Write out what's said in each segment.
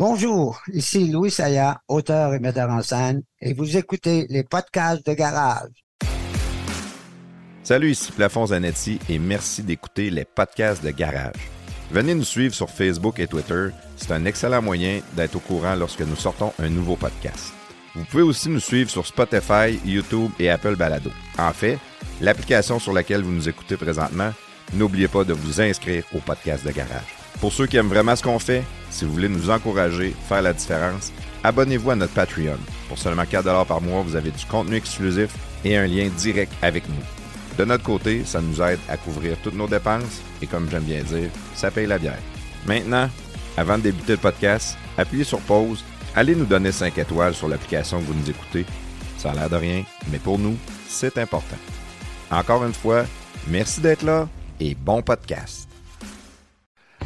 Bonjour, ici Louis Saya, auteur et metteur en scène, et vous écoutez les podcasts de garage. Salut, ici Plafond Zanetti et merci d'écouter les podcasts de garage. Venez nous suivre sur Facebook et Twitter, c'est un excellent moyen d'être au courant lorsque nous sortons un nouveau podcast. Vous pouvez aussi nous suivre sur Spotify, YouTube et Apple Balado. En fait, l'application sur laquelle vous nous écoutez présentement, n'oubliez pas de vous inscrire au podcast de garage. Pour ceux qui aiment vraiment ce qu'on fait, si vous voulez nous encourager, faire la différence, abonnez-vous à notre Patreon. Pour seulement 4 par mois, vous avez du contenu exclusif et un lien direct avec nous. De notre côté, ça nous aide à couvrir toutes nos dépenses et comme j'aime bien dire, ça paye la bière. Maintenant, avant de débuter le podcast, appuyez sur pause, allez nous donner 5 étoiles sur l'application que vous nous écoutez. Ça a l'air de rien, mais pour nous, c'est important. Encore une fois, merci d'être là et bon podcast.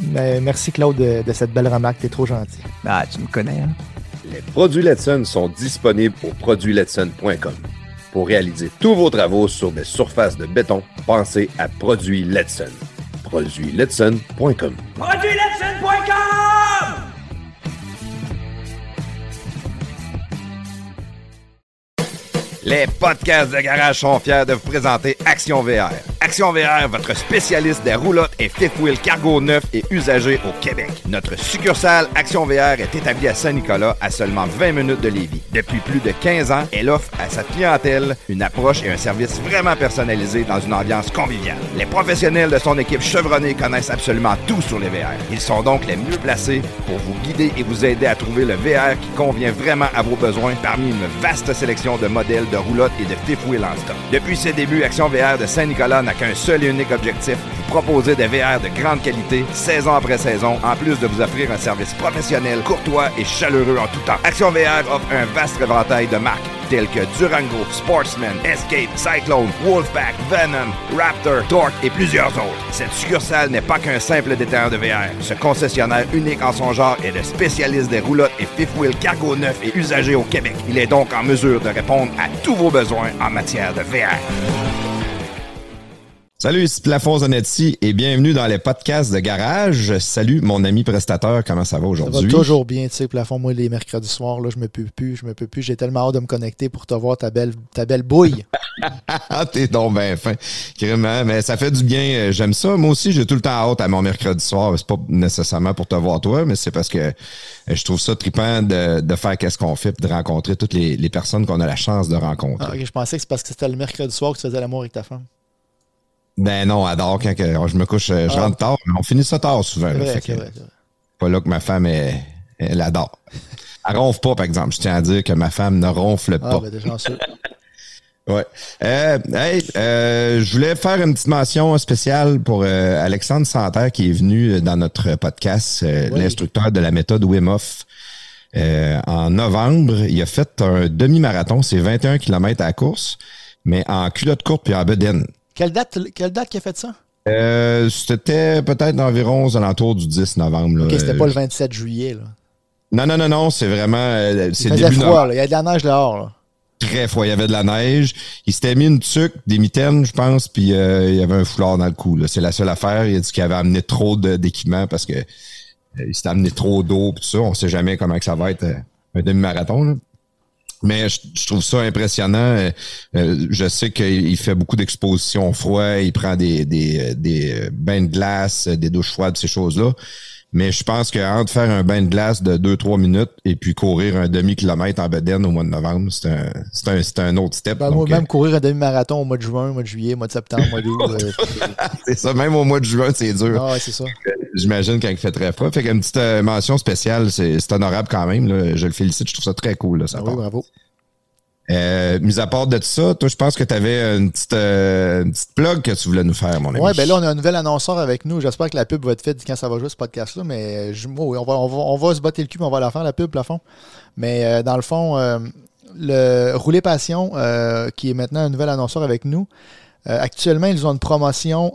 Merci Claude de, de cette belle remarque, t'es trop gentil. Ah, tu me connais, hein? Les produits Letson sont disponibles au produitsletson.com. Pour réaliser tous vos travaux sur des surfaces de béton, pensez à Produits Letson. Produitsletson.com. Les podcasts de garage sont fiers de vous présenter Action VR. Action VR, votre spécialiste des roulottes et fifth wheel cargo neuf et usagés au Québec. Notre succursale Action VR est établie à Saint-Nicolas, à seulement 20 minutes de Lévis. Depuis plus de 15 ans, elle offre à sa clientèle une approche et un service vraiment personnalisé dans une ambiance conviviale. Les professionnels de son équipe chevronnée connaissent absolument tout sur les VR. Ils sont donc les mieux placés pour vous guider et vous aider à trouver le VR qui convient vraiment à vos besoins parmi une vaste sélection de modèles de roulottes et de en stock. Depuis ses débuts, Action VR de Saint-Nicolas n'a qu'un seul et unique objectif, vous proposer des VR de grande qualité, saison après saison, en plus de vous offrir un service professionnel, courtois et chaleureux en tout temps. Action VR offre un vaste éventail de marques telles que Durango, Sportsman, Escape, Cyclone, Wolfpack, Venom, Raptor, Torque et plusieurs autres. Cette succursale n'est pas qu'un simple détaillant de VR. Ce concessionnaire unique en son genre est le spécialiste des roulottes et fifth wheel cargo neufs et usagés au Québec. Il est donc en mesure de répondre à tous vos besoins en matière de VR. Salut, ici Plafond Zanetti et bienvenue dans les podcasts de garage. Salut mon ami prestateur, comment ça va Ça aujourd'hui? va toujours bien, tu sais, plafond. Moi, les mercredis soirs, là, je me peux plus, je me peux plus. J'ai tellement hâte de me connecter pour te voir ta belle, ta belle bouille. Ah, t'es donc ben fin. Vraiment, mais ça fait du bien. euh, J'aime ça. Moi aussi, j'ai tout le temps hâte à mon mercredi soir. C'est pas nécessairement pour te voir toi, mais c'est parce que euh, je trouve ça trippant de, de faire qu'est-ce qu'on fait de rencontrer toutes les, les personnes qu'on a la chance de rencontrer. Ah, ok, je pensais que c'est parce que c'était le mercredi soir que tu faisais l'amour avec ta femme. Ben non, adore quand que je me couche, euh, je Ah. rentre tard, mais on finit ça tard souvent. C'est là. vrai, Fait que vrai, pas là que ma femme, elle, elle adore. Elle ronfle pas, par exemple. Je tiens à dire que ma femme ne ronfle Ah, pas. ben, déjà sûr. Ouais. Euh, hey, euh, je voulais faire une petite mention spéciale pour euh, Alexandre Santerre qui est venu dans notre podcast, euh, Oui. l'instructeur de la méthode Wim Hof. Euh, en novembre, il a fait un demi-marathon, c'est 21 km à la course, mais en culotte courte puis en bedaine. Quelle date, quelle date qui a fait ça? Euh, c'était peut-être environ aux alentours du 10 novembre. là. Ok, c'était pas le 27 juillet, là. Non, non, non, non, c'est vraiment... euh, Il c'est faisait début froid, novembre. là. Il y a de la neige dehors, là. très froid. Il y avait de la neige. Il s'était mis une tuque, des mitaines, je pense, puis euh, il y avait un foulard dans le cou. C'est la seule affaire. Il a dit qu'il avait amené trop d'équipements parce que euh, il s'était amené trop d'eau puis tout ça. On sait jamais comment que ça va être un demi-marathon. Mais je, trouve ça impressionnant. Euh, euh, je sais qu'il il fait beaucoup d'expositions au froid. Il prend des, des, des euh, bains de glace, des douches froides, ces choses-là. Mais je pense qu'entre faire un bain de glace de 2-3 minutes et puis courir un demi-kilomètre en bedaine au mois de novembre, c'est un, un, un autre step. Ben, Donc, même euh, courir un demi-marathon au mois de juin, au mois de juillet, au mois de septembre, au mois d'août. euh, c'est ça, même au mois de juin, c'est dur. ah ouais, c'est ça. J'imagine quand il fait très froid. Fait qu'une petite euh, mention spéciale, c'est honorable quand même. là. Je le félicite, je trouve ça très cool. Là, ça Ah oui, bravo. Euh, mis à part de ça, toi, je pense que tu avais une petite, euh, petite plug que tu voulais nous faire, mon ami. Ouais, ben là, on a un nouvel annonceur avec nous. J'espère que la pub va être faite quand ça va jouer ce podcast-là. Mais je- oui, on, va, on, va, on va se botter le cul, mais on va la faire, la pub, plafond. Mais euh, dans le fond, euh, le Rouler Passion, euh, qui est maintenant un nouvel annonceur avec nous, euh, actuellement, ils ont une promotion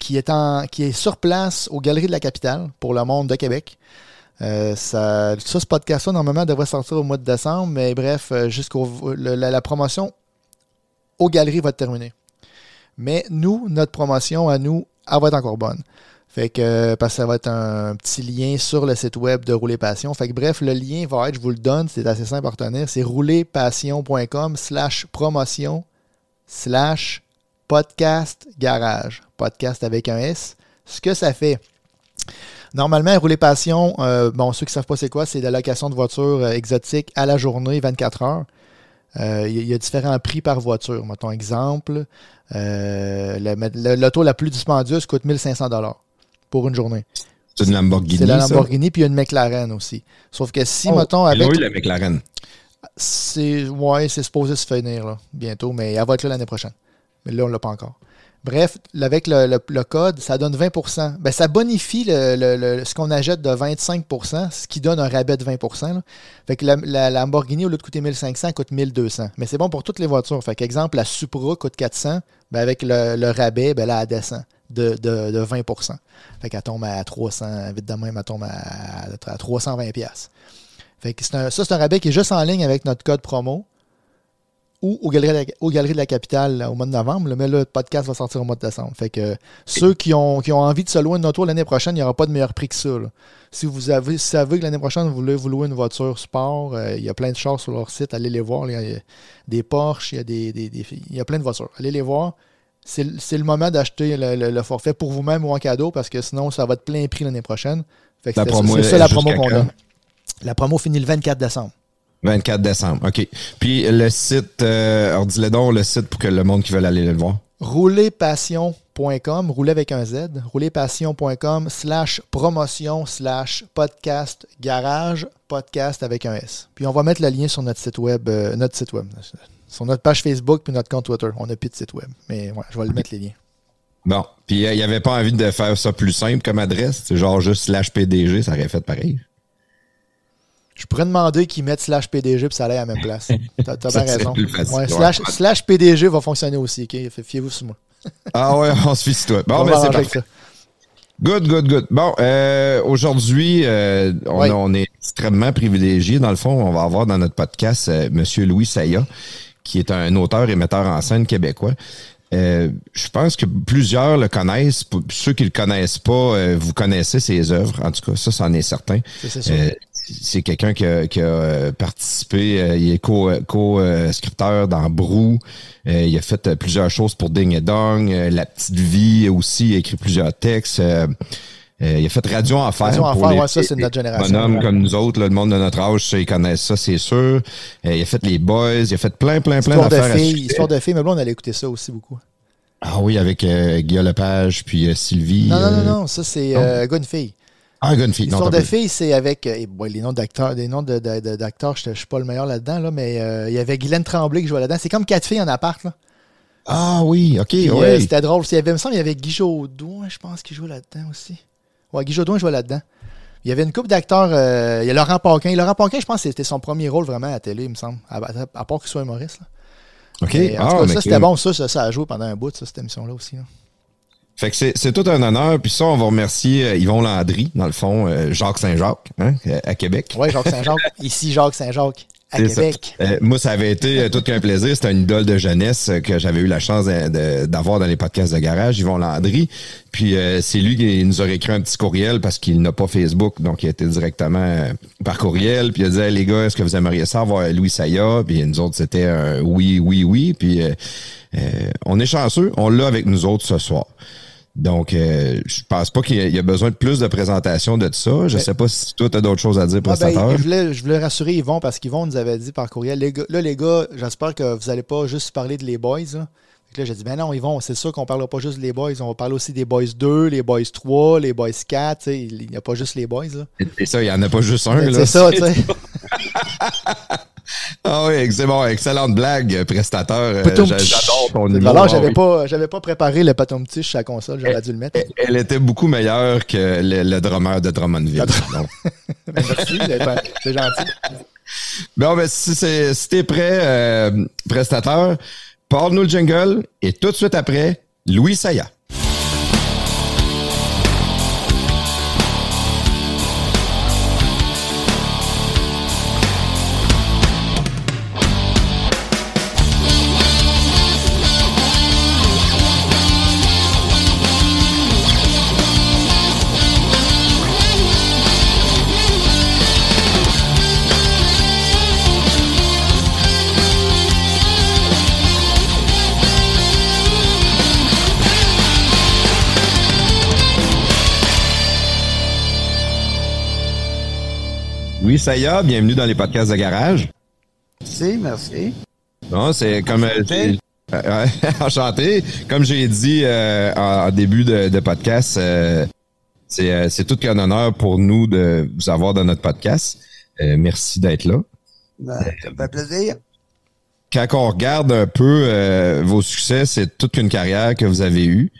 qui, est en, qui est sur place aux Galeries de la Capitale pour le monde de Québec. Euh, ça, ce podcast-là, normalement, devrait sortir au mois de décembre, mais bref, euh, jusqu'au la, la promotion aux galeries va être terminée. Mais nous, notre promotion à nous, elle va être encore bonne. Fait que, euh, parce que ça va être un petit lien sur le site web de Rouler Passion. Fait que bref, le lien va être, je vous le donne, c'est assez simple à retenir, c'est roulerpassion.com slash promotion slash podcast garage. Podcast avec un S. Ce que ça fait, Normalement, Rouler Passion, euh, bon, ceux qui ne savent pas c'est quoi, c'est la location de voitures euh, exotiques à la journée, 24 heures. Euh, Il y, a- il y a différents prix par voiture. Mettons exemple, euh, le- le- l'auto la plus dispendieuse coûte 1500 pour une journée. C'est une Lamborghini. C'est la? Lamborghini, puis il y a une McLaren aussi. Sauf que si, Oh, mettons, avec. eu la McLaren. C'est ouais, c'est supposé se finir là, bientôt, mais elle va être là l'année prochaine. Mais là, on ne l'a pas encore. Bref, avec le, code, ça donne 20% ben, Ça bonifie le- ce qu'on achète de 25% ce qui donne un rabais de 20 là. Fait que la, la Lamborghini, au lieu de coûter 1500, coûte 1200. Mais c'est bon pour toutes les voitures. Fait qu'exemple, la Supra coûte 400. Ben, avec le, rabais, ben, là, elle descend de, de, de 20% Fait qu'elle tombe à 300. Vite de même, elle tombe à, à 320 Fait que ça, c'est un rabais qui est juste en ligne avec notre code promo ou aux Galeries de la, aux Galeries de la Capitale là, au mois de novembre. là, mais le podcast va sortir au mois de décembre. Fait que ceux qui ont, qui ont envie de se louer une auto l'année prochaine, il n'y aura pas de meilleur prix que ça. là. Si vous avez, si savez que l'année prochaine, vous voulez vous louer une voiture sport, euh, il y a plein de chars sur leur site. Allez les voir. Il y a des Porsche, il y a, des, des- des- il y a plein de voitures. Allez les voir. C'est le- moment d'acheter le, le- le forfait pour vous-même ou en cadeau parce que sinon, ça va être plein prix l'année prochaine. C'est ça la promo qu'on donne. La promo finit le 24 décembre. 24 décembre. OK. Puis le site, euh, alors dis-le donc, le site pour que le monde qui veut aller le voir. roulerpassion.com, rouler avec un Z, roulerpassion.com slash promotion slash podcast garage, podcast avec un S. Puis on va mettre le lien sur notre site web, euh, notre site web, sur notre page Facebook puis notre compte Twitter. On n'a plus de site web, mais ouais, je vais le mettre les liens. Bon. Puis euh, il n'y avait pas envie de faire ça plus simple comme adresse. C'est genre juste slash PDG, ça aurait fait pareil. Je pourrais demander qu'ils mettent slash PDG puis ça allait à la même place. T'as bien raison. facile, Ouais, slash, slash PDG va fonctionner aussi, ok? Fiez-vous sur moi. Ah ouais, on se fie sur toi. Bon, On ben c'est parfait. ça. Good, good, good. Bon, euh, aujourd'hui, euh, on, Oui. on est extrêmement privilégié. Dans le fond, on va avoir dans notre podcast euh, Monsieur Louis Saya, qui est un auteur et metteur en scène québécois. Euh, je pense que plusieurs le connaissent. Pour ceux qui le connaissent pas, euh, vous connaissez ses œuvres. En tout cas, ça, c'en est certain. C'est. Euh, c'est quelqu'un qui a, qui a, euh, participé, euh, il est co- co-scripteur dans Brou, Euh, il a fait euh, plusieurs choses pour Ding et Dong, euh, La Petite Vie aussi, il a écrit plusieurs textes. euh, euh, il a fait Radio Enfer. Radio Enfer, ouais, ça, c'est de notre génération. bonhommes comme nous autres, là, le monde de notre âge, ça, ils connaissent ça, c'est sûr. Euh, il a fait Les Boys, il a fait plein, plein, plein Histoire de d'affaires. à succès. histoire de filles, mais là, on allait écouter ça aussi beaucoup. Ah oui, avec euh, Guillaume Lepage, puis euh, Sylvie. Non, non, euh, non, non, ça, c'est euh, gars, une fille. Ah, t'as de filles, c'est avec. euh, eh les noms d'acteurs, des noms d'acteurs, je ne suis pas le meilleur là-dedans, là, mais euh, il y avait Guylaine Tremblay qui jouait là-dedans. C'est comme quatre filles en appart. Là. Ah oui, ok, Puis, euh, oui. C'était drôle. Il y avait, il me semble, il y avait Guy Jodoin, je pense, qui jouait là-dedans aussi. Ouais, Guy Jodoin jouait là-dedans. Il y avait une couple d'acteurs. euh, il y a Laurent Paquin. Laurent Paquin, je pense que c'était son premier rôle vraiment à la télé, il me semble. À, à- à part qu'il soit humoriste. Là. OK. Mais, en ah, tout cas, mais ça, c'était bon. Ça, ça, ça a joué pendant un bout, ça, cette émission-là aussi. là. Fait que c'est, tout un honneur. Puis ça, on va remercier euh, Yvon Landry, dans le fond, euh, Jacques Saint-Jacques, hein, à Québec. Ouais, Jacques Saint-Jacques. Ici, Jacques Saint-Jacques, à. Québec. Euh, moi, ça avait été euh, tout qu'un plaisir. C'était une idole de jeunesse que j'avais eu la chance d'avoir dans les podcasts de garage, Yvon Landry. Puis euh, c'est lui qui nous aurait écrit un petit courriel parce qu'il n'a pas Facebook, donc il a été directement euh, par courriel. Puis il a dit Hey, les gars, est-ce que vous aimeriez ça avoir Louis Saya Puis nous autres, c'était un oui, oui, oui. Puis on est chanceux, on l'a avec nous autres ce soir. Donc, euh, je pense pas qu'il y a- besoin de plus de présentation de ça. Je Mais- sais pas si toi, tu as d'autres choses à dire pour Ah, ben, heure. je, voulais, je voulais rassurer Yvon parce qu'Yvon nous avait dit par courriel les gars- là, les gars, j'espère que vous n'allez pas juste parler de les boys. Là, là j'ai dit ben non, Yvon, c'est sûr qu'on ne parlera pas juste des boys, on va parler aussi des boys 2, les boys 3, les boys 4. tu sais, Il n'y a pas juste les boys. Là. Et ça, il y en a pas juste un. C'est ça, tu sais. Ah oui, c'est bon, excellente blague, prestateur. Euh, J'adore ton humour. valeur, Ah j'avais pas, j'avais pas préparé le paton petit sur la console, j'aurais dû le mettre. Elle- Elle était beaucoup meilleure que le, le drummer de Drummondville. Donc, Ben, merci, c'est pas- c'est gentil. bon, ben, si, c'est- si t'es prêt, euh, prestateur, parle-nous le jingle et tout de suite après, Louis Saya. Louis Saya, bienvenue dans les podcasts de garage. Merci, merci. Non, c'est comme Enchanté. euh, enchanté. Comme j'ai dit euh, en, en début de, de podcast, euh, c'est euh, c'est tout qu'un honneur pour nous de vous avoir dans notre podcast. Euh, merci d'être là. Ben, ça me fait plaisir. Quand on regarde un peu euh, vos succès, c'est toute une carrière que vous avez eue.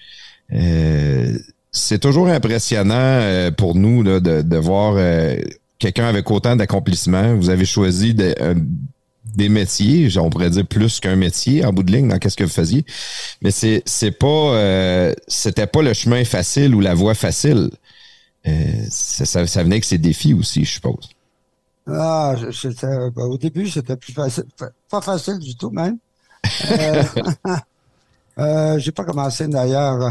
Euh, c'est toujours impressionnant euh, pour nous là, de, de voir euh, quelqu'un avec autant d'accomplissements. Vous avez choisi des métiers, on pourrait dire plus qu'un métier en bout de ligne dans qu'est-ce que vous faisiez. Mais c'est c'est pas euh, c'était pas le chemin facile ou la voie facile. Euh, ça, venait avec ses défis aussi, je suppose. Ah, c'était, ben, au début, c'était plus facile, fa- pas facile du tout même. Euh, euh, j'ai pas commencé d'ailleurs euh,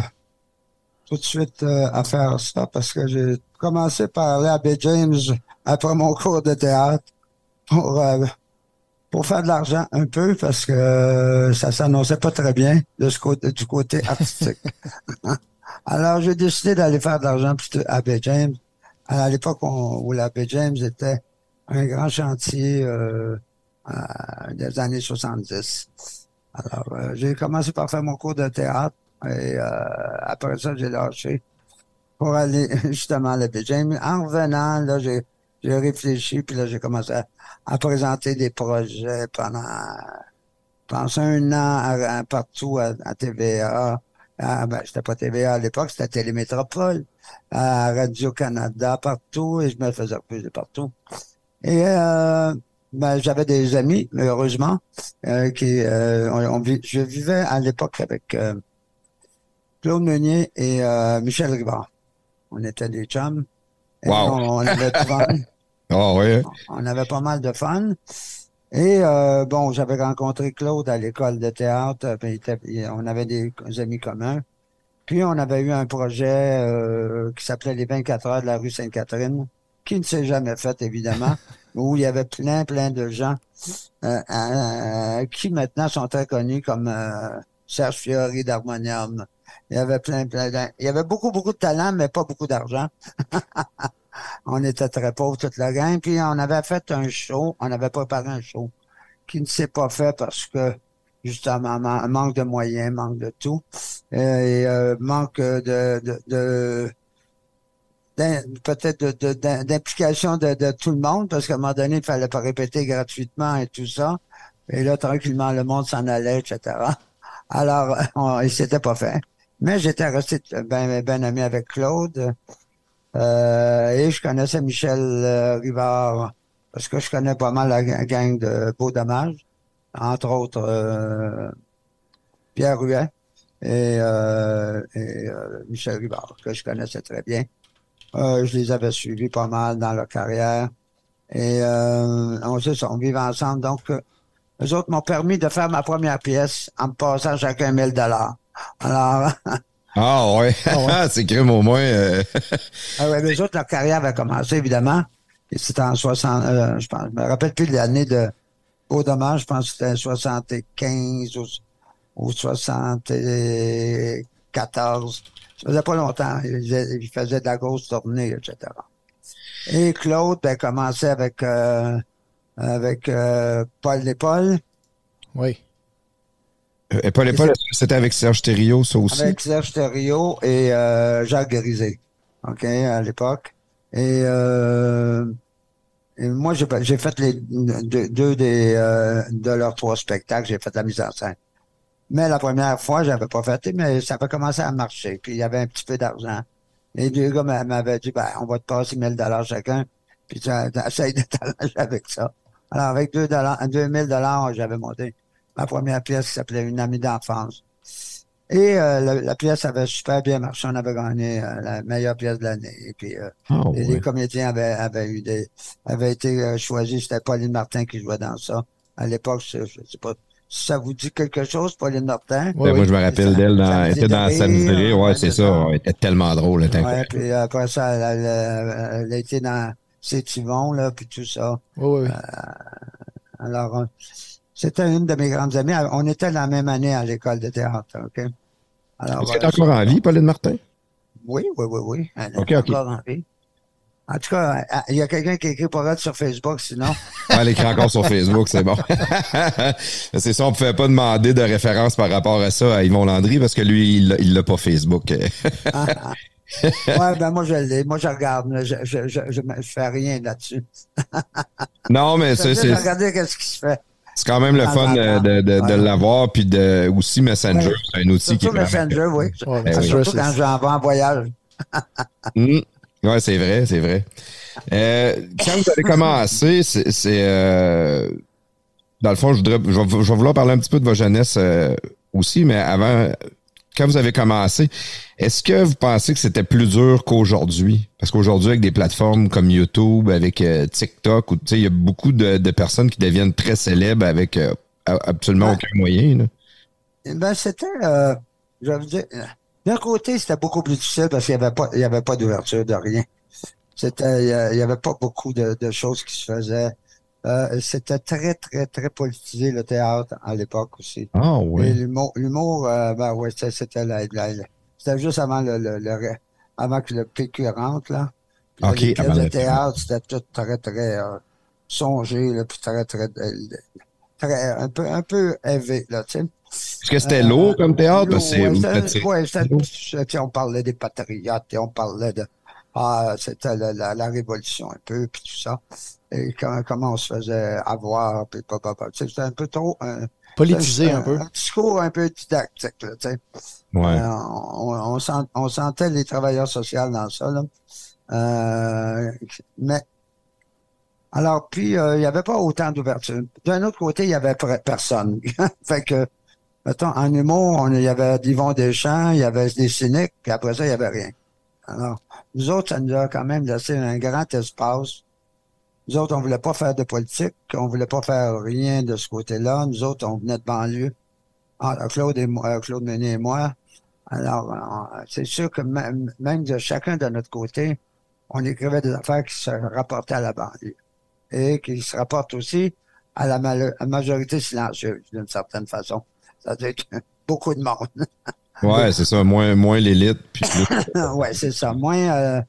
tout de suite euh, à faire ça parce que j'ai commencé par aller à Bay James après mon cours de théâtre pour, euh, pour faire de l'argent un peu parce que euh, ça s'annonçait pas très bien de ce côté, du côté artistique. Alors, j'ai décidé d'aller faire de l'argent plutôt à Bay James. À l'époque où la Bay James était un grand chantier euh, euh, des années 70. Alors, euh, j'ai commencé par faire mon cours de théâtre et euh, après ça, j'ai lâché pour aller justement à la Bay James. En revenant, là, j'ai j'ai réfléchi, puis là, j'ai commencé à, à, présenter des projets pendant, pendant un an à, partout à, TVA. Ah, ben, c'était pas TVA à l'époque, c'était Télémétropole, à Radio-Canada, partout, et je me faisais refuser partout. Et euh, ben, j'avais des amis, heureusement, euh, qui euh, on, on, je vivais à l'époque avec euh, Claude Meunier et euh, Michel Rivard. On était des chums. Wow. On, on, avait Ah, on avait pas mal de fun. Et euh, bon, j'avais rencontré Claude à l'école de théâtre. Puis on avait des amis communs. Puis on avait eu un projet euh, qui s'appelait les 24 heures de la rue Sainte-Catherine, qui ne s'est jamais fait, évidemment, où il y avait plein, plein de gens euh, qui maintenant sont très connus comme Serge Fiori d'Harmonium. Il y avait plein, plein, il y avait beaucoup, beaucoup de talent, mais pas beaucoup d'argent. on était très pauvres toute la gang. Puis on avait fait un show, on avait préparé un show qui ne s'est pas fait parce que justement man- manque de moyens, manque de tout, euh, et euh, manque de, peut-être d'implication de, tout le monde, parce qu'à un moment donné, il fallait pas répéter gratuitement et tout ça. Et là, tranquillement, le monde s'en allait, etc. Alors, on, il s'était pas fait. Mais j'étais resté ben, ben ami avec Claude. Euh, et je connaissais Michel euh, Rivard parce que je connais pas mal la ga- gang de Beau Dommage, entre autres euh, Pierre Ruet et, euh, et, Michel Rivard, que je connaissais très bien. Je les avais suivis pas mal dans leur carrière. Et on sait ça, on vivait ensemble. Donc, eux autres m'ont permis de faire ma première pièce en me passant chacun 1000 dollars. Alors, Ah ouais. c'est crime au moins. euh, Ah ouais, les autres, leur carrière avait commencé, évidemment. Et c'était en 60, euh, je pense, je me rappelle plus de l'année de Beau Dommage, je pense que c'était en 75 ou, ou 74. Ça faisait pas longtemps. Il, faisait- il faisait de la grosse tournée, etc. Et Claude, ben, commençait avec, euh, avec, euh, Paul Lépaule, Oui. Et que c'était avec Serge Thériault, ça aussi? avec Serge Thériault et euh, Jacques Grisé, OK, à l'époque. Et, euh, moi, j'ai fait les deux, des euh, de leurs trois spectacles, j'ai fait la mise en scène. Mais la première fois, j'avais pas fait, mais ça avait commencé à marcher. Puis il y avait un petit peu d'argent. Les deux gars m'a- m'avaient dit, ben, on va te passer 1000 dollars chacun. Puis tu essayes de avec ça. Alors, avec 2 2000 dollars, j'avais monté ma première pièce qui s'appelait Une amie d'enfance. Et euh, la, la, pièce avait super bien marché. On avait gagné euh, la meilleure pièce de l'année. Et puis euh, Oh, et ouais. les comédiens avaient, avaient eu des avaient été choisis. C'était Pauline Martin qui jouait dans ça. À l'époque, je, je sais pas si ça vous dit quelque chose, Pauline Martin? Ben, moi, oui. je me rappelle d'elle elle était dans de Samedi rire, ouais, c'est ça. ça. Elle était tellement drôle, elle était Ouais, puis après ça, elle, elle- elle a été dans C'est Yvon, là, puis tout ça. Oui, oui, oui. Alors, c'était une de mes grandes amies. On était la même année à l'école de théâtre, OK? Alors, Est-ce qu'elle est encore en vie, Pauline Martin? Oui, oui, oui, oui. Elle est encore en vie. En tout cas, euh, il y a quelqu'un qui écrit pour elle sur Facebook, sinon. Ah, Elle écrit encore sur Facebook, c'est bon. c'est ça, on ne pouvait pas demander de référence par rapport à ça à Yvon Landry parce que lui, il l'a pas Facebook. Ah, ah. ouais, ben moi, je l'ai. Moi, je regarde. Je, je, je, je, je fais rien là-dessus. non, mais Je c'est, c'est, regarder qu'est-ce qui se fait. C'est quand même le fun de, de, de Ouais. l'avoir. Puis de, aussi Messenger, Ouais. c'est un outil qui est. Messenger, oui. Ouais, Ben oui. Surtout quand j'en vais en voyage. Mm. Ouais, c'est vrai, c'est vrai. Euh, quand vous avez commencé, c'est, c'est, euh, dans le fond, je voudrais, je vais, je vais vouloir parler un petit peu de votre jeunesse euh, aussi, mais avant, quand vous avez commencé, est-ce que vous pensez que c'était plus dur qu'aujourd'hui? Parce qu'aujourd'hui, avec des plateformes comme YouTube, avec euh, TikTok, ou, tu sais, il y a beaucoup de, de personnes qui deviennent très célèbres avec euh, absolument aucun moyen. là. Eh Ben, c'était, euh, euh, d'un côté, c'était beaucoup plus difficile parce qu'il n'y avait pas, il y avait pas d'ouverture de rien. C'était, il y a- il y avait pas beaucoup de, de choses qui se faisaient. Euh, c'était très, très, très politisé, le théâtre, à l'époque aussi. Ah oui. l'humour, l'humour, euh, ben ouais, c'était, la, la- la- c'était juste avant le, le, le- avant que le PQ rentre, là. Puis là, Ok, les pièces avant de le- théâtre, c'était tout très, très, euh, songé, là, puis très, très, très, un peu, un peu élevé, là, tu sais. Est-ce que c'était lourd comme théâtre? Sais, on parlait des patriotes et on parlait de ah, c'était la, la, la révolution un peu, puis tout ça. Et comment, comment on se faisait avoir, puis pas, pas, pas. Tu sais, C'était un peu trop un, Politisé un peu. un discours un peu didactique, là, tu sais. Ouais. Euh, on, on, sent- on sentait les travailleurs sociaux dans ça, là. Euh, mais alors, puis, euh, il n'y avait pas autant d'ouverture. D'un autre côté, il n'y avait personne. fait que, mettons, en humour, on, il y avait Yvon Deschamps, il y avait des cyniques, puis après ça, il n'y avait rien. Alors, nous autres, ça nous a quand même laissé un grand espace. Nous autres, on voulait pas faire de politique, on voulait pas faire rien de ce côté-là. Nous autres, on venait de banlieue. Ah, Claude et moi, Claude Meunier et moi. Alors, euh, c'est sûr que même, même de chacun de notre côté, on écrivait des affaires qui se rapportaient à la banlieue et qui se rapportent aussi à la à majorité silencieuse, d'une certaine façon. C'est-à-dire que beaucoup de monde. Ouais, c'est ça. Moins, moins l'élite, puis plus. ouais, c'est ça. Moins euh,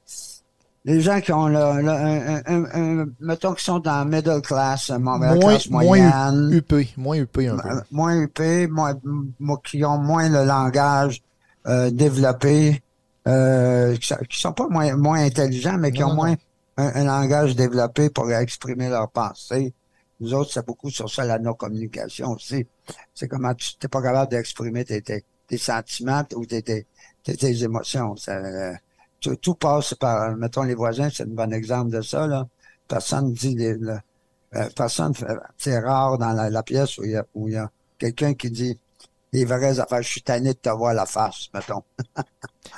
les gens qui ont le, le- un, un- un- mettons qui sont dans middle class, euh, mo- la Moins, classe moins moyenne, UP. Moins UP un peu. euh, moins UP, moins, mo- qui ont moins le langage euh, développé, euh, qui, sont, qui sont pas moins, moins intelligents, mais qui Non, ont non, moins un, un langage développé pour exprimer leurs pensées. Nous autres, c'est beaucoup sur ça, la non-communication aussi. C'est comment tu n'es pas capable d'exprimer tes, tes, tes sentiments ou tes, tes, tes, tes émotions. Ça, euh, tout, passe par, mettons, les voisins, c'est un bon exemple de ça, là. Personne dit, euh, personne, c'est rare dans la, la pièce où il y a, où il y a quelqu'un qui dit les vraies affaires. Je suis tanné de te voir la face, mettons.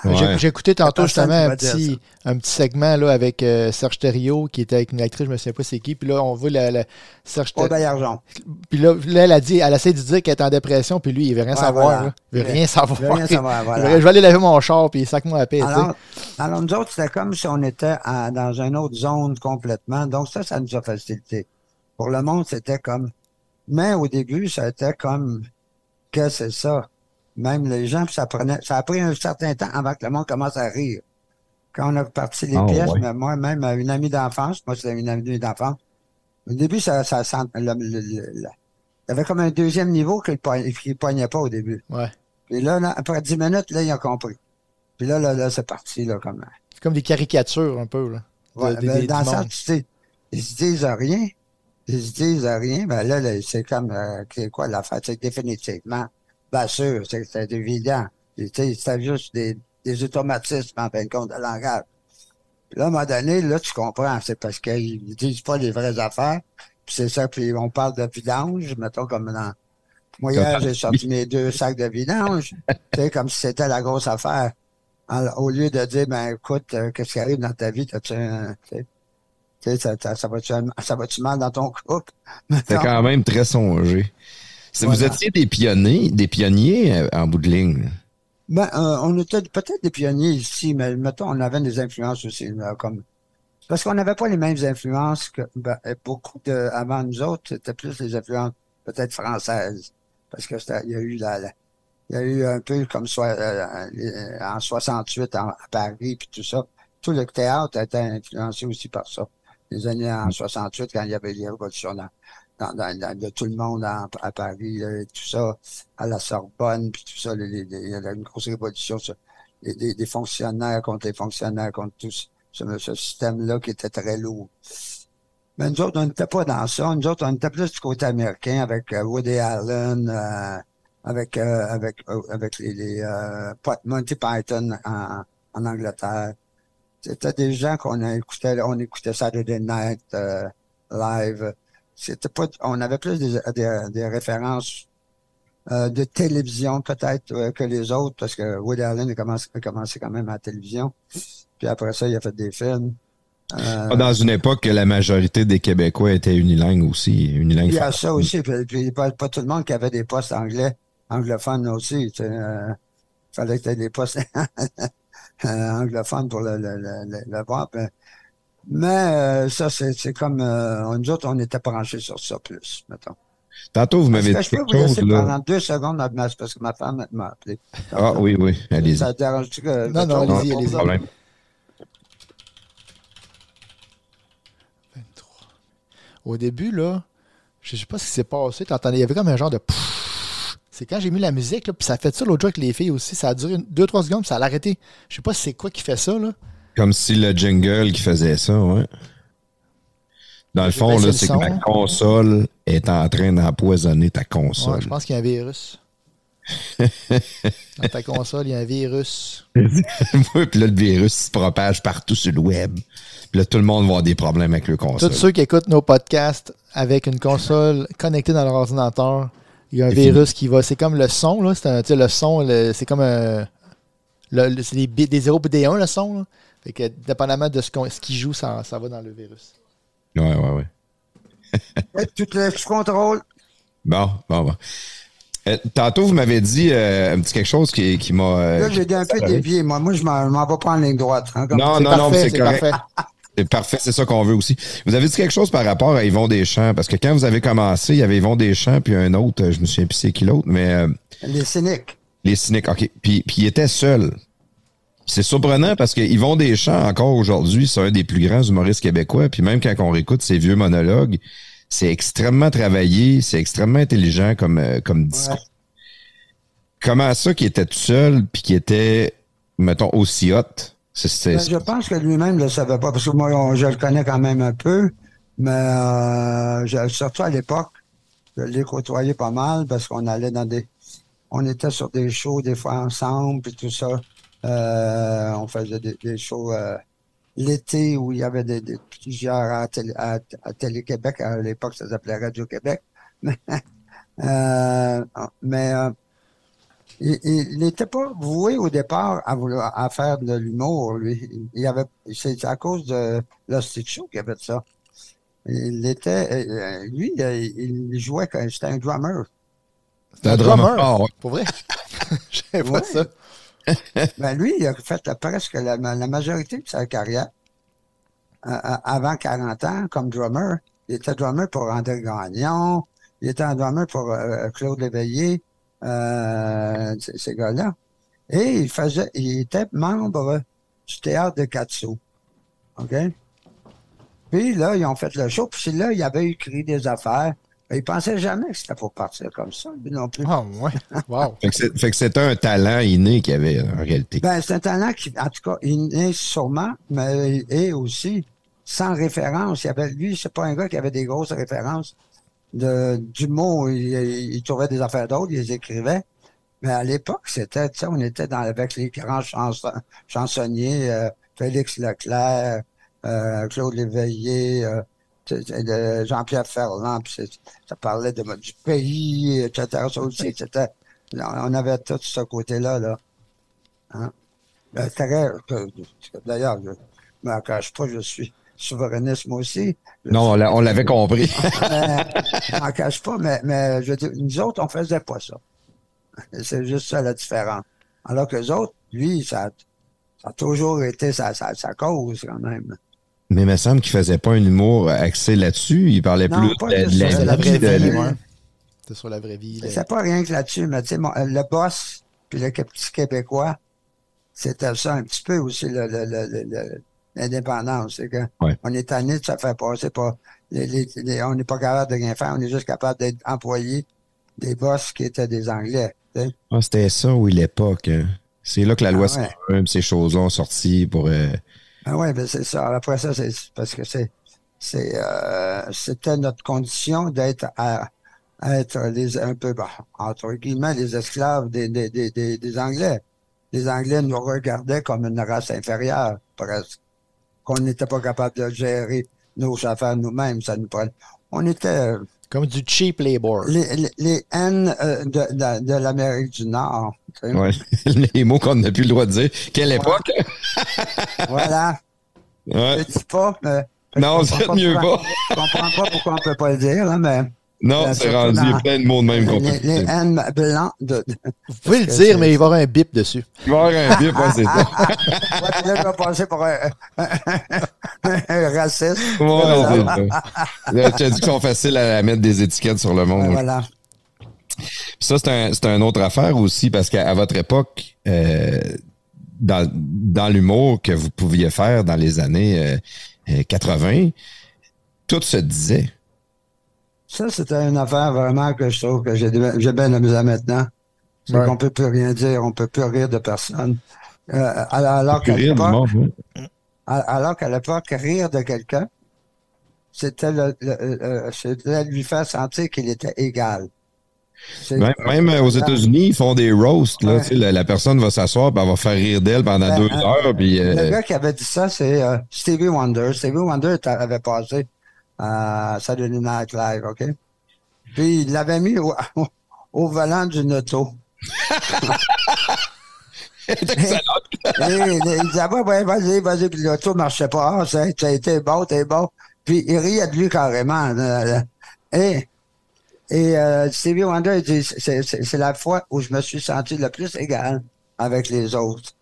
Ouais. J'ai- écouté tantôt justement un petit, un petit segment là, avec euh, Serge Thériault qui était avec une actrice, je me souviens pas c'est qui. Puis là, on voit la, la- Serge Pas Thériault. d'argent. Puis là, là, elle a dit, elle essaie de dire qu'elle est en dépression, puis lui, il veut rien Ouais, savoir. voilà. là. Il veut Ouais. rien savoir. Je veux rien savoir, Il voilà. veut- Je vais aller laver mon char, puis sac-moi la paix. Alors, alors, nous autres, c'était comme si on était à- dans une autre zone complètement. Donc, ça, ça nous a facilité. Pour le monde, c'était comme. Mais au début, ça a été comme. Que c'est ça? Même les gens, puis ça prenait. Ça a pris un certain temps avant que le monde commence à rire. Quand on a parti les Ah, pièces, ouais. mais moi, même une amie d'enfance, moi, c'était une amie d'enfance. Au début, ça, ça, sent- il y avait comme un deuxième niveau qu'il ne poignait pas au début. Ouais. Puis là, là, après 10 minutes, là, ils ont compris. Puis là, là, là c'est parti, là, comme. C'est comme des caricatures un peu. Là, de- Ouais, ben, des- dans le sens, tu sais, ils se disent rien. Ils se disent rien. Ben là, là, c'est comme, euh, c'est quoi l'affaire? C'est définitivement, bien sûr, c'est c'est évident. Tu sais, c'est juste des, des automatismes, en fin de compte, de langage. Puis là, à un moment donné, là, tu comprends. C'est parce qu'ils disent pas les vraies affaires. c'est ça. Puis on parle de vidange, mettons comme dans. Moi, hier, j'ai sorti mes deux sacs de vidange. tu sais, comme si c'était la grosse affaire. Alors, au lieu de dire, ben, écoute, euh, qu'est-ce qui arrive dans ta vie? T'as-tu un. Tu sais, ça, ça, ça va-tu ça va mal dans ton couple? C'est quand même très songé. Si Vous étiez des pionniers, des pionniers euh, en bout de ligne. Ben, euh, on était peut-être des pionniers ici, mais mettons, on avait des influences aussi, là, comme. Parce qu'on n'avait pas les mêmes influences que ben, beaucoup de avant nous autres, c'était plus les influences peut-être françaises. Parce que il y a eu la, la- il y a eu un peu comme soit euh, les- en 68 en- à Paris puis tout ça. Tout le théâtre a été influencé aussi par ça. Les années en 68, quand il y avait les révolutions dans, dans, dans- dans- de tout le monde à Paris, là, tout ça, à la Sorbonne, puis tout ça, il y a une grosse révolution, ça. Les- des, des fonctionnaires contre les fonctionnaires, contre tout ce, ce- système-là qui était très lourd. Mais nous autres, on n'était pas dans ça. Nous autres, on était plus du côté américain avec euh, Woody Allen, euh, avec euh, avec euh, avec les, les euh, Monty Python en, en Angleterre. C'était des gens qu'on a écouté, on écoutait Saturday Night euh, live. C'était pas, on avait plus des, des, des références euh, de télévision peut-être euh, que les autres parce que Woody Allen a commencé, a commencé quand même à la télévision. Puis après ça, il a fait des films. Euh, Pas Dans une époque que la majorité des Québécois étaient unilingues aussi. Unilingues Il y a ça aussi. Puis, puis pas, pas tout le monde qui avait des postes anglais, anglophones aussi. sais, euh, fallait que tu aies des postes euh, anglophones pour le, le, le, le- le voir. puis- mais euh, ça, c'est c'est comme euh, nous autres, on était branchés sur ça plus, mettons. Tantôt, vous m'avez dit je peux vous laisser Là. pendant deux secondes, mais c'est parce que ma femme m'a appelé. Ah oui, oui, allez-y. Ça te dérange-tu que... Non, non, allez-y, allez-y. problème. 23. Au début, là, je sais pas ce qui s'est passé. T'entendais, il y avait comme un genre de. pfff. C'est quand j'ai mis la musique, là, puis ça a fait ça l'autre jour avec les filles aussi. Ça a duré 2-3 secondes, puis ça a arrêté. Je sais pas c'est quoi qui fait ça, là. Comme si le jingle qui faisait ça, ouais. Dans le fond, c'est que ta console est en train d'empoisonner ta Ouais, console. je pense qu'il y a un virus. Dans ta console, il y a un virus. Oui, puis là, le virus se propage partout sur le web. Puis là, tout le monde va avoir des problèmes avec le console. Tous ceux qui écoutent nos podcasts avec une console connectée dans leur ordinateur, il y a un virus qui va. C'est comme le son, là. C'est un- tu sais, le son, le- c'est comme un. le- le- c'est des, des 0 et des 1, le son, là. Fait que, dépendamment de ce qu'on- ce qui joue, ça, ça va dans le virus. Ouais, ouais, ouais. Tu te laisses contrôle. Bon, bon, bon. Euh, tantôt, vous m'avez dit euh, un petit quelque chose qui, qui m'a. euh, Là, j'ai un peu dévié. Moi, moi je m'en m'en vais pas en ligne droite. hein, comme- Non, C'est non, non, c'est c'est correct. Parfait. C'est parfait, c'est ça qu'on veut aussi. Vous avez dit quelque chose par rapport à Yvon Deschamps, parce que quand vous avez commencé, il y avait Yvon Deschamps, puis un autre, je me souviens plus c'est qui l'autre, mais euh, Les cyniques. les cyniques, OK. Puis, puis il était seul. C'est surprenant parce que Yvon Deschamps, encore aujourd'hui, c'est un des plus grands humoristes québécois. Puis même quand on réécoute ses vieux monologues, c'est extrêmement travaillé, c'est extrêmement intelligent comme, euh, comme discours. Ouais. Comment ça qu'il était tout seul, puis qu'il était, mettons, aussi hot? Ben, je pense que lui-même ne le savait pas, parce que moi, je le connais quand même un peu, mais euh, surtout à l'époque, je l'ai côtoyé pas mal, parce qu'on allait dans des... On était sur des shows des fois ensemble, puis tout ça. Euh, on faisait des, shows euh, l'été où il y avait des, des plusieurs à, à- Télé-Québec. À l'époque, ça s'appelait Radio-Québec. Mais il- il n'était pas voué au départ à vouloir à faire de l'humour, lui. Il y avait, c'est à cause de l'Hostie Show qu'il avait de ça. Il était, euh, lui, euh, il jouait quand c'était un drummer. c'est un drummer. drummer. Ah, ouais. Pour vrai? Je savais pas Ouais. ça. Ben lui, il a fait presque la, la majorité de sa carrière euh, euh, avant 40 ans comme drummer. Il était drummer pour André Gagnon, il était un drummer pour euh, Claude Léveillé, euh, ces gars-là. Et il faisait, il était membre du théâtre de Katsu. OK? Puis là, ils ont fait le show, puis là, il avait écrit des affaires. Il pensait jamais que c'était pour partir comme ça, lui non plus. Ah, ouais. Wow. Fait que c'était un talent inné qu'il avait en réalité. Ben, c'est un talent qui, en tout cas, est sûrement, mais il est aussi sans référence. Il y avait, lui, c'est pas un gars qui avait des grosses références de, d'humour. Il, il, il trouvait des affaires d'autres, il les écrivait. Mais à l'époque, c'était, tu sais, on était dans, avec les grands chanson- chansonniers, euh, Félix Leclerc, euh, Claude Léveillé, euh, de Jean-Pierre Ferland, puis ça parlait de, du pays, etc. Ça aussi, c'était, on avait tout ce côté-là, là. Hein? D'ailleurs, je ne me cache pas, je suis souverainiste moi aussi. Non, on l'avait compris. je m'en cache pas, mais, mais je veux dire, nous autres, on faisait pas ça. C'est juste ça la différence. Alors que les autres, lui, ça, ça a toujours été sa, sa, sa cause quand même. Mais il me semble qu'il faisait pas un humour axé là-dessus. Il parlait plus de, la, vraie vie. C'était sur la vraie vie. C'est pas rien que là-dessus, mais tu sais, le boss, puis le petit Québécois, c'était ça un petit peu aussi l'indépendance. C'est que on est tanné de se faire passer pas. on n'est pas capable de rien faire, on est juste capable d'être employé des boss qui étaient des Anglais. Ah, c'était ça, oui, l'époque. Hein? C'est là que la loi ah, ces choses-là ont sorti pour. Euh... Ah oui, ben c'est ça. Après ça, c'est parce que c'est c'est euh, c'était notre condition d'être à, être les un peu bah, entre guillemets les esclaves des, des, des, des, Anglais. Les Anglais nous regardaient comme une race inférieure, presque. Qu'on n'était pas capable de gérer nos affaires nous-mêmes. Ça nous On était comme du cheap labor. Les, les, haines euh, de, de, de l'Amérique du Nord. Ouais. les mots qu'on n'a plus le droit de dire. Quelle époque? voilà. Ouais. Je dis pas, mais. Non, c'est mieux pas. Je comprends pas pourquoi on ne peut pas le dire, là, mais. Non, euh, c'est rendu dans, plein de mots de même qu'on Les, les blancs de, Vous pouvez le dire, mais il va y avoir un bip dessus. Il va y avoir un bip, ouais, c'est ça. là, je vais passer pour un, un raciste. Ouais, c'est Tu as dit qu'ils sont faciles à mettre des étiquettes sur le monde. voilà. Ça, c'est un, c'est une autre affaire aussi, parce qu'à votre époque, euh, dans, dans l'humour que vous pouviez faire dans les années euh, 80, tout se disait. Ça, c'était une affaire vraiment que je trouve que j'ai bien amusé maintenant. C'est qu'on peut plus rien dire, on peut plus rire de personne. Euh, alors qu'à l'époque, alors qu'à l'époque, rire de quelqu'un, c'était le, le, lui faire sentir qu'il était égal. Même, aux États-Unis, ils font des roasts. Là, la, la, personne va s'asseoir, et va faire rire d'elle pendant ben, deux euh, heures. Puis, euh, Le gars qui avait dit ça, c'est euh, Stevie Wonder. Stevie Wonder avait passé à Saturday Night Live, OK? Puis il l'avait mis au, au volant d'une auto. il disait, ouais, vas-y, vas-y, puis l'auto marchait pas. Ah, ça, a été bon, t'es bon. Puis il riait de lui carrément. Et, et euh, Stevie Wonder, il dit, c'est la fois où je me suis senti le plus égal avec les autres.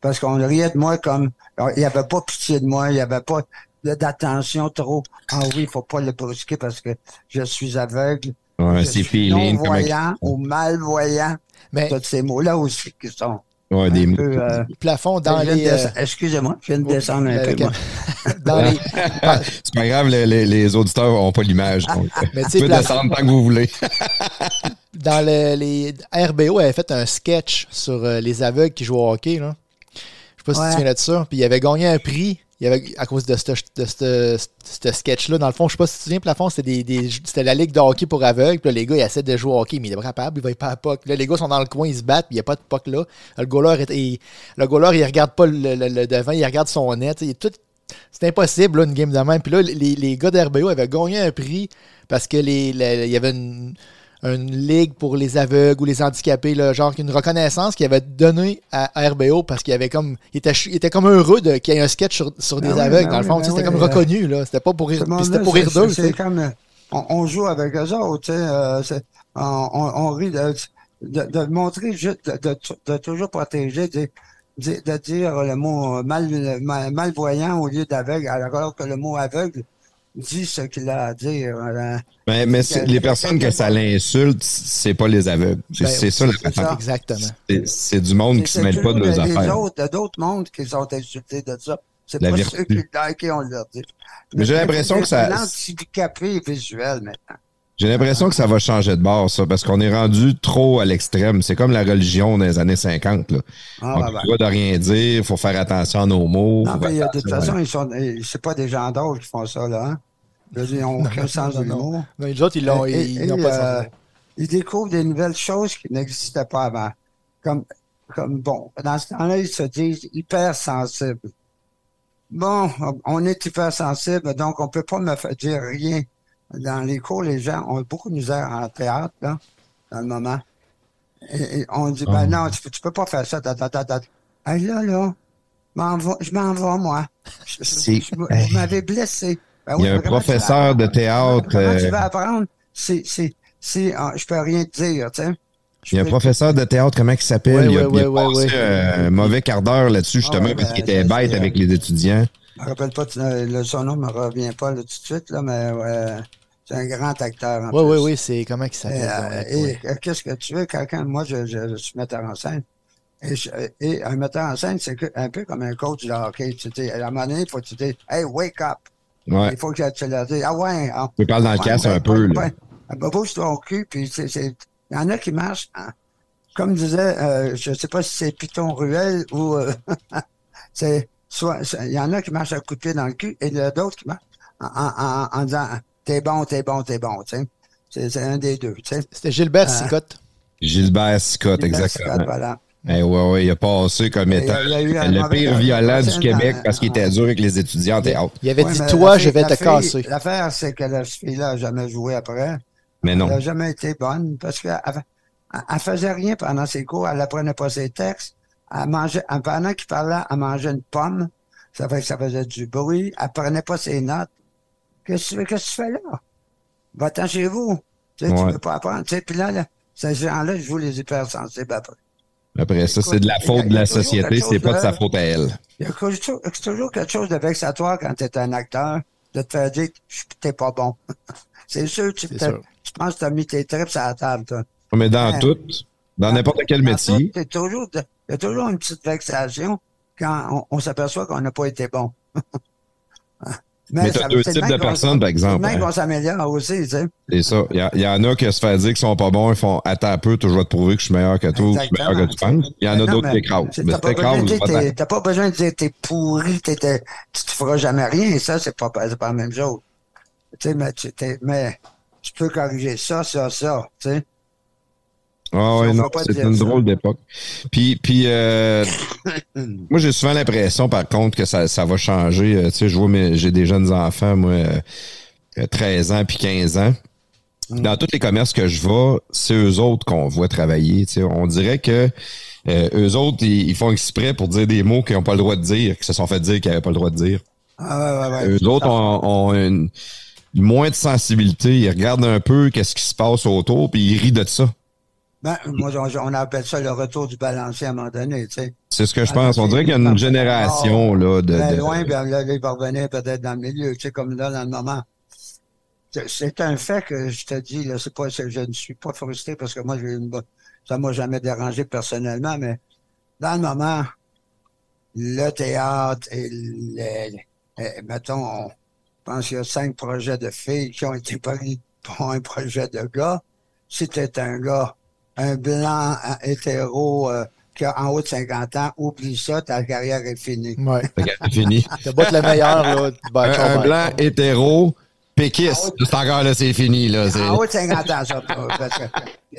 Parce qu'on riait de moi comme, il n'y avait pas pitié de moi, il n'y avait pas d'attention trop. Ah oui, il faut pas le brusquer parce que je suis aveugle. Ouais, c'est feeling. Non-voyant ou malvoyant. Mais... Tous ces mots-là aussi qui sont. Ouais, des mots. Euh, plafond dans les. Euh, excusez-moi, je viens de descendre un peu. dans les... C'est pas grave, les, les, auditeurs n'ont pas l'image. Mais tu peux descendre tant que vous voulez. dans les RBO avait fait un sketch sur euh, les aveugles qui jouent au hockey. Là. Je sais pas si tu te souviens de ça. Puis il avait gagné un prix à cause de ce sketch-là, dans le fond, je sais pas si tu te souviens, plafond, c'était c'était la ligue de hockey pour aveugles. Puis là, les gars, ils essaient de jouer au hockey, mais il est capable, il va pas à puck. Là, les gars sont dans le coin, ils se battent, puis il n'y a pas de puck là. Le goaler, il, le goaler, il regarde pas le, devant, il regarde son net. C'est impossible, une game de même. Puis là, les, les gars d'RBO avaient gagné un prix parce que les, il y avait une une ligue pour les aveugles ou les handicapés, là, genre une reconnaissance qu'il avait donnée à RBO parce qu'il avait comme il était, il était comme heureux qu'il y ait un sketch sur, sur ben des aveugles. Ben dans le fond, ben c'était comme reconnu. Là. C'était pas pour rire, c'était pour rire d'eux. C'est comme euh, on, joue avec eux autres. Euh, on, on, rit de, de, montrer juste de, de, toujours protéger, de, de, dire le mot mal, malvoyant au lieu d'aveugle, alors que le mot aveugle dit ce qu'il a à dire. Mais, mais les personnes que ça l'insulte, c'est pas les aveugles. C'est ben, ça la Exactement. C'est du monde qui se mêle pas de leurs affaires. Il y a d'autres mondes qui sont insultés de ça. C'est pas ceux qui, qui ont leur dit. Mais j'ai l'impression que ça. C'est handicapé visuel maintenant. J'ai l'impression que ça va changer de bord, ça, parce qu'on est rendu trop à l'extrême. C'est comme la religion des années 50. Là. Ah, on ne doit rien dire, il faut faire attention à nos mots. Non, mais, de toute façon, ils sont, c'est pas des gens qui font ça, là. Hein? Ils n'ont aucun sens de l'humour. Les autres, ils l'ont ils, n'ont pas euh, Ils découvrent des nouvelles choses qui n'existaient pas avant. Comme, comme, bon, dans ce temps-là, ils se disent hypersensibles. Bon, on est hypersensible, donc on peut pas me faire dire rien. Dans les cours, les gens ont beaucoup de misère en théâtre, là, dans le moment. Et, et on dit, ben Oh. non, tu, tu peux pas faire ça. Ta, ta, ta, ta. Hey, là, là, m'en va- je m'en vais, moi. Je- je- C'est- je- vous m'avez blessé. Ben Il y a oui, un professeur de théâtre, Comment tu euh, vas apprendre? C'est, c'est, c'est, ah, je peux rien te dire, tu sais. Il y a un professeur de théâtre, comment il s'appelle? Ouais, il a, ouais, il a ouais, passé un mauvais quart d'heure là-dessus, justement, Ah ouais, parce ben, qu'il était c'est- bête avec les étudiants. Je me rappelle pas, le, son nom me revient pas là, tout de suite, là, mais ouais, c'est un grand acteur. En Oui, oui, plus. oui, c'est comment il Et, s'appelle? euh, et, ouais. euh, qu'est-ce que tu veux, quelqu'un, moi, je, je, je suis metteur en scène. Et, je- et un metteur en scène, c'est un peu comme un coach de hockey. Tu sais, à un moment donné, il faut que tu dises, hey, wake up. Ouais. Il faut que tu leur dises, ah ouais. ah, Tu parles dans le casse un peu, là. Ah, bah, bouge ton cul, puis c'est, c'est- il y en a qui marchent, hein. comme disait, euh, je sais pas si c'est Python Ruel ou, euh, c'est, soit, il y en a qui marchent à coup de pied dans le cul, et il y en a d'autres qui marchent en, en, en, en disant, t'es bon, t'es bon, t'es bon, tu sais. C'est, c'est un des deux, tu sais. C'était Gilbert euh, Sicotte. Gilbert Scott, exactement. Voilà. Eh ouais, ouais, il a passé comme Il y a- étant il y a eu un le pire violent du Québec parce qu'il était dur avec les étudiants. Il avait dit Toi, je vais te fille- casser. L'affaire, c'est que la fille-là n'a jamais joué après. Mais non. Elle n'a jamais été bonne parce qu'elle elle faisait rien pendant ses cours. Elle apprenait pas ses textes. Elle mangeait, pendant qu'il parlait, elle mangeait une pomme. Ça fait que ça faisait du bruit. Elle prenait pas ses notes. Qu'est-ce que tu fais, qu'est-ce que tu fais là? Va-t'en chez vous. Tu sais, tu Ouais. veux pas apprendre. Tu sais, puis là, là, ces gens-là jouent les hypersensibles après. Après ça, c'est de la faute de la société, c'est pas de sa faute à elle. Il y a toujours, c'est toujours quelque chose de vexatoire quand tu es un acteur, de te faire dire que t'es pas bon. c'est sûr, tu, sûr. tu penses que tu as mis tes tripes à la table, toi. Mais dans Ouais. tout, dans n'importe quel Dans métier, il y a toujours une petite vexation quand on, on s'aperçoit qu'on n'a pas été bon. Mais t'as ça- deux types de personnes, par exemple, même hein. qu'on s'améliore aussi, tu sais. c'est ça. Il y, y en a qui se fait dire qu'ils sont pas bons, ils font Attends un peu, je vais te prouver que je suis meilleur que toi, je suis meilleur que tu penses. Il y en a Mais d'autres qui mais écrasent. Mais T'as pas, besoin t'écrases, de dire va-t'en. t'es- t'as pas besoin de dire t'es pourri, t'es- t'es- tu te feras jamais rien. Ça, c'est pas, c'est pas la même chose. Tu sais, mais tu, mais tu peux corriger ça, ça, ça. Tu sais. Ah ouais, non, c'est une ça. drôle d'époque. Puis, puis euh, moi, j'ai souvent l'impression, par contre, que ça, ça va changer. Euh, tu sais, je vois, j'ai des jeunes enfants, moi, euh, euh, 13 ans puis 15 ans. Mm. Dans tous les commerces que je vais, c'est eux autres qu'on voit travailler. tu sais. On dirait que euh, eux autres, ils, ils font exprès pour dire des mots qu'ils n'ont pas le droit de dire, qui se sont fait dire qu'ils n'avaient pas le droit de dire. Ah, ouais, ouais, ouais. Eux autres ont, ont une, moins de sensibilité. Ils regardent un peu qu'est-ce qui se passe autour, puis ils rient de ça. Ben, moi, on, on appelle ça le retour du balancier à un moment donné, tu sais. C'est ce que je pense. On dirait qu'il y a une génération là, de, Ben loin, ben là, il va revenir peut-être dans le milieu, tu sais, comme là, dans le moment. C'est- un fait que je te dis, là, c'est pas, je ne suis pas frustré parce que moi, j'ai une ça m'a jamais dérangé personnellement, mais dans le moment, le théâtre et le, eh, mettons, on pense qu'il y a cinq projets de filles qui ont été pris pour un projet de gars. Si t'es un gars, un blanc un hétéro euh, qui a en haut de 50 ans, oublie ça, ta carrière est finie. Ouais. Fait que C'est fini. T'as beau être le meilleur, là. ben, un, un blanc hétéro, péquiste. C'est encore là, c'est fini. Là, En haut de 50 ans, ça. Parce que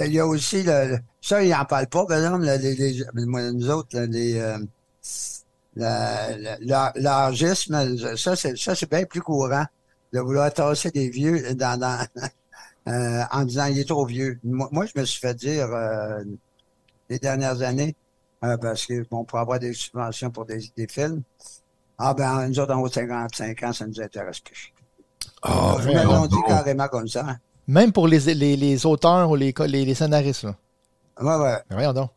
il y a aussi le, ça, ils n'en parlent pas, par exemple, là, les, les- nous autres, là, les, euh, l'âgisme, ça, c'est, ça, c'est bien plus courant de vouloir tasser des vieux dans, dans, euh, en disant il est trop vieux. Moi, moi, je me suis fait dire euh, les dernières années, euh, parce que bon, pour avoir des subventions pour des, des films, ah ben, nous autres, en haut de 55 ans, ça nous intéresse plus. Ah, Ils me l'ont dit carrément comme ça. Même pour les, les, les auteurs ou les, les, les scénaristes, là. Ouais, ouais. Ben, voyons donc.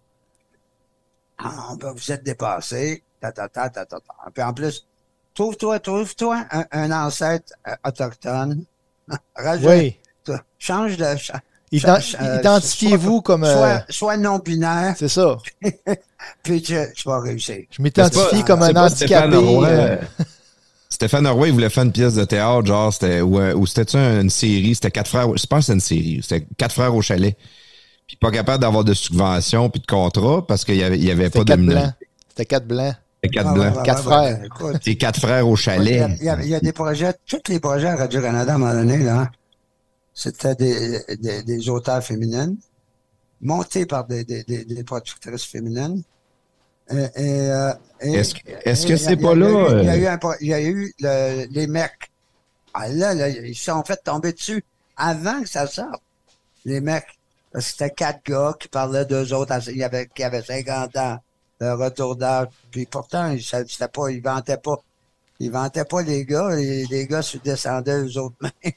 Ah, ben, vous êtes dépassé. Ta, ta, ta, ta, ta, ta. Puis en plus, trouve-toi, trouve-toi un, un ancêtre euh, autochtone. Rajoute, Oui. Change de. Ident- euh, Identifiez-vous comme. euh, Soit, soit non-binaire, c'est ça. puis tu, tu vas réussir. Je m'identifie comme C'est un pas Stéphane handicapé. Euh, Stéphane Roy, il voulait faire une pièce de théâtre, genre, c'était, ou, euh, ou c'était une série, c'était quatre frères, je pense que c'était une série, c'était quatre frères au chalet. Puis pas capable d'avoir de subvention puis de contrat parce qu'il y avait, il y avait pas C'était de blancs. C'était quatre blancs. C'était quatre Ah, blancs. Quatre frères. C'est quatre frères au il y, a, chalet. il y a- il y a des projets, tous les projets à Radio-Canada à un moment donné, là, hein, c'était des, des, des auteurs féminines, montés par des, des, des, des productrices féminines. Et, et, euh, et- Est-ce que- est-ce que c'est pas il y a là, Il y a eu, il y a eu le- les mecs. Ah là, là, ils se sont fait tomber dessus avant que ça sorte. Les mecs. Parce que c'était quatre gars qui parlaient d'eux autres il y avait, qui avaient 50 ans de retour d'âge. Puis pourtant, ils, c'était pas, ils vantaient pas. Ils vantaient pas les gars. Et les gars se descendaient eux autres mêmes.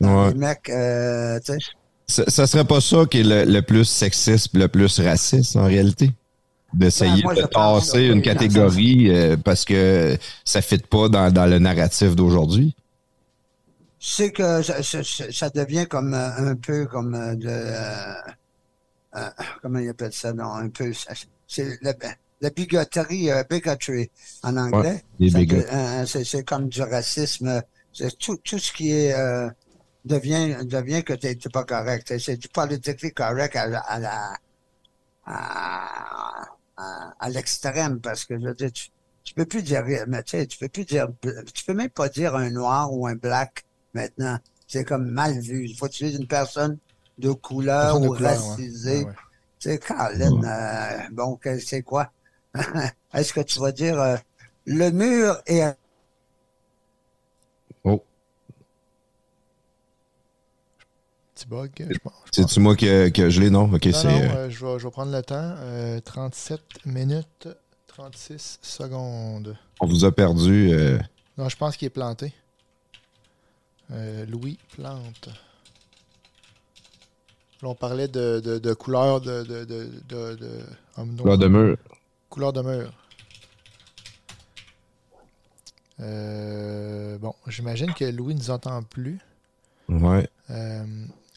Ouais. Les mecs, euh, tu sais. Ça, ça serait pas ça qui est le, le plus sexiste, le plus raciste en réalité? D'essayer Ben, de tasser une dans catégorie euh, parce que ça ne fit pas dans, dans le narratif d'aujourd'hui? c'est que ça, ça- ça- ça devient comme euh, un peu comme de euh, euh, comment ils appellent ça non un peu c'est la, la bigoterie bigotry en anglais c'est comme du racisme c'est tout, tout ce qui est devient devient que t'es pas correct. C'est- du politically correct à, la- à la à, à, à l'extrême parce que je veux dire tu, tu peux plus dire mais tu sais tu peux plus dire tu peux même pas dire un noir ou un black maintenant. C'est comme mal vu. Il faut utiliser une personne de couleur Personne de ou couleur, ouais. racisée. Ouais, ouais. tu sais Colin euh, bon que- c'est quoi? Est-ce que tu vas dire euh, le mur est Petit bug, je pense. je pense. c'est-tu moi que, que je l'ai? Non? Ok, Non, c'est. non, euh, euh, je, vais, je vais prendre le temps. Euh, 37 minutes, 36 secondes. on vous a perdu. euh, Non, je pense qu'il est planté. Euh, Louis Plante. Là, on parlait de, de, de couleur de, de, de, non, là de mur. couleur de mur. Euh, bon, j'imagine que Louis ne nous entend plus. Ouais. Euh,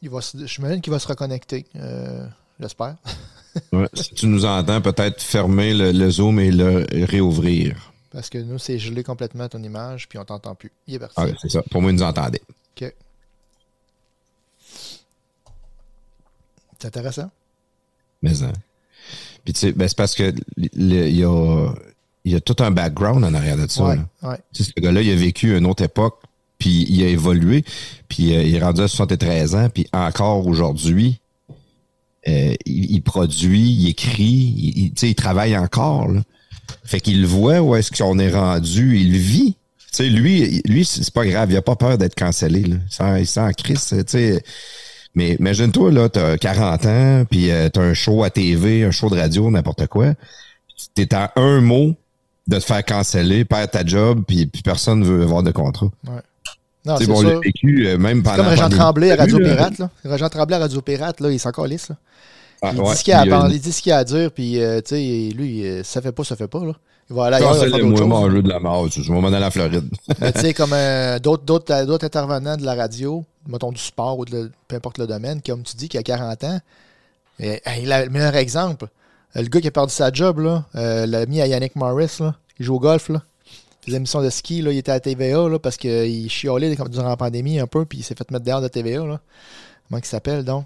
il va se- j'imagine qu'il va se reconnecter. euh, J'espère. ouais. si tu nous entends, peut-être fermer le, le zoom et le réouvrir. Parce que nous, c'est gelé complètement ton image, puis on t'entend plus. Il est parti. Ah, c'est ça. Pour moi, ils nous entendaient. OK. C'est intéressant. Mais, hein. Puis, tu sais, ben, c'est parce que il y a, il y a tout un background en arrière de ça. ouais, ouais. Tu sais, ce gars-là, il a vécu une autre époque, puis il a évolué, puis euh, il est rendu à 73 ans, puis encore aujourd'hui, euh, il, il produit, il écrit, il, il- il travaille encore. Là. Fait qu'il voit où est-ce qu'on est rendu, il vit. Tu sais, lui, lui c'est pas grave, il a pas peur d'être cancellé. Là. Il s'en- crisse. Mais imagine-toi, là, t'as 40 ans, puis euh, t'as un show à TV, un show de radio, n'importe quoi. T'es à un mot de te faire canceller, perdre ta job, puis, puis personne veut avoir de contrat. Non, C'est c'est bon, on l'a vécu euh, même C'est pendant comme la Régent. Tremblay à Radio? Pirate. Là. Régent Tremblay à Radio Pirate, là, il est encore lisse. Là. Ah, il, ouais, dit ce qu'il a, à euh, il qu'il a à dire, puis euh, tu sais, lui, euh, ça fait pas, ça fait pas. Là. Il va aller ailleurs, il choses. manger de la mort. Je vais m'en aller en Floride. Mais tu sais, comme euh, d'autres, intervenants de la radio, mettons du sport ou de le- peu importe le domaine, comme tu dis, qui a 40 ans, et, hey, le meilleur exemple, euh, le gars qui a perdu sa job, là, euh, l'a mis à Yannick Morris, là, il joue au golf, là. Les émissions de ski, là, il était à TVA là, parce qu'il chiolait durant la pandémie un peu, puis il s'est fait mettre dehors de TVA. Là. Comment il s'appelle donc?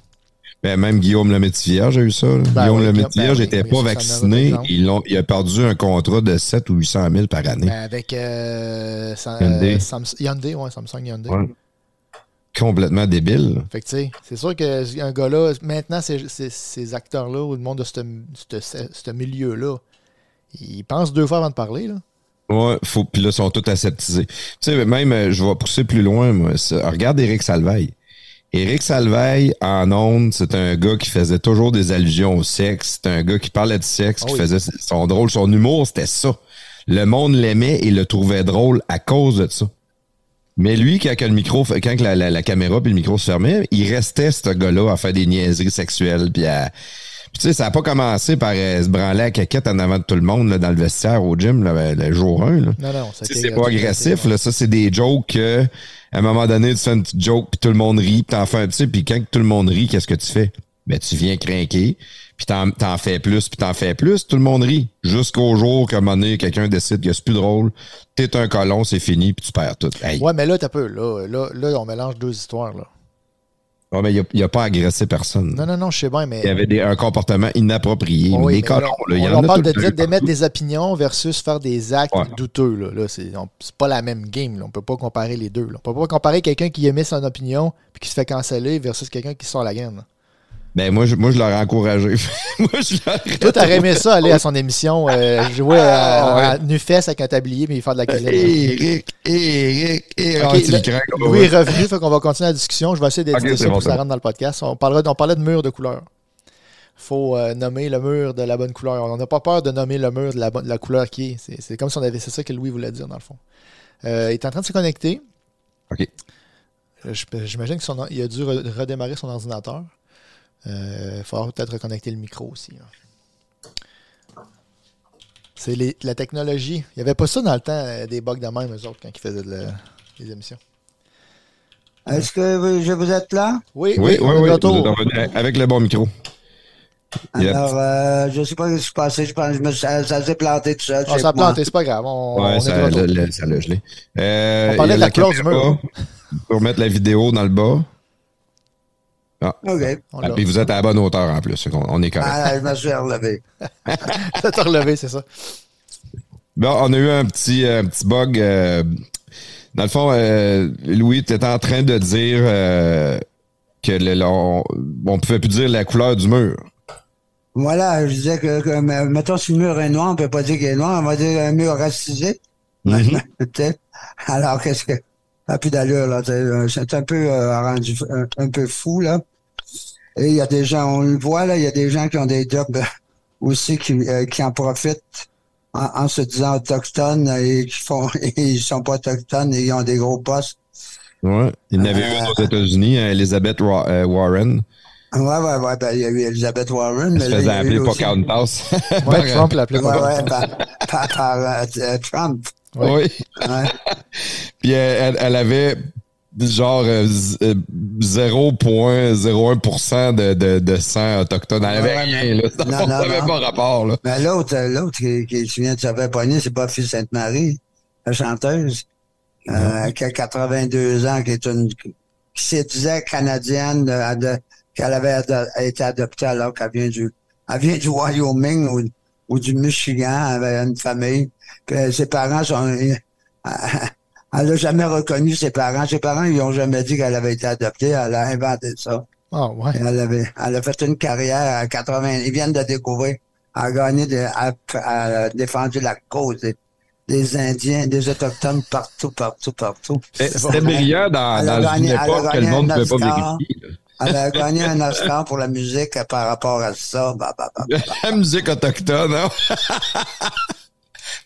Ben, même Guillaume Lemaitre-Vierge j'ai eu ça. Ben Guillaume oui, Lemaitre-Vierge ben oui, n'était pas vacciné. Ils il a perdu un contrat de 7 ou 800 000 par année. Ben, avec euh, Hyundai. euh, Hyundai, ouais, Samsung Hyundai. Ouais. Complètement débile. Fait que, c'est sûr qu'un gars-là, maintenant, ces, ces- ces acteurs-là, ou le monde de ce milieu-là, ils pensent deux fois avant de parler, là. Ouais, faut, puis là, ils sont tous aseptisés. Tu sais, même, euh, je vais pousser plus loin, moi. Regarde Éric Salveille. Éric Salveille, en ondes, c'est un gars qui faisait toujours des allusions au sexe. C'est un gars qui parlait de sexe, Ah qui oui. faisait son drôle, son humour, c'était ça. Le monde l'aimait et le trouvait drôle à cause de ça. Mais lui, quand le micro, quand que la, la- la caméra puis le micro se fermait, il restait ce gars-là à faire des niaiseries sexuelles puis à, puis tu sais, ça n'a pas commencé par euh, se branler à caquette en avant de tout le monde là, dans le vestiaire au gym là, le jour 1. Là. Non, non, C'est pas agressif, là. Ça, c'est des jokes que, à un moment donné, tu fais une petite joke, puis tout le monde rit, puis t'en fais un petit, puis quand tout le monde rit, qu'est-ce que tu fais? Ben, tu viens craquer, puis t'en, t'en fais plus, puis t'en fais plus, tout le monde rit. Jusqu'au jour qu'à un moment donné, quelqu'un décide que c'est plus drôle, t'es un colon, c'est fini, puis tu perds tout. Hey. Ouais, mais là, t'as peu. Là, là, là, on mélange deux histoires, là. Ouais, mais il a, il a pas agressé personne. Non, non, non, je sais bien, mais. Il y avait des, un comportement inapproprié. Oui, mais des mais colons, là, là, il y on, en on a parle tout de temps. d'émettre des opinions versus faire des actes Ouais. douteux. Là. Là, c'est, pas la même game. Là. On peut pas comparer les deux. Là. On peut pas comparer quelqu'un qui émet son opinion puis qui se fait canceller versus quelqu'un qui sort la graine. Ben moi, je, moi, je l'aurais encouragé. moi, je l'aurais... Toi, t'aurais aimé ça, aller à son émission, euh, jouer à, à, à Nufes avec un tablier, mais faire de la cuisine. Eric, Eric, Eric. Ok, Ah, Louis est revenu, fait qu'on va continuer la discussion. Je vais essayer d'éditer Ok, c'est ça bon, pour que ça rentre dans le podcast. On, parlera, on parlait de mur de couleur. faut euh, nommer le mur de la bonne couleur. On n'a pas peur de nommer le mur de la, bonne- de la couleur qui est. C'est, c'est comme si on avait. C'est ça que Louis voulait dire, dans le fond. Euh, il est en train de se connecter. OK. Euh, je- J'imagine qu'il a dû re- redémarrer son ordinateur. Euh, il faudra peut-être reconnecter le micro aussi. là. C'est les- la technologie. Il n'y avait pas ça dans le temps, euh, des bugs de même, eux autres, quand ils faisaient de la- des émissions. Est-ce que vous- je vous êtes là? Oui, Oui, oui, oui. Avec le bon micro. Yep. Alors, euh, je sais pas ce qui s'est passé. Je pense que je me suis- ça, ça s'est planté tout seul. Chez ça a planté, c'est pas grave. On, Ouais, ça, le- le- ça l'a gelé. Euh, On parlait de la du caméra. mur. Pour mettre la vidéo dans le bas. Ah. OK. Ah, puis vous êtes à la bonne hauteur en plus. On est correct. Ah, je me suis relevé. Ça t'a relevé, c'est ça. Bon, on a eu un petit, un petit bug. euh, dans le fond, euh, Louis, tu étais en train de dire euh, que le, on, on pouvait plus dire la couleur du mur. Voilà, je disais que, mettons, si le mur est noir, on peut pas dire qu'il est noir, on va dire un mur racisé. Mhm. Peut-être. Alors, qu'est-ce que. Ça n'a plus d'allure, là. C'est c'est un peu euh, rendu un, un peu fou, là. Et il y a des gens, on le voit, là, il y a des gens qui ont des jobs euh, aussi qui, euh, qui en profitent en, en se disant autochtones et qui font, et ils sont pas autochtones et ils ont des gros postes. Ouais. Il y en avait eu une aux États-Unis, Elizabeth Wa- euh, Warren. Ouais, ouais, ouais, ben, il y a eu Elizabeth Warren, Elle mais se faisait appeler Pocahontas. Ouais, Trump l'appelait Ouais, ouais, par, par, par, euh, euh, Trump. Oui. Ouais. Puis elle, avait genre euh, z- euh, 0,01% de, de, de sang autochtone. Elle avait rien, là. Ça n'avait pas rapport, là. Mais l'autre, euh, l'autre qui, qui se vient de se faire pogner, c'est Buffy Sainte-Marie, la chanteuse, euh, qui a 82 ans, qui est une, qui se disait canadienne, euh, qu'elle avait été adoptée alors qu'elle vient du, elle vient du Wyoming ou, du Michigan, elle avait une famille, que ses parents sont, elle n'a jamais reconnu ses parents. Ses parents, ils ont jamais dit qu'elle avait été adoptée. Elle a inventé ça. Ah, ouais. Elle, avait, elle a fait une carrière à 80. Ils viennent de découvrir. Elle a gagné, de, elle a, elle a défendu la cause des, des Indiens, des Autochtones partout, partout, partout. C'était c'était brillant dans, dans gagné- une elle a époque que le gagné monde un ne pouvait pas vérifier. Là. Elle a gagné un Oscar pour la musique par rapport à ça. Bah, bah, bah, bah. La musique autochtone, hein?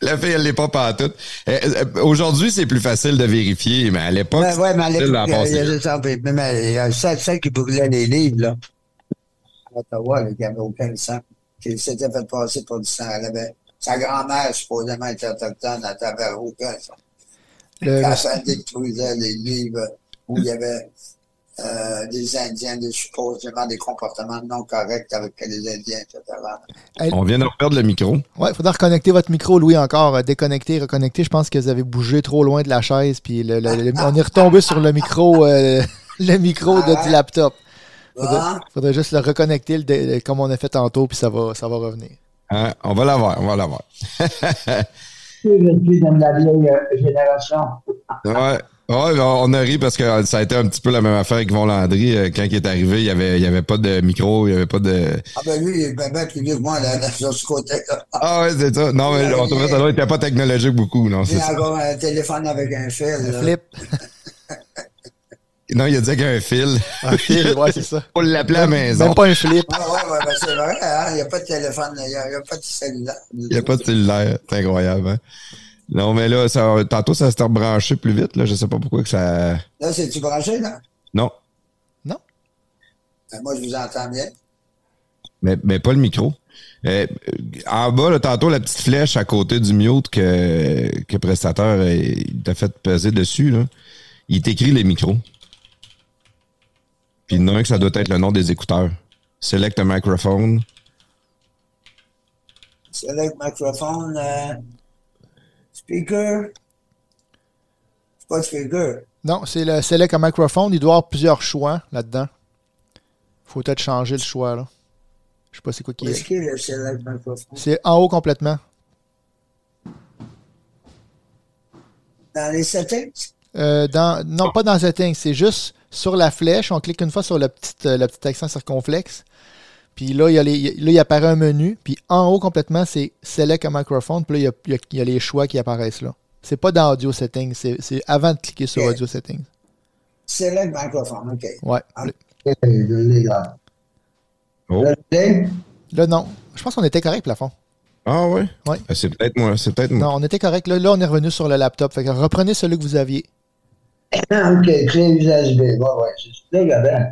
La fille, elle l'est pas pantoute. Euh, euh, Aujourd'hui, c'est plus facile de vérifier, mais à l'époque, Ouais, ouais, mais à l'époque, il il celle, celle qui brûlait les livres, là. À Ottawa, là, qui avait aucun sang. Qui s'était fait passer pour du sang. Elle avait, sa grand-mère, supposément, était autochtone, elle n'avait aucun sang. Le- Quand ça détruisait les livres où il y avait euh, des Indiens, des, supposément des comportements non corrects avec les Indiens, etc. On vient de reperdre le micro. Ouais, il faudra reconnecter votre micro, Louis, encore. euh, Déconnecter, reconnecter. Je pense que vous avez bougé trop loin de la chaise. Puis le- le- le- on est retombé sur le micro, euh, le micro de, du laptop. Faudrait, Ah, faudrait juste le reconnecter comme on a fait tantôt, puis ça va, ça va revenir. Hein? On va l'avoir, on va l'avoir. je suis de la vieille génération. Ouais. Ouais, on a ri parce que ça a été un petit peu la même affaire avec Yvon Landry. Euh, Quand il est arrivé, il n'y avait, il y avait pas de micro, il n'y avait pas de. Ah ben lui, il est bien, plus vieux que moi, là, sur ce côté-là. Ah ouais, c'est ça. Non, mais on trouvait ça là, il n'était pas technologique beaucoup, non, Il a encore un téléphone avec un fil. Un là. flip, Non, il a dit qu'il y a un fil. un fil, ouais, c'est ça. Pour l'appeler à la maison. Même pas un flip. Ah ouais, ouais, ben c'est vrai, hein, il n'y a pas de téléphone, il n'y a, a pas de cellulaire. Il n'y a pas de cellulaire. C'est incroyable, hein? Non, mais là, ça, tantôt, ça s'est rebranché plus vite, là. Je sais pas pourquoi que ça. Là, c'est-tu branché, là? Non. Ben, moi, je vous entends bien. Mais, mais pas le micro. Euh, en bas, là, tantôt, la petite flèche à côté du mute que, que prestateur euh, t'a fait peser dessus, là, il t'écrit les micros. Puis il y en a un que ça doit être le nom des écouteurs. Select a microphone. Select microphone, euh, speaker? C'est pas de speaker. Non, c'est le select un microphone. Il doit y avoir plusieurs choix là-dedans. Faut peut-être changer le choix, là. Je sais pas c'est quoi qui Est-ce est. qu'il est le select microphone? C'est en haut complètement. Dans les settings? Euh, dans, non, pas dans Settings. C'est juste sur la flèche. On clique une fois sur le petit, euh, le petit accent circonflexe. Puis là, il, y a les, là, il apparaît un menu. Puis en haut, complètement, c'est Select a microphone. Puis là, il y a, il y a- il y a les choix qui apparaissent là. C'est pas dans Audio Settings. C'est avant de cliquer sur. Audio Settings. Le microphone, OK. Ouais. Ah. Ok, je l'ai là. Oh. Je? Là, non. Je pense qu'on était correct, plafond. Ah ouais? Ouais. Ah, C'est peut-être moi. C'est peut-être moi. Non, on était correct. Là, là, on est revenu sur le laptop. Fait que reprenez celui que vous aviez. Ah, OK, clé USB. Ouais, ouais, c'est là,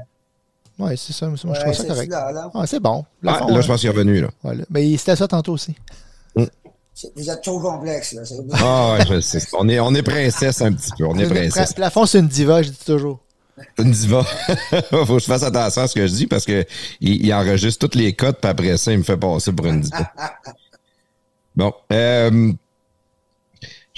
Ouais, c'est ça. Moi, je trouve ça c'est correct. Ah, c'est bon. Ah, là, hein. je pense qu'il est revenu, là. Ouais, là. Mais c'était ça tantôt aussi. C'est- Vous êtes trop complexe, là. Ah ouais, je sais. On est, on est princesse un petit peu. On est princesse. plafond, c'est une diva, je dis toujours. C'est une diva. Faut que je fasse attention à ce que je dis parce que il, enregistre toutes les codes, puis après ça, il me fait passer pour une diva. Bon. Euh,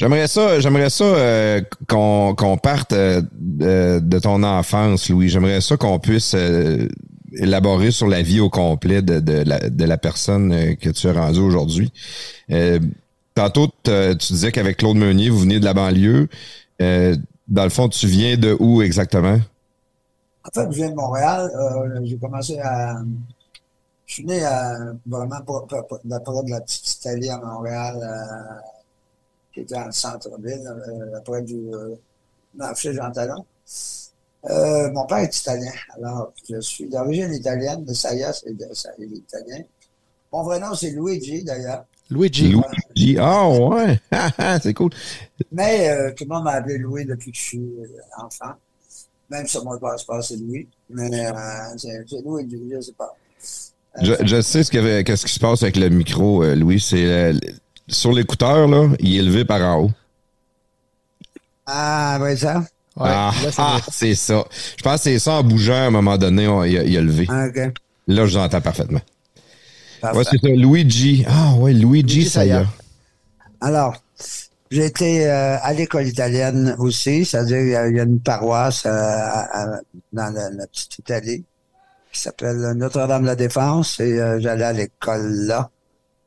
j'aimerais ça, j'aimerais ça euh, qu'on parte euh, de, de ton enfance, Louis. J'aimerais ça qu'on puisse euh, élaborer sur la vie au complet de, de, la, personne que tu as rendue aujourd'hui. Tantôt, tu disais qu'avec Claude Meunier, vous venez de la banlieue. Dans le fond, tu viens de où exactement? En fait, je viens de Montréal. J'ai commencé à. Je suis né à, vraiment de la petite Italie à Montréal, qui était le centre-ville, euh, après du euh, marché Jean Talon. Euh, mon père est italien. Alors, je suis d'origine italienne, de Sayas et de il est italien. Mon vrai nom, c'est Luigi, d'ailleurs. Luigi. Luigi. Ah ouais, c'est cool. Mais euh, tout le monde m'a appelé Louis depuis que je suis euh, enfant. Même sur mon passeport, c'est Louis. Mais euh, c'est Louis, je ne sais pas. Euh, Je, je sais ce, que, qu'est-ce qui se passe avec le micro, euh, Louis. C'est euh, sur l'écouteur, là, il est élevé par en haut. Ah, oui, ça? Ouais, ah, ah, c'est ça. Je pense que c'est ça en bougeant à un moment donné, on- il, a, il a levé. Ah. Là, je l'entends parfaitement. Parfait. Ouais, c'est ça. Luigi. Ah ouais, Luigi, Luigi ça y est. Alors, j'ai été euh, à l'école italienne aussi, c'est-à-dire il y a, il y a une paroisse euh, à- à- dans la, la petite Italie qui s'appelle Notre-Dame-de-la-Défense et euh, j'allais à l'école là,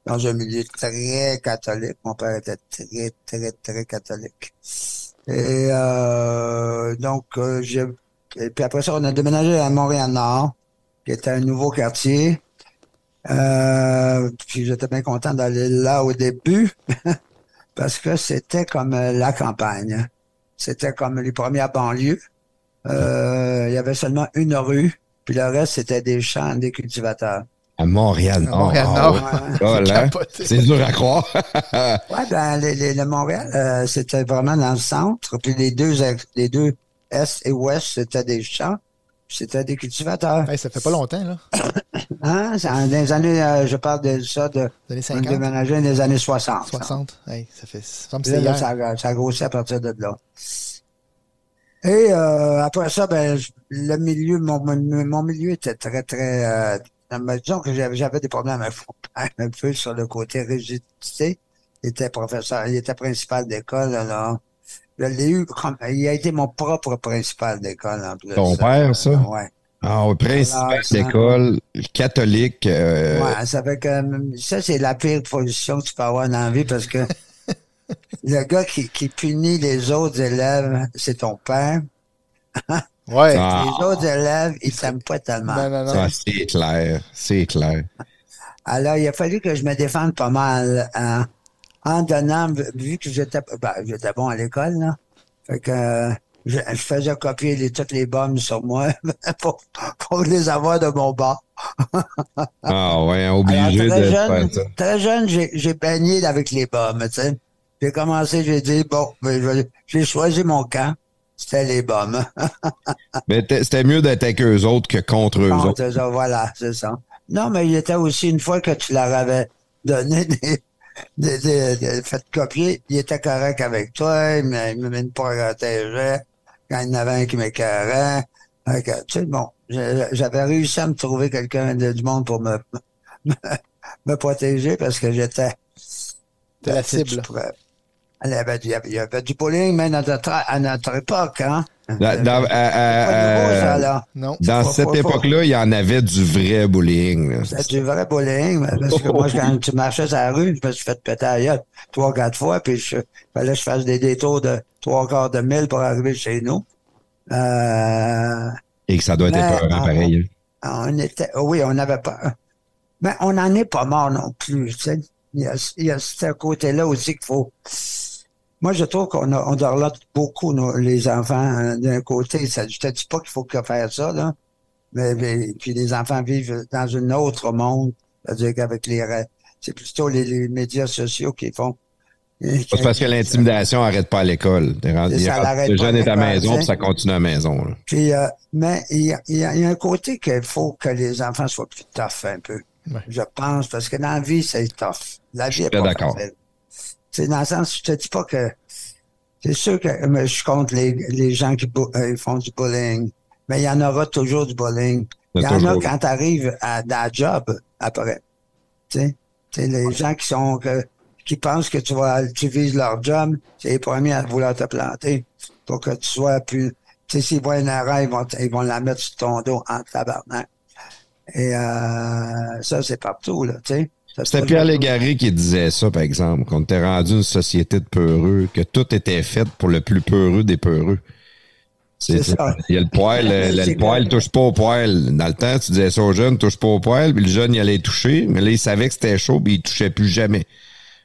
dans un milieu très catholique. Mon père était très, très, très catholique. Et euh, donc, euh, j'ai... Et puis après ça, on a déménagé à Montréal-Nord, qui était un nouveau quartier. Euh, puis j'étais bien content d'aller là au début parce que c'était comme euh, la campagne. C'était comme les premières banlieues. Euh, il y avait seulement une rue, puis le reste, c'était des champs, des cultivateurs. À Montréal. À. Ah, ouais. Voilà. Capoté. C'est dur à croire. Ouais, ben, les, les- le Montréal, euh, c'était vraiment dans le centre, puis les deux, les deux Est et Ouest, c'était des champs, puis c'était des cultivateurs. Hey, ça fait pas longtemps, là. Hein? Dans les années, euh, je parle de ça, de, Les années on a 50, déménagé dans les années 60. 60. Hey, ça fait. Ça me là, ça, a- ça a grossi à partir de là. Et euh, après ça, ben, le milieu, mon, mon mon milieu était très, très... Euh, disons que j'avais des problèmes avec mon père, un peu sur le côté rigidité. Il était professeur, il était principal d'école, alors... Je l'ai eu comme... Il a été mon propre principal d'école, en plus. Ton père, ça? Ouais. Ah, principal d'école, catholique. euh, Ouais, ça fait que ça, c'est la pire position que tu peux avoir dans la vie parce que le gars qui, qui punit les autres élèves, c'est ton père. Ouais. Ah. Les autres élèves, ils t'aiment pas tellement. Non, non, non. Ah, c'est clair. C'est clair. Alors, il a fallu que je me défende pas mal hein, en donnant, vu que j'étais ben, j'étais bon à l'école, là. Fait que je, je faisais copier les, toutes les bombes sur moi pour, pour les avoir de mon bord. Ah, ouais, Alors, obligé très de jeune, faire ça. très jeune, j'ai, baigné avec les bombes, tu sais. J'ai commencé, j'ai dit, bon, ben, j'ai choisi mon camp. C'était les bombes. Mais c'était mieux d'être avec eux autres que contre eux autres. voilà, c'est ça. Non, mais il était aussi, une fois que tu leur avais donné des, des, des- des- fait copier, il était correct avec toi, il me, il me même pas protégé. Quand il y en avait un qui m'écœurait. Tu sais, bon, j'avais réussi à me trouver quelqu'un du monde pour me, me, me protéger parce que j'étais la cible. pourrais- Il y, avait, il y avait- avait du bullying, même à notre, à notre époque, hein? Dans, à- à- ça, à-. Non. dans Faut- cette époque-là, il y en avait du vrai bullying. là. C'est du vrai bullying, mais parce que moi, quand tu marchais sur la rue, je me suis fait péter gueule trois, quatre fois, puis je fallait que je fasse des détours de trois quarts de mille pour arriver chez nous. Euh, Et que ça doit être Mais, épeurant ah, pareil. hein. on était, oui, on n'avait pas, Mais on n'en est pas mort non plus, tu sais. Il y a, il y a ce côté-là aussi qu'il faut... Moi, je trouve qu'on on dorlote beaucoup nos- les enfants hein, d'un côté. Ça, je te dis pas qu'il faut que faire ça, là. Mais, mais- puis les enfants vivent dans un autre monde. C'est-à-dire qu'avec les... C'est plutôt les, les médias sociaux qui font... C'est parce que l'intimidation n'arrête pas à l'école. Est Le jeune à est à la maison, puis ça continue à la maison. là. Puis, euh, mais il y, a, y y un côté qu'il faut que les enfants soient plus tough un peu. Ouais. Je pense, parce que dans la vie, c'est tough. La vie est très pas d'accord. facile. C'est dans le sens, je te dis pas que c'est sûr que mais je suis contre les, les gens qui euh, font du bullying, mais il y en aura toujours du bullying. Il y en a quand tu arrives à dans la job après. Tu sais, les gens qui sont que, qui pensent que tu vas tu vises leur job, c'est les premiers à vouloir te planter pour que tu sois plus. Tu sais, s'ils voient une erreur, ils vont, ils vont la mettre sur ton dos en tabarnak. Et euh, ça, c'est partout, là, tu sais. C'était Pierre Légaré qui disait ça, par exemple, qu'on était rendu une société de peureux, que tout était fait pour le plus peureux des peureux. C'est ça. Il y a le poil, le, le- le poil touche pas au poil. Dans le temps, tu disais ça aux jeunes, touche pas au poil, puis le jeune, il allait toucher, mais là, il savait que c'était chaud, puis il touchait plus jamais.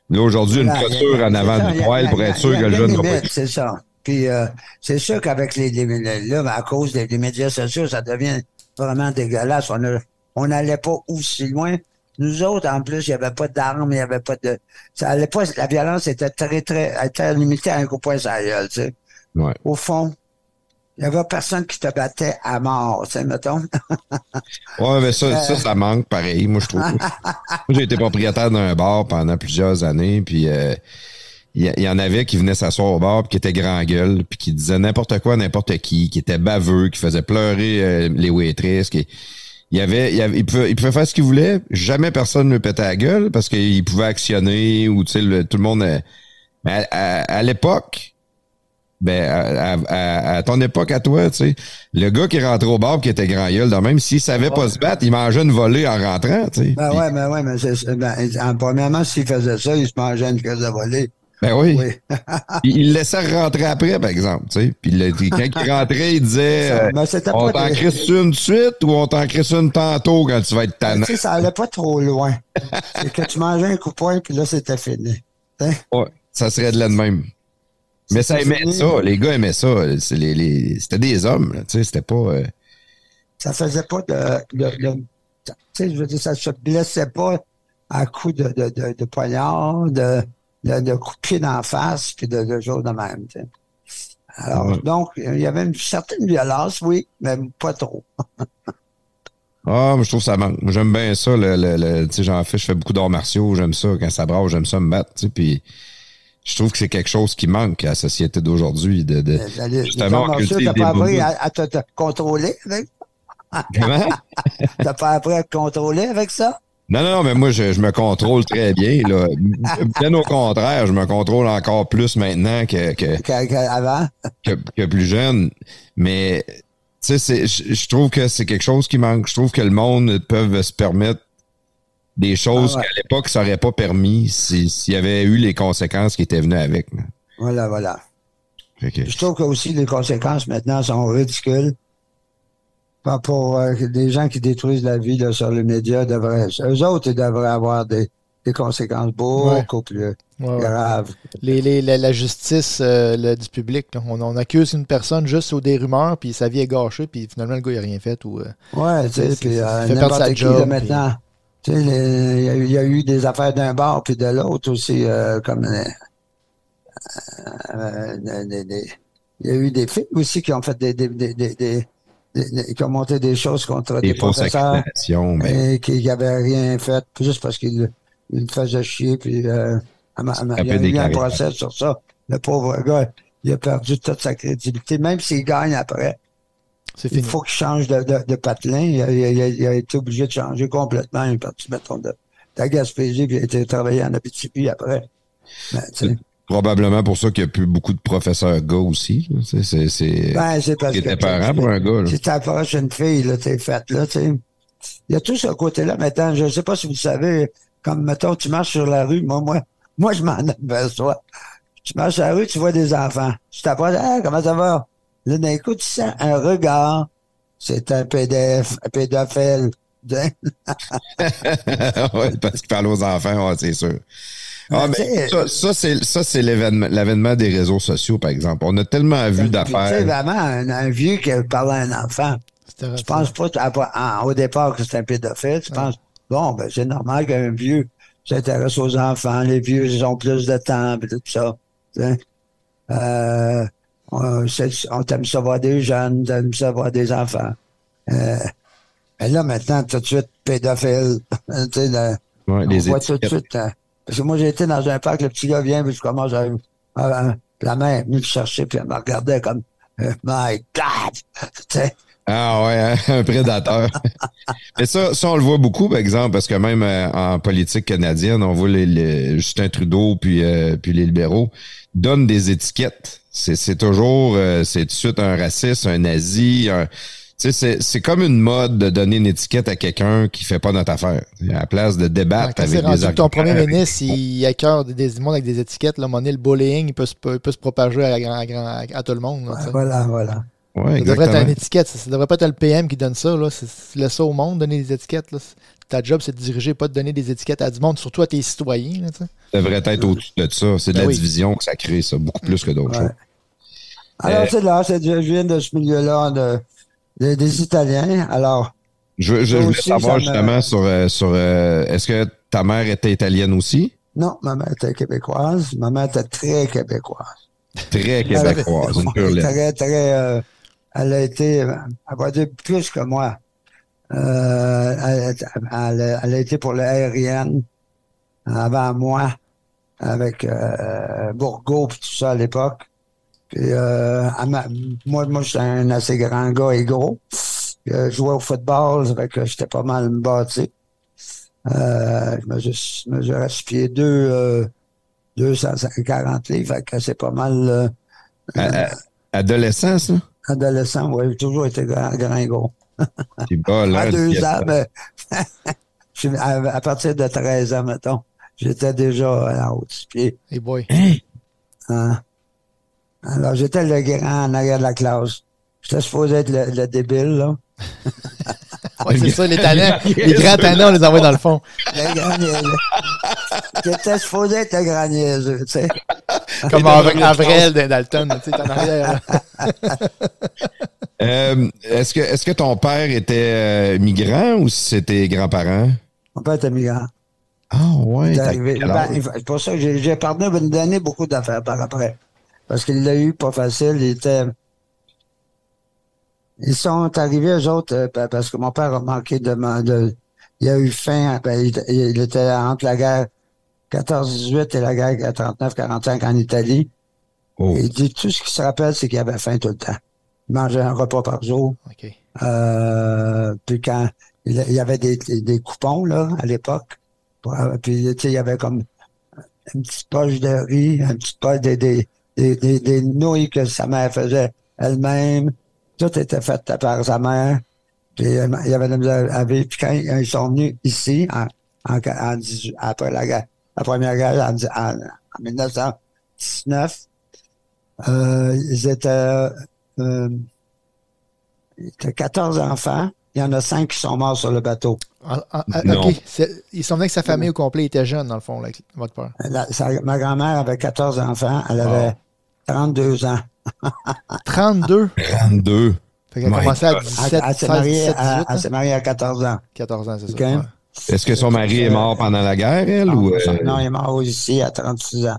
Là, aujourd'hui, une clôture en avant ça, du poil a- pour être sûr que le jeune va. C'est ça. Puis euh, c'est sûr qu'avec les, là, à cause des, des médias sociaux, ça devient vraiment dégueulasse. On a- on n'allait pas aussi loin. Nous autres, en plus, il n'y avait pas d'armes, il n'y avait pas de. Ça allait pas. La violence était très, très, était limitée à un coup de poing tu sais. Ouais. Au fond, il n'y avait personne qui te battait à mort, tu sais, mettons. Ouais, mais ça, Euh. ça, ça manque pareil, moi, je trouve. moi, j'ai été propriétaire d'un bar pendant plusieurs années, puis euh, il y, en avait qui venaient s'asseoir au bar, puis qui étaient grand gueule, puis qui disaient n'importe quoi, n'importe qui, qui étaient baveux, qui faisaient pleurer euh, les waitresses, qui... Il y avait, il avait, il pouvait, il pouvait faire ce qu'il voulait. Jamais personne ne le pétait à la gueule parce qu'il pouvait actionner ou tu sais, le- tout le monde. euh, Mais à, à- à l'époque, ben, à, à- à- ton époque, à toi, tu sais, le gars qui rentrait au bar qui était grand gueule, même, s'il savait pas se battre, il mangeait une volée en rentrant, tu sais. Ben ouais, ben ouais, mais c'est, c'est- ben, en, premièrement, s'il faisait ça, il se mangeait une caisse de volée. Ben oui. Oui. il, laissait rentrer après, par exemple, tu sais. Puis le- quand il rentrait, il disait, Ben, on t'en crisse une de suite ou on t'en crisse une tantôt quand tu vas être tannant. Tu sais, ça allait pas trop loin. c'est que tu mangeais un coup de poing, puis là, c'était fini. Hein? Ouais, ça serait de là de même. Mais ça aimait fini. ça, les gars aimaient ça. C'est les, les- C'était des hommes, tu sais, c'était pas... euh, Ça faisait pas de. de- de- tu sais, je veux dire, ça se blessait pas à coups de, de, de, de poignard, de, de, de coups de pied d'en face, puis de, de de même. tu sais. Alors, Ouais. donc, il y avait une certaine violence, oui, mais pas trop. Ah, mais je trouve que ça manque. J'aime bien ça. Le, le, le- tu sais, j'en fais, je fais beaucoup d'arts martiaux. J'aime ça. Quand ça brasse, j'aime ça me battre. Tu sais, puis je trouve que c'est quelque chose qui manque à la société d'aujourd'hui. De, de, Les- les justement, arts martiaux, cultive t'as des pas appris boubous. à, à te, te contrôler avec? Comment? T'as pas appris à te contrôler avec ça? Non, non, non, mais moi, je, je me contrôle très bien. Là. Bien au contraire, je me contrôle encore plus maintenant que, que, qu'à- Avant? que, que plus jeune. Mais tu sais, je je trouve que c'est quelque chose qui manque. Je trouve que le monde peut se permettre des choses Ah ouais. qu'à l'époque, ça n'aurait pas permis si- s'il y avait eu les conséquences qui étaient venues avec. là. Voilà, voilà. Que- Je trouve que aussi les conséquences maintenant sont ridicules. Pas pour euh, des gens qui détruisent la vie là, sur les médias, devraient, eux autres, ils devraient avoir des, des conséquences beaucoup plus Ouais, ouais. graves. Les, les- la, la justice euh, le- du public, là. on, on accuse une personne juste sur des rumeurs, puis sa vie est gâchée, puis finalement le gars il a rien fait. Ou, euh, Ouais, tu sais, puis n'importe qui job, là, maintenant. Tu sais, les- il y, a eu- il y a eu des affaires d'un bord puis de l'autre aussi, comme il y a eu des filles aussi qui ont fait des- qui ont monté des choses contre des des professeurs. Ben, et qui n'avait rien fait, juste parce qu'il il me faisait chier, puis euh, il y a eu un procès sur ça. Le pauvre gars, il a perdu toute sa crédibilité, même s'il gagne après. Il fini. faut qu'il change de, de, de patelin. Il a, il a- il a été obligé de changer complètement. Il est parti, mettons, de, de la Gaspésie, puis il a été travailler en Abitibi après. Ben, tu sais, probablement pour ça qu'il n'y a plus beaucoup de professeurs gars aussi. C'est, c'est, c'est, ben, c'est parce que... épeurant pour un gars. là. Si t'approches une fille, là, t'es faite, là, tu. Il y a tout ce côté-là maintenant. Je ne sais pas si vous savez, comme, mettons, tu marches sur la rue, moi, moi, moi, je m'en aperçois. Tu marches sur la rue, tu vois des enfants. Tu t'approches, ah, comment ça va? Là, d'un coup, tu sens un regard. C'est un PDF, un pédophile. Ouais, parce qu'il parle aux enfants, ouais, c'est sûr. Ah, ça, ça, c'est, ça, c'est l'événement, l'avènement des réseaux sociaux, par exemple. On a tellement vu Puis, Tu sais, d'affaires. vraiment, un, un vieux qui parle à un enfant. Tu penses pas à- à- au départ que c'est un pédophile. Tu penses, bon, ben, c'est normal qu'un vieux s'intéresse aux enfants. Les vieux, ils ont plus de temps, et tout ça. Euh, on, c'est- on t'aime ça voir des jeunes, t'aimes ça voir des enfants. Euh, mais là, maintenant, tout de suite, pédophile. tu sais, le- Ouais, on les voit tout de suite. hein. Parce que moi, j'ai été dans un parc, le petit gars vient, puis je commence à. à- à- la mère est venue le chercher, puis elle me regardait comme euh, My God! Ah ouais, hein, un prédateur. Mais ça, ça, on le voit beaucoup, par exemple, parce que même euh, en politique canadienne, on voit les, les- Justin Trudeau puis, euh, puis les libéraux donnent des étiquettes. C'est, toujours, euh, c'est tout de suite un raciste, un nazi. un- c'est, c'est comme une mode de donner une étiquette à quelqu'un qui fait pas notre affaire. À la place de débattre Quand c'est avec rendu des que ton premier ministre, il accueille des, des monde avec des étiquettes, là, à un moment donné, le bullying, il peut se, il peut se propager à, grand- à tout le monde. là, voilà, voilà. Ouais, Ça devrait être une étiquette. Ça, ça devrait pas être le PM qui donne ça. Là. Laisse ça au monde, donner des étiquettes. Là. Ta job, c'est de diriger, pas de donner des étiquettes à du monde, surtout à tes citoyens. Là. Ça devrait être au-dessus de ça. C'est de Ben la oui. division que ça crée, ça, beaucoup plus que d'autres Ouais. choses. Alors, Euh, c'est là, c'est, je viens de ce milieu-là de, de- des Italiens. Alors, Je, je voulais savoir me- justement sur, euh, sur euh, est-ce que ta mère était italienne aussi? non, ma mère était québécoise. Ma mère était très québécoise. Très québécoise, une pure laine. Très, très, euh, elle a été, elle va dire plus que moi. Euh, elle, elle a- elle a été pour l'aérienne avant moi, avec euh, Bourgault et tout ça à l'époque. Puis, euh, m'a- moi, moi j'étais un assez grand gars et gros. Euh, je jouais au football, ça fait que j'étais pas mal bâti. Euh, je mesure, je mesurais six pieds deux, euh, 240 livres, fait que c'est pas mal euh, à- Adolescent, ça? adolescent, ouais, j'ai toujours été grand, grand et gros. C'est pas là. À deux ans, mais je suis- à, à partir de 13 ans, mettons, j'étais déjà à haut six pieds. Hey boy. Hein? Alors, j'étais le grand en arrière de la classe. J'étais supposé être le, le débile, là. Ouais, c'est ça, les talents. les grands talents, on les envoie dans le fond. Le grand. J'étais supposé être le grand niaiseux, tu sais. Comme Av- Avril de Dalton. Tu sais, t'es en arrière. Euh, est-ce que est-ce que ton père était euh, migrant ou c'était grands-parents? Mon père était migrant. Ah ouais, est Ben, c'est pour ça que j'ai pardonné de me donner beaucoup d'affaires par après. Parce qu'il l'a eu pas facile. Il était. Ils sont arrivés, eux autres, euh, pa- parce que mon père a manqué de. il a eu faim. ben, il, il était entre la guerre 14-18 et la guerre 39-45 en Italie. Oh. Il dit tout ce qu'il se rappelle, c'est qu'il avait faim tout le temps. Il mangeait un repas par jour. Euh, puis quand il y avait des, des- coupons là à l'époque, puis tu sais il y avait comme une petite poche de riz, une petite poche des des, des, des, des nouilles que sa mère faisait elle-même. Tout était fait par sa mère. Puis euh, il y avait de la misère à vivre. Puis quand ils ils sont venus ici en, en, en 18 après la guerre, la première guerre en, en, en 1919, euh, ils étaient euh, il y a 14 enfants. Il y en a 5 qui sont morts sur le bateau. Ah, ah, ah, Non. OK. C'est- Ils sont venus avec sa famille au complet. Il était jeune, dans le fond, là, votre père. La- sa- ma grand-mère avait 14 enfants. Elle avait 32 ans. 32. 32. Fait qu'elle a My commencé à God. 17, Elle, elle s'est 16, mariée 17, à, 18. elle hein? s'est mariée à 14 ans. 14 ans, c'est ça. ouais. Est-ce que son mari est mort pendant la guerre, elle, ou euh, Non, il est mort ici à 36 ans.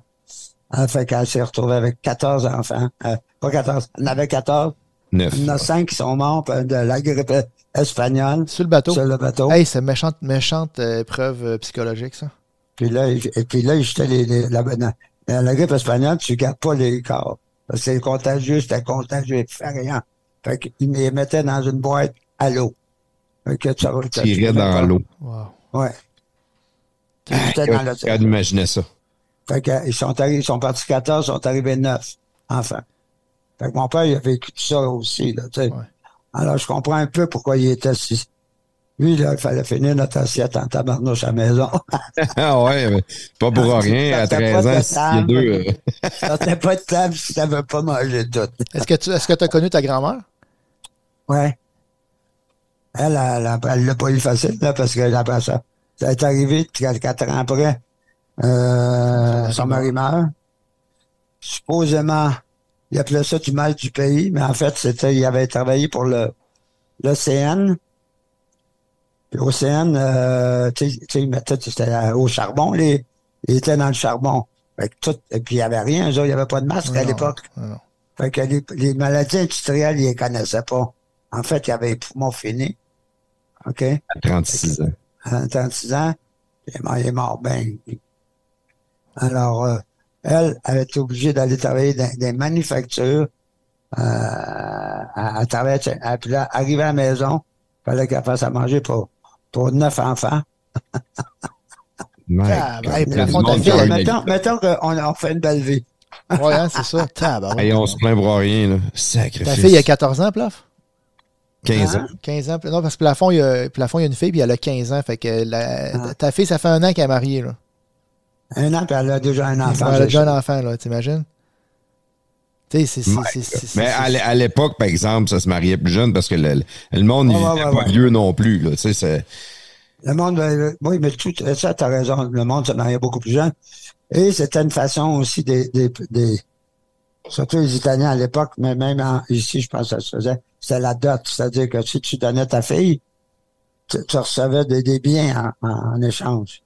Elle fait qu'elle s'est retrouvée avec 14 enfants. Euh, pas 14. Elle en avait 14. neuf? Il y en a 5 qui sont morts euh, de la grippe espagnole Sur le bateau. sur le bateau. Hey, c'est méchante, méchante euh, épreuve euh, psychologique, ça. Puis là, et puis là, il jetait les, les- la, dans- la grippe espagnole, tu gardes pas les corps. Parce que c'est contagieux, c'était contagieux, il fait rien. Fait qu'il les mettait dans une boîte à l'eau. Fait que tu, Tirait dans l'eau. Wow. Ouais. Le jetais dans. Regarde, imaginez ça. Fait que, ils sont arrivés, ils sont partis 14, ils sont arrivés 9 enfants. Fait que mon père, il a vécu tout ça aussi, là, tu sais. Ouais. Alors, je comprends un peu pourquoi il était si. Lui, là, il fallait finir notre assiette en tabarnouche à la maison. Ah ouais, mais pas pour rien. À Ça fait 13 pas ans, de s'il y a deux. euh, Ça n'était pas de table si t'avais pas mangé tout. Est-ce que tu est-ce que as connu ta grand-mère? Ouais. Elle, elle, elle l'a pas eu facile, là, parce que après ça, ça est arrivé quatre ans après, euh, son mari meurt. Supposément, il appelait ça du mal du pays, mais en fait, c'était, il avait travaillé pour le, l'OCN. Puis euh, tu sais, c'était au charbon, les, il était dans le charbon. Fait que tout, et puis il n'y avait rien, genre, il n'y avait pas de masque à l'époque. Fait que les, les maladies industrielles, ils les connaissaient pas. En fait, il avait les poumons finis. OK? À 36 ans. À 36 ans, il est mort, il est mort ben. Alors, euh, elle, elle était obligée d'aller travailler dans des manufactures, euh, à, à travailler, à- puis là, arriver à la maison, il fallait qu'elle fasse à manger pour, pour neuf enfants. Ah, fille, eu mettons, mettons qu'on on fait une belle vie. Ouais, hein, c'est ça. Hey, on se plaint pour rien, là. Sacrifice. Ta fille, il a 14 ans, Plaf? 15 Hein? ans. 15 ans. Non, parce que Plafond, il y a, Plafond, il y a une fille, puis elle a 15 ans. Fait que la- Ah. ta fille, ça fait un an qu'elle est mariée, là. Un an, puis elle a déjà un enfant. elle a déjà un enfant, là, t'imagines? Tu c'est- c'est- c'est- Mais à l'é- à l'époque, par exemple, ça se mariait plus jeune parce que le, le monde, ouais, ouais, pas ouais. vieux non plus. Là, tu c'est- Le monde, euh, oui, mais tout ça, t'as raison. Le monde se mariait beaucoup plus jeune. Et c'était une façon aussi des, des, des- surtout les Italiens à l'époque, mais même en- ici, je pense que ça se faisait, c'était la dot. C'est-à-dire que si tu donnais ta fille, tu, tu recevais des, des biens en, en- en échange.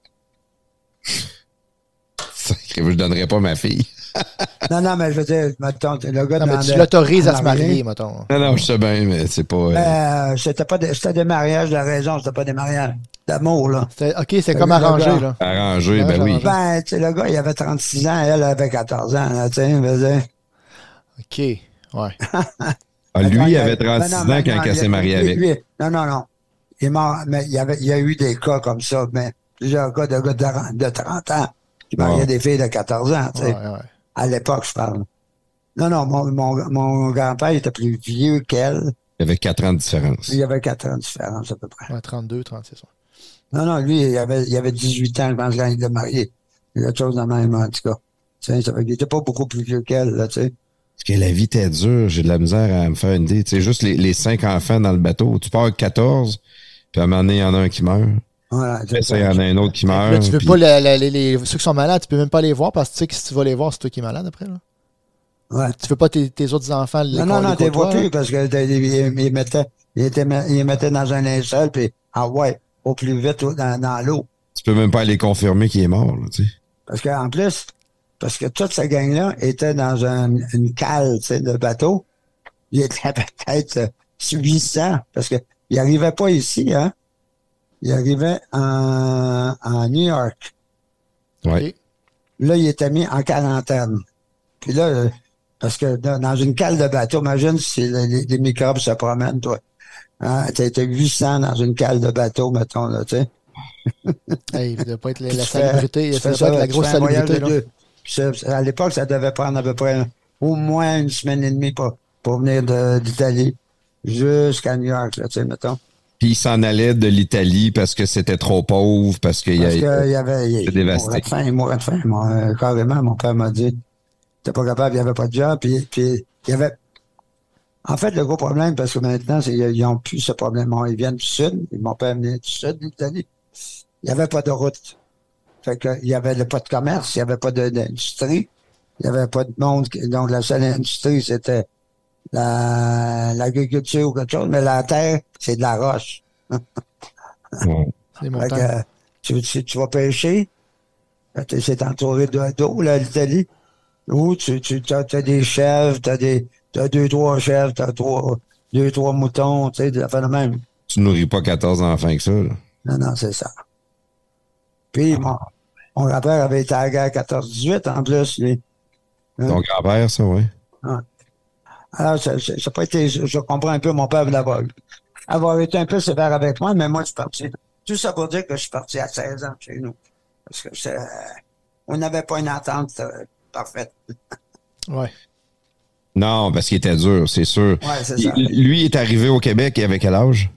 je donnerais pas ma fille. Non, non, mais je veux dire, mettons, le gars Non, mais tu l'autorises à se marier. marier, mettons. Non, non, je sais bien, mais c'est pas. euh, Ben, euh, c'était pas des, c'était des mariages de raison, c'était pas des mariages d'amour, là. C'était- OK, c'est comme arrangé, là. arrangé, ben oui. Ben, tu sais, le gars, il avait 36 ans, elle avait 14 ans, là, tu sais, je veux dire. OK, ouais. Ah, lui, il avait ben 36 non, ans ben quand il- s'est mariée lui- avec. lui- non, non, non. Il est mort, mais il y, avait, il y a eu des cas comme ça, mais plusieurs cas de gars de, de 30 ans qui mariaient Ouais. des filles de 14 ans, tu sais. ouais, ouais. À l'époque, je parle. Non, non, mon, mon, mon grand-père était plus vieux qu'elle. Il avait 4 ans de différence. Il y avait 4 ans de différence, à peu près. Ouais, 32, 36. ouais. Non, non, lui, il avait, il avait 18 ans, je pense, quand il était marié. Il y a autre chose de même, en tout cas. Tu sais, ça fait qu'il était pas beaucoup plus vieux qu'elle, là, tu sais. Parce que la vie était dure, j'ai de la misère à me faire une idée. Tu sais, juste les, les 5 enfants dans le bateau. Tu pars avec 14, puis à un moment donné, il y en a un qui meurt. Voilà, Après ça, il y en a un autre qui meurt. Là, tu veux puis- pas la- la- les, les- ceux qui sont malades, tu peux même pas les voir parce que tu sais que si tu vas les voir, c'est toi qui es malade après. Là. Ouais. Tu veux pas tes, tes autres enfants les Non, non, non, t'es vois plus parce était, il mettait dans un linceul, puis ah ouais, au plus vite dans, dans l'eau. Tu peux même pas aller confirmer qu'il est mort, là, tu sais. Parce qu'en plus, parce que toute cette gang-là était dans un- une cale, tu sais, de bateau. Il était peut-être euh, 800, parce que il arrivait pas ici, hein. Il arrivait en, en New York. Ok. Là, il était mis en quarantaine. Puis là, euh, parce que dans, une cale de bateau, imagine si les, les- les microbes se promènent, toi. Hein, t'as été 800 dans une cale de bateau, mettons, là, tu sais. Hey, ça doit pas être la, la salubrité. Ça doit pas être la grosse salubrité. de deux. À l'époque, ça devait prendre à peu près au moins une semaine et demie pour, pour venir d'Italie jusqu'à New York, là, tu sais, mettons. Puis il s'en allait de l'Italie parce que c'était trop pauvre, parce qu'il y avait, il, C'est il dévasté. de faim, il mourait de faim. Euh, carrément, mon père m'a dit, t'es pas capable, il n'y avait pas de job, puis, puis il y avait, en fait, le gros problème, parce que maintenant, c'est, ils n'ont plus ce problème. Ils viennent du sud, mon père venait du sud de l'Italie. Il n'y avait pas de route. Fait que, il n'y avait pas de commerce, il n'y avait pas d'industrie, il n'y avait pas de monde. Donc, la seule industrie, c'était la, l'agriculture ou quelque chose, mais la terre, c'est de la roche. Ouais. Que, euh, tu, tu, tu vas pêcher, c'est entouré de- d'eau, l'Italie. Ou tu, tu as, des chèvres, tu as, des, t'as deux, trois chèvres, tu as trois, deux, trois moutons, tu sais, de la fin de même. Tu nourris pas 14 enfants avec ça, là. Non, non, c'est ça. Puis, mon, mon grand-père avait été à la guerre 14-18 en plus? Ton grand-père, ça, oui. Alors, ça, ça, ça a pas été, je, je comprends un peu mon père d'avoir, avoir été un peu sévère avec moi, mais moi, je suis parti. Tout ça pour dire que je suis parti à 16 ans chez nous. Parce que c'est, euh, on n'avait pas une entente euh, parfaite. Ouais. Non, parce qu'il était dur, c'est sûr. Ouais, c'est Il- ça. lui est arrivé au Québec, il avait quel âge?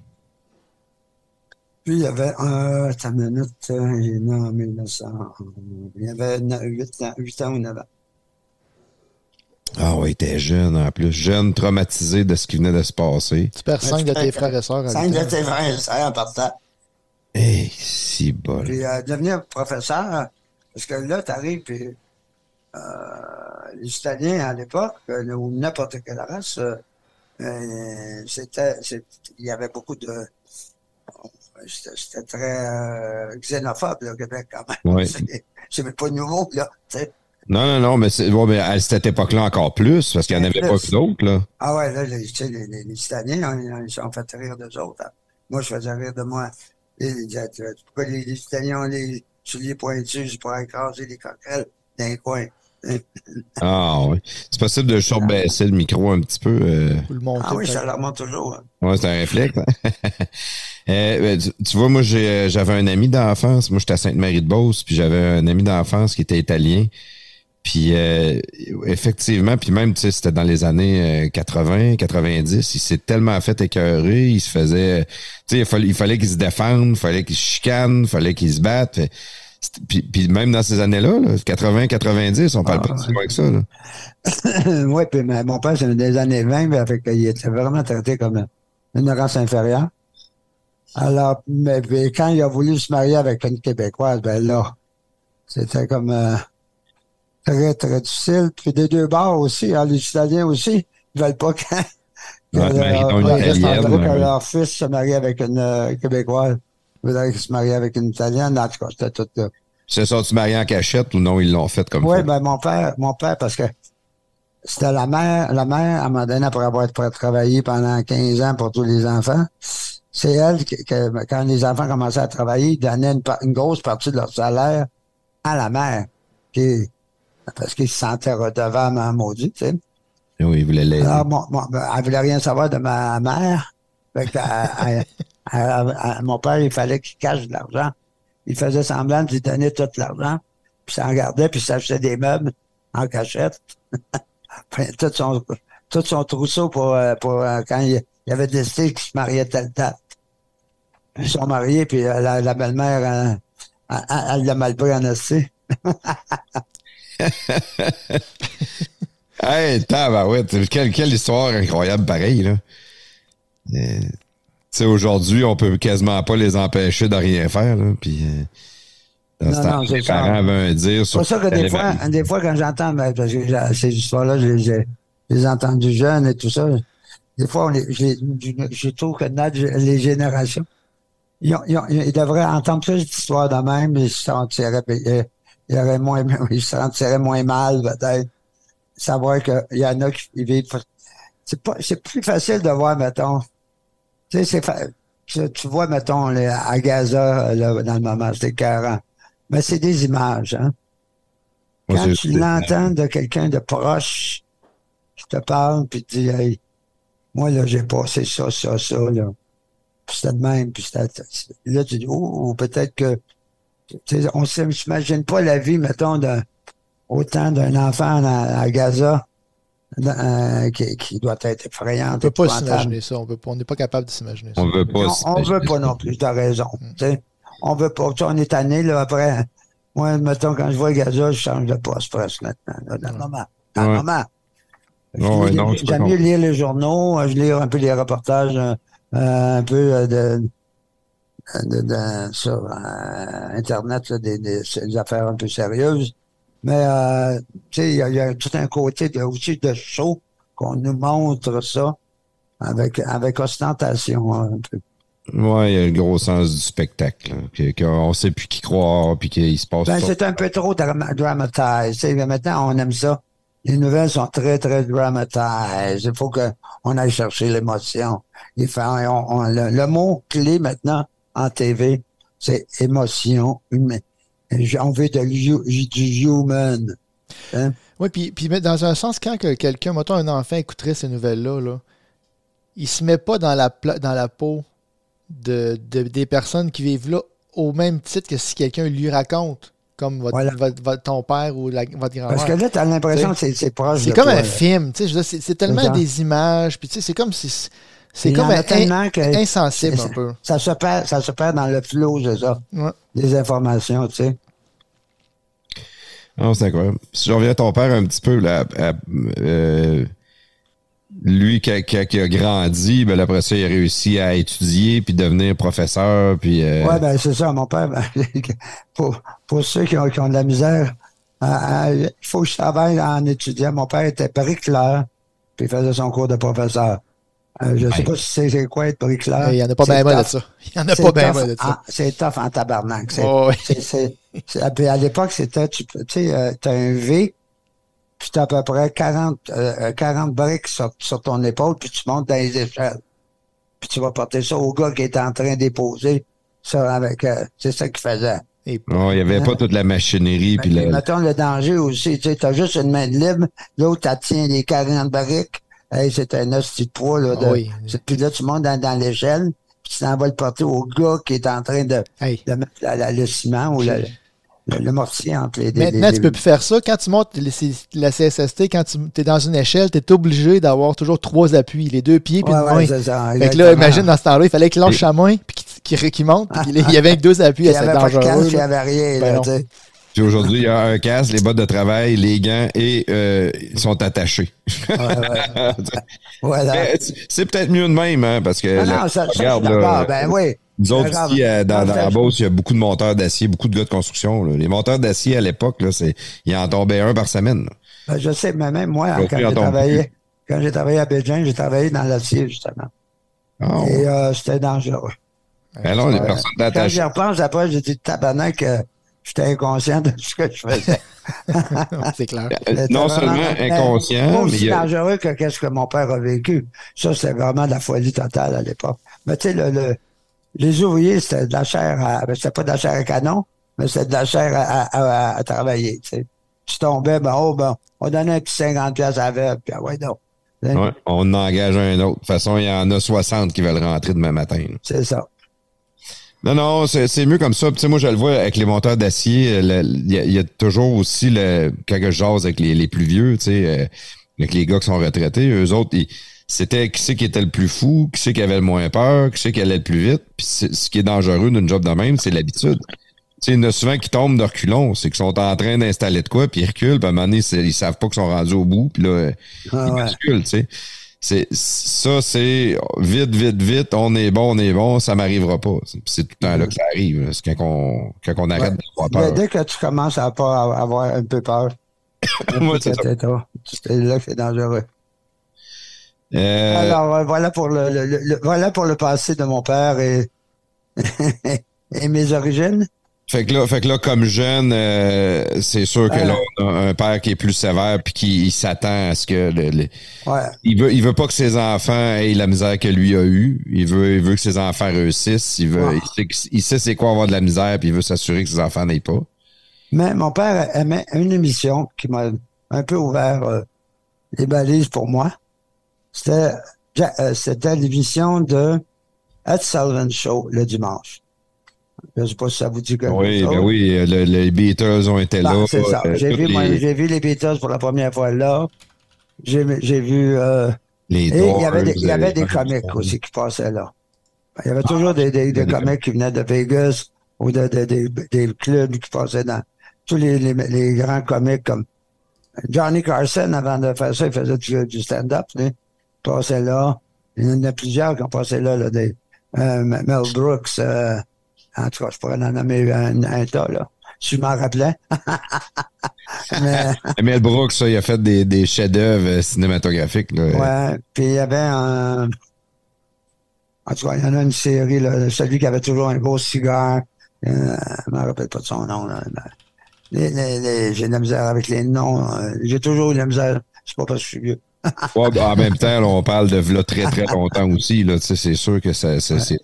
Puis, il y avait, euh, attends une minute, euh, il est né en 1900, il y avait 8 ans, 8 ans ou 9 ans. Ah oui, il était jeune en plus. Jeune, traumatisé de ce qui venait de se passer. Tu perds cinq de tes frères et sœurs. à Cinq de tes frères et sœurs en partant. Hey, si bol. Puis euh, devenir professeur, parce que là, tu arrives, puis euh, les Italiens à l'époque, euh, ou n'importe quelle race, euh, c'était, il y avait beaucoup de. C'était c'était très euh, xénophobe, le Québec, quand même. Ouais. C'est- pas nouveau, là. tu sais. Non, non, non, mais, c'est, ouais, mais à cette époque-là encore plus, parce qu'il n'y en avait Plus. pas que d'autres, là. Ah ouais, là, les, tu sais, les, les, les Italiens, on- ils sont fait rire d'eux autres. hein. Moi, je faisais rire de moi. Et, ils disaient, tu- pourquoi les, les Italiens ont les souliers pointus pour écraser les coquerelles dans les coins? Ah oui. C'est possible de surbaisser le micro un petit peu. euh. Le monter. Ah oui, ça leur toujours. hein. Ouais, c'est un réflexe. hein. Euh, ben, tu, tu vois, moi, j'ai- j'avais un ami d'enfance. Moi, j'étais à Sainte-Marie-de-Beauce, puis j'avais un ami d'enfance qui était italien. Puis, euh, effectivement, puis même, tu sais, c'était dans les années euh, 80, 90, il s'est tellement fait écœurer, il se faisait... Tu sais, il fallait, il fallait qu'il se défende, il fallait qu'il se chicane, il fallait qu'il se batte. Fait- Puis, puis même dans ces années-là, là, 80, 90, on parle Ah, pas de si loin que ça. Oui, puis mais mon père, c'est des années 20, mais avec, il était vraiment traité comme une race inférieure. Alors, mais quand il a voulu se marier avec une Québécoise, ben là, c'était comme euh, très, très difficile. Puis des deux bords aussi, hein, les Italiens aussi, ils veulent pas que leur, ouais, ils Italienne, veulent que leur fils se marie avec une euh, Québécoise. Ils voudraient qu'il se marie avec une Italienne. En tout cas, c'était tout là. Se sont-ils mariés en cachette ou non, ils l'ont fait comme Oui, ça? ben mon père, mon père, parce que c'était la mère, la mère, à un moment donné, après avoir été travailler pendant 15 ans pour tous les enfants, c'est elle qui, que- quand les enfants commençaient à travailler, ils donnaient une, une grosse partie de leur salaire à la mère. Parce qu'ils se sentaient redevables en maudit, tu sais. Oui, ils voulaient l'aider. Alors, mon, ben, elle voulait rien savoir de ma mère. Fait que, elle- elle- elle- elle- mon père, il fallait qu'il cache de l'argent. Il faisait semblant de lui donner tout l'argent. Puis ça en gardait, puis s'achetait des meubles en cachette. Tout son, tout son trousseau pour, euh, pour euh, quand il, il avait décidé qu'il se mariait telle date. Ils sont mariés, puis euh, la, la belle-mère, elle- l'a mal pris en esti. Hey, tabarouette, quelle, quelle histoire incroyable pareil, là. Euh, tu sais, aujourd'hui, on peut quasiment pas les empêcher de rien faire, là. Puis, euh, dans Non, non, ça. parents avaient un dire C'est pour ça que des fois, des fois, quand j'entends, ben, parce que ces histoires-là, je les ai, les entendues jeunes et tout ça. Des fois, on les- je, trouve que notre, les générations, ils, ont- ils ont- ils devraient entendre plus d'histoires de même, ils se sentiraient, ils, ils auraient moins, ils se sentiraient moins mal, peut-être. Savoir qu'il y en a qui vivent. C'est pas, c'est plus facile de voir, mettons. Tu sais, c'est fa- tu, tu vois, mettons, les- à Gaza, là, dans le moment, c'était 40. Mais c'est des images, hein. Moi, Quand c'est- tu l'entends de quelqu'un de proche qui te parle, puis te dit, hey, moi, là, j'ai passé ça, ça, ça, là. Puis c'était de même, puis c'était, là, tu dis, oh, peut-être que, on ne s'imagine pas la vie, mettons, de, autant d'un enfant à, à Gaza, euh, qui, qui doit être effrayante. On peut pas s'imaginer ça. On peut pas- on n'est pas capable de s'imaginer ça. on veut pas. On, on veut pas non plus, t'as raison. tu sais. On veut pas. Tu on est tanné, là, après. Moi, mettons, quand je vois Gaza, je change de poste presque maintenant. Là, dans le moment. Dans le Ouais. moment. Ouais, J'aime mieux lire les journaux, euh, je lis un peu les reportages, euh, un peu euh, de, de, de- sur euh, Internet, là, des, des, des affaires un peu sérieuses. Mais, euh, tu sais, il y, y a tout un côté de, aussi de show qu'on nous montre ça avec, avec ostentation, hein, un peu. Ouais, il y a le gros sens du spectacle, qu'on sait plus qui croire, puis qu'il se passe Ben, c'est un peu trop drama dramatisé. Maintenant, on aime ça. Les nouvelles sont très, très dramatisées. Il faut qu'on aille chercher l'émotion. On- on- le, le mot clé maintenant en TV, c'est émotion humaine. On veut de, du human. Oui, puis, puis mais dans un sens, quand que quelqu'un, mettons un enfant écouterait ces nouvelles-là, là, il se met pas dans la, dans la peau de, de- des personnes qui vivent là au même titre que si quelqu'un lui raconte, comme votre, Voilà. votre- votre- ton père ou la- votre grand-mère. Parce que là, tu as l'impression que c'est proche C'est comme toi, un là. film, tu sais, je veux dire, c'est tellement des images, puis tu sais, c'est comme si c'est comme un- tellement que- insensible un peu. Ça se perd, ça se perd dans le flot, c'est ça. Ouais. Des informations, tu sais. Non, c'est incroyable. Si je reviens à ton père un petit peu, là, à- euh, lui qui a, qui a- qui a grandi, ben, après ça, il a réussi à étudier puis devenir professeur. Puis, euh, Ouais, ben c'est ça, mon père. ben, pour, pour ceux qui ont, qui ont de la misère, il faut que je travaille en étudiant. Mon père était bricoleur, puis il faisait son cours de professeur. Euh, je ne sais pas si c'est c'est quoi être bricoleur. Il n'y en a pas bien mal de ça. Il n'y en a C'est pas bien mal de ça. en- C'est tough en tabarnak. C'est- Ouais, ouais. c'est- c'est- c'est- puis à l'époque, c'était, tu tu sais, euh, t'as un V, puis t'as à peu près 40, euh, 40 briques sur, sur ton épaule, puis tu montes dans les échelles. Puis tu vas porter ça au gars qui est en train de déposer ça avec, euh, c'est ça qu'il faisait. Et- non, il n'y avait pas toute la machinerie. Puis Mais le- mettons le danger aussi, tu sais, t'as juste une main de libre, l'autre, t'as tient les 40 briques. Hey, c'est un hostie de poids, là. de- Ah oui. Puis là, tu montes dans, dans l'échelle, puis tu t'en vas le porter au gars qui est en train de, Hey. de mettre la- la- le ciment ou le, le, le mortier entre les deux. Maintenant, tu peux plus faire ça. Quand tu montes les- la CSST, quand tu es dans une échelle, tu es obligé d'avoir toujours trois appuis, les deux pieds puis Ouais, main. ça. Fait que là, imagine dans ce temps-là, il fallait qu'il lâche sa main puis qu'il monte. Puis il y avait que deux appuis, Il n'y c'était dangereux. il n'y avait rien. Ben là, non. tu sais. Puis aujourd'hui, il y a un casque, les bottes de travail, les gants et euh, ils sont attachés. Voilà. C'est peut-être mieux de même, hein, parce que Ah là, non, ça, ça, regarde, d'accord. là, Ben oui. nous autres ici, euh, dans, Non, dans ça, la Beauce, il y a beaucoup de monteurs d'acier, beaucoup de gars de construction. là. Les monteurs d'acier à l'époque, il en tombait un par semaine. Ben, je sais, mais même moi, quand j'ai travaillé, travaillé à Beijing, j'ai travaillé dans l'acier, justement. Ah, Et euh, c'était dangereux. ben non, les personnes Quand j'y repense, après, j'ai dit tabarnak j'étais inconscient de ce que je faisais. C'est clair. Non seulement inconscient, mais a, dangereux que qu'est-ce que mon père a vécu. Ça, c'était vraiment de la folie totale à l'époque. Mais tu sais, le, le- les ouvriers, c'était de la chair à, ben, c'était pas de la chair à canon, mais c'était de la chair à, à- à- à travailler, tu sais. Tu tombais, ben, oh, ben, on donnait un petit 50 pièces à la puis ah ouais, sais, ouais, on en engage un autre. De toute façon, il y en a 60 qui veulent rentrer demain matin. C'est ça. Non, non, c'est c'est mieux comme ça. Tu sais, moi, je le vois avec les monteurs d'acier. Il y, y a toujours aussi, le, quand je jase avec les, les plus vieux, tu sais, euh, avec les gars qui sont retraités, eux autres, ils- c'était qui c'est qui était le plus fou, qui c'est qui avait le moins peur, qui c'est qui allait le plus vite. Puis ce qui est dangereux d'une job de même, c'est l'habitude. Tu sais, il y en a souvent qui tombent de reculons. C'est qu'ils sont en train d'installer de quoi, puis ils reculent, puis à un moment donné, ils savent pas qu'ils sont rendus au bout, puis là, euh, Ah, ils ouais. basculent, tu sais. C'est, ça, c'est vite, vite, vite, on est bon, on est bon, ça m'arrivera pas. C'est, tout le temps là que ça arrive. C'est quand on, quand on arrête Ouais. d'avoir Mais peur. dès que tu commences à pas avoir un peu peur, c'est là que c'est dangereux. Euh, Alors, euh, voilà pour le, le- le- le- voilà pour le passé de mon père et, et mes origines. Fait que là, fait que là, comme jeune, euh, c'est sûr que Ouais. là, on a un père qui est plus sévère puis qui s'attend à ce que le- le- Ouais. il veut, il veut pas que ses enfants aient la misère que lui a eue. Il veut, il veut que ses enfants réussissent. Il veut, Ouais. il sait, sait c'est quoi avoir de la misère puis il veut s'assurer que ses enfants n'aient pas. Mais mon père aimait une émission qui m'a un peu ouvert euh, les balises pour moi. C'était euh, c'était l'émission de Ed Sullivan Show le dimanche. Je ne sais pas si ça vous dit quelque Oui, chose. ben oui, le- les Beatles ont été Ben, là. c'est ça. euh, J'ai vu, les, j'ai vu les Beatles pour la première fois là. J'ai j'ai vu euh, les Et il y avait des, il y avait des euh, comiques aussi qui passaient là. Il y avait toujours des, des, des comiques qui venaient de Vegas ou de, de- des- des clubs qui passaient dans tous les, les, les grands comiques comme Johnny Carson, avant de faire ça, il faisait du, du stand-up. Il passait là. Il y en a plusieurs qui ont passé là, là des, euh, Mel Brooks. euh, en tout cas, je pourrais en nommer un, un tas, là. Si je m'en rappelais. Mais, Mel Brooks, ça, il a fait des, des chefs-d'œuvre euh, cinématographiques. Là. Ouais, puis il y avait un. En tout cas, il y en a une série, là, celui qui avait toujours un gros cigare. Euh, je ne me rappelle pas de son nom. Là, les- les- les- j'ai de la misère avec les noms. euh, j'ai toujours eu de la misère. C'est pas parce que je suis vieux. Ouais, ben, en même temps, là, on parle de là très, très longtemps aussi. C'est sûr que c'est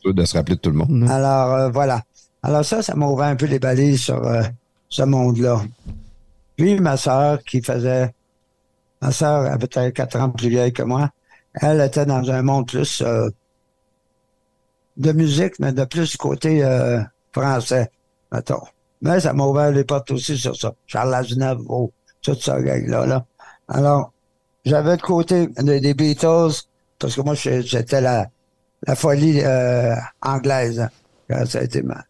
dur de se rappeler de tout le monde. là. Alors, euh, voilà. Alors ça, ça m'a ouvert un peu les balises sur euh, ce monde-là. Puis ma sœur, qui faisait... Ma sœur avait peut-être quatre ans plus vieille que moi. Elle était dans un monde plus euh, de musique, mais de plus du côté français, mettons. Mais ça m'a ouvert les portes aussi sur ça. Charles Aznavour, toute ça, gang-là. Là. Alors, j'avais le côté des, des Beatles, parce que moi, j'étais la, la folie euh, anglaise. hein, quand ça a été ma-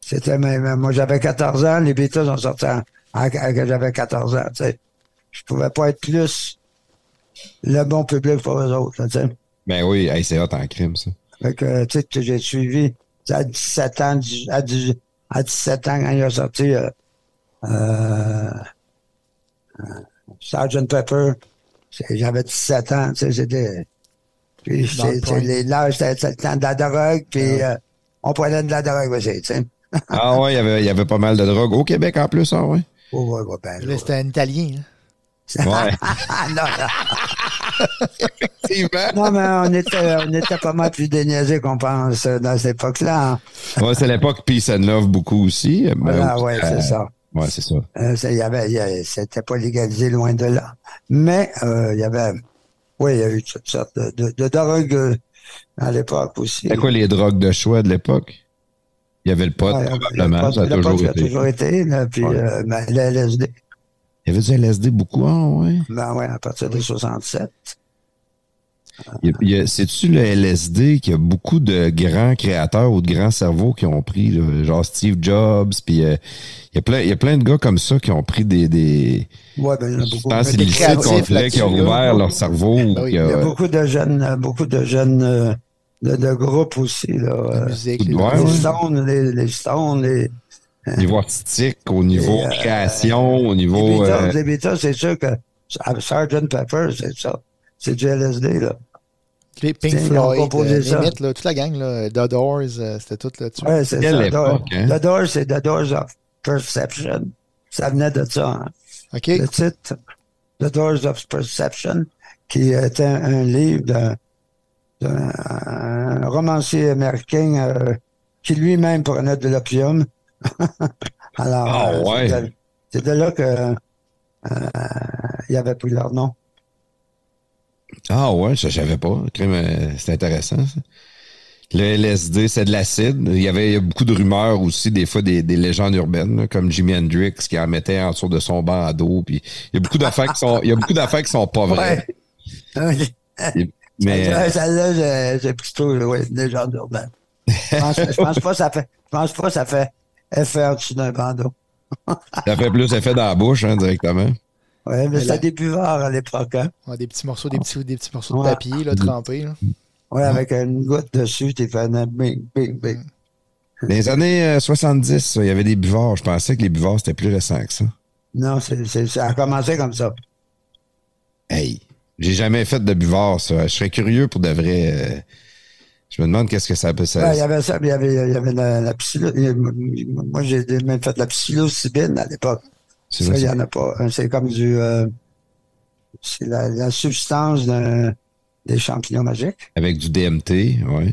C'était même, moi j'avais 14 ans, les Beatles ont sorti en j'avais 14 ans, tu sais. Je pouvais pas être plus le bon public pour eux autres, là, tu sais. Ben oui, hey, c'est hot en crime, ça. Fait que, tu sais, j'ai suivi à 17 ans, à, dix- à 17 ans, quand il a sorti euh, euh, Sgt. Pepper, j'avais 17 ans, tu sais, c'était... Puis, l'âge, c'était le temps de la drogue, puis Ah. euh, on prenait de la drogue aussi, tu sais. Ah ouais, il y avait, il y avait pas mal de drogue au Québec en plus, ah ouais. Oh, ouais, ouais, ben, Là, là. c'était un Italien. hein. Ouais. Ah, non, non. Effectivement. Non, mais on était, on était pas mal plus déniaisés qu'on pense euh, dans cette époque-là. hein. Ouais, c'est l'époque Peace and Love beaucoup aussi. Voilà, aussi, ouais, euh, c'est ça. Ouais, c'est ça. Euh, ça, il y avait, il y avait- c'était pas légalisé loin de là. Mais euh, il y avait, oui, il y a eu toutes sortes de, de, de drogues euh, à l'époque aussi. C'est quoi les drogues de choix de l'époque? Il y avait le pot, Ouais, probablement. le pot- ça a le pot, toujours a été. toujours été, là, puis Ouais. euh, ben, le LSD, Il y avait du LSD beaucoup, ah ouais. ben ouais, à partir de 67. C'est-tu le LSD qu'il y a beaucoup de grands créateurs ou de grands cerveaux qui ont pris, là, genre Steve Jobs, puis euh, il y a plein, il y a plein de gars comme ça qui ont pris des, des Ouais, ben, il y en a beaucoup. qu'on qui ont là. ouvert leur cerveau. Ben oui, Il y a beaucoup de jeunes, euh, beaucoup de jeunes euh, de, de groupes aussi, là. La musique, les ouais, les ouais. Stones, les, les Stones, les, au niveau artistique, au niveau Et, euh, création, au les niveau... Beatles, euh, les Beatles, c'est sûr que Sgt. Pepper, c'est ça. C'est du LSD, là. Les Pink Floyd, euh, limite, là, toute la gang, là, The Doors, euh, c'était tout là-dessus. Ouais, c'est ça. époque, hein? The Doors, c'est The Doors of Perception. Ça venait de ça, hein. OK. Le titre, The Doors of Perception, qui était un, un livre d'un d'un- un romancier américain euh, qui lui-même prenait de l'opium. Alors, Ah, euh, ouais. c'est de- là que euh, pris leur nom. Ah ouais, ça je savais pas. Euh, C'est intéressant ça. Le LSD, c'est de l'acide. Il y avait il y a beaucoup de rumeurs aussi, des fois des, des légendes urbaines, là, comme Jimi Hendrix qui en mettait en dessous de son bandeau. Puis il y a beaucoup d'affaires qui sont, il y a beaucoup d'affaires qui sont pas vraies. Ouais. Mais Ouais, Celle-là, j'ai- j'ai plutôt oui, une légende urbaine. Je pense, je pense pas ça fait, je pense pas ça fait effet en dessous d'un bandeau. ça fait plus effet dans la bouche hein, directement. Ouais, mais Mais c'était des buvards à l'époque, hein. Ouais, des petits morceaux, des petits, des petits morceaux de Ouais. papier là, trempés. là. Ouais, avec une goutte dessus, t'es fait un bing, bing, bing. Dans les années euh, 70, ça, il y avait des buvards. Je pensais que les buvards c'était plus récent que ça. Non, ça a commencé comme ça. Hey, j'ai jamais fait de buvard, ça. Je serais curieux pour de vrai. euh, je me demande qu'est-ce que ça peut. Ça, Ouais, il y avait ça, puis il y avait, il y avait la, la Moi, j'ai même fait de la psilocybine à l'époque. C'est Ça, il n'y en a pas. C'est comme du. euh, c'est la, la substance des champignons magiques. Avec du DMT, ouais.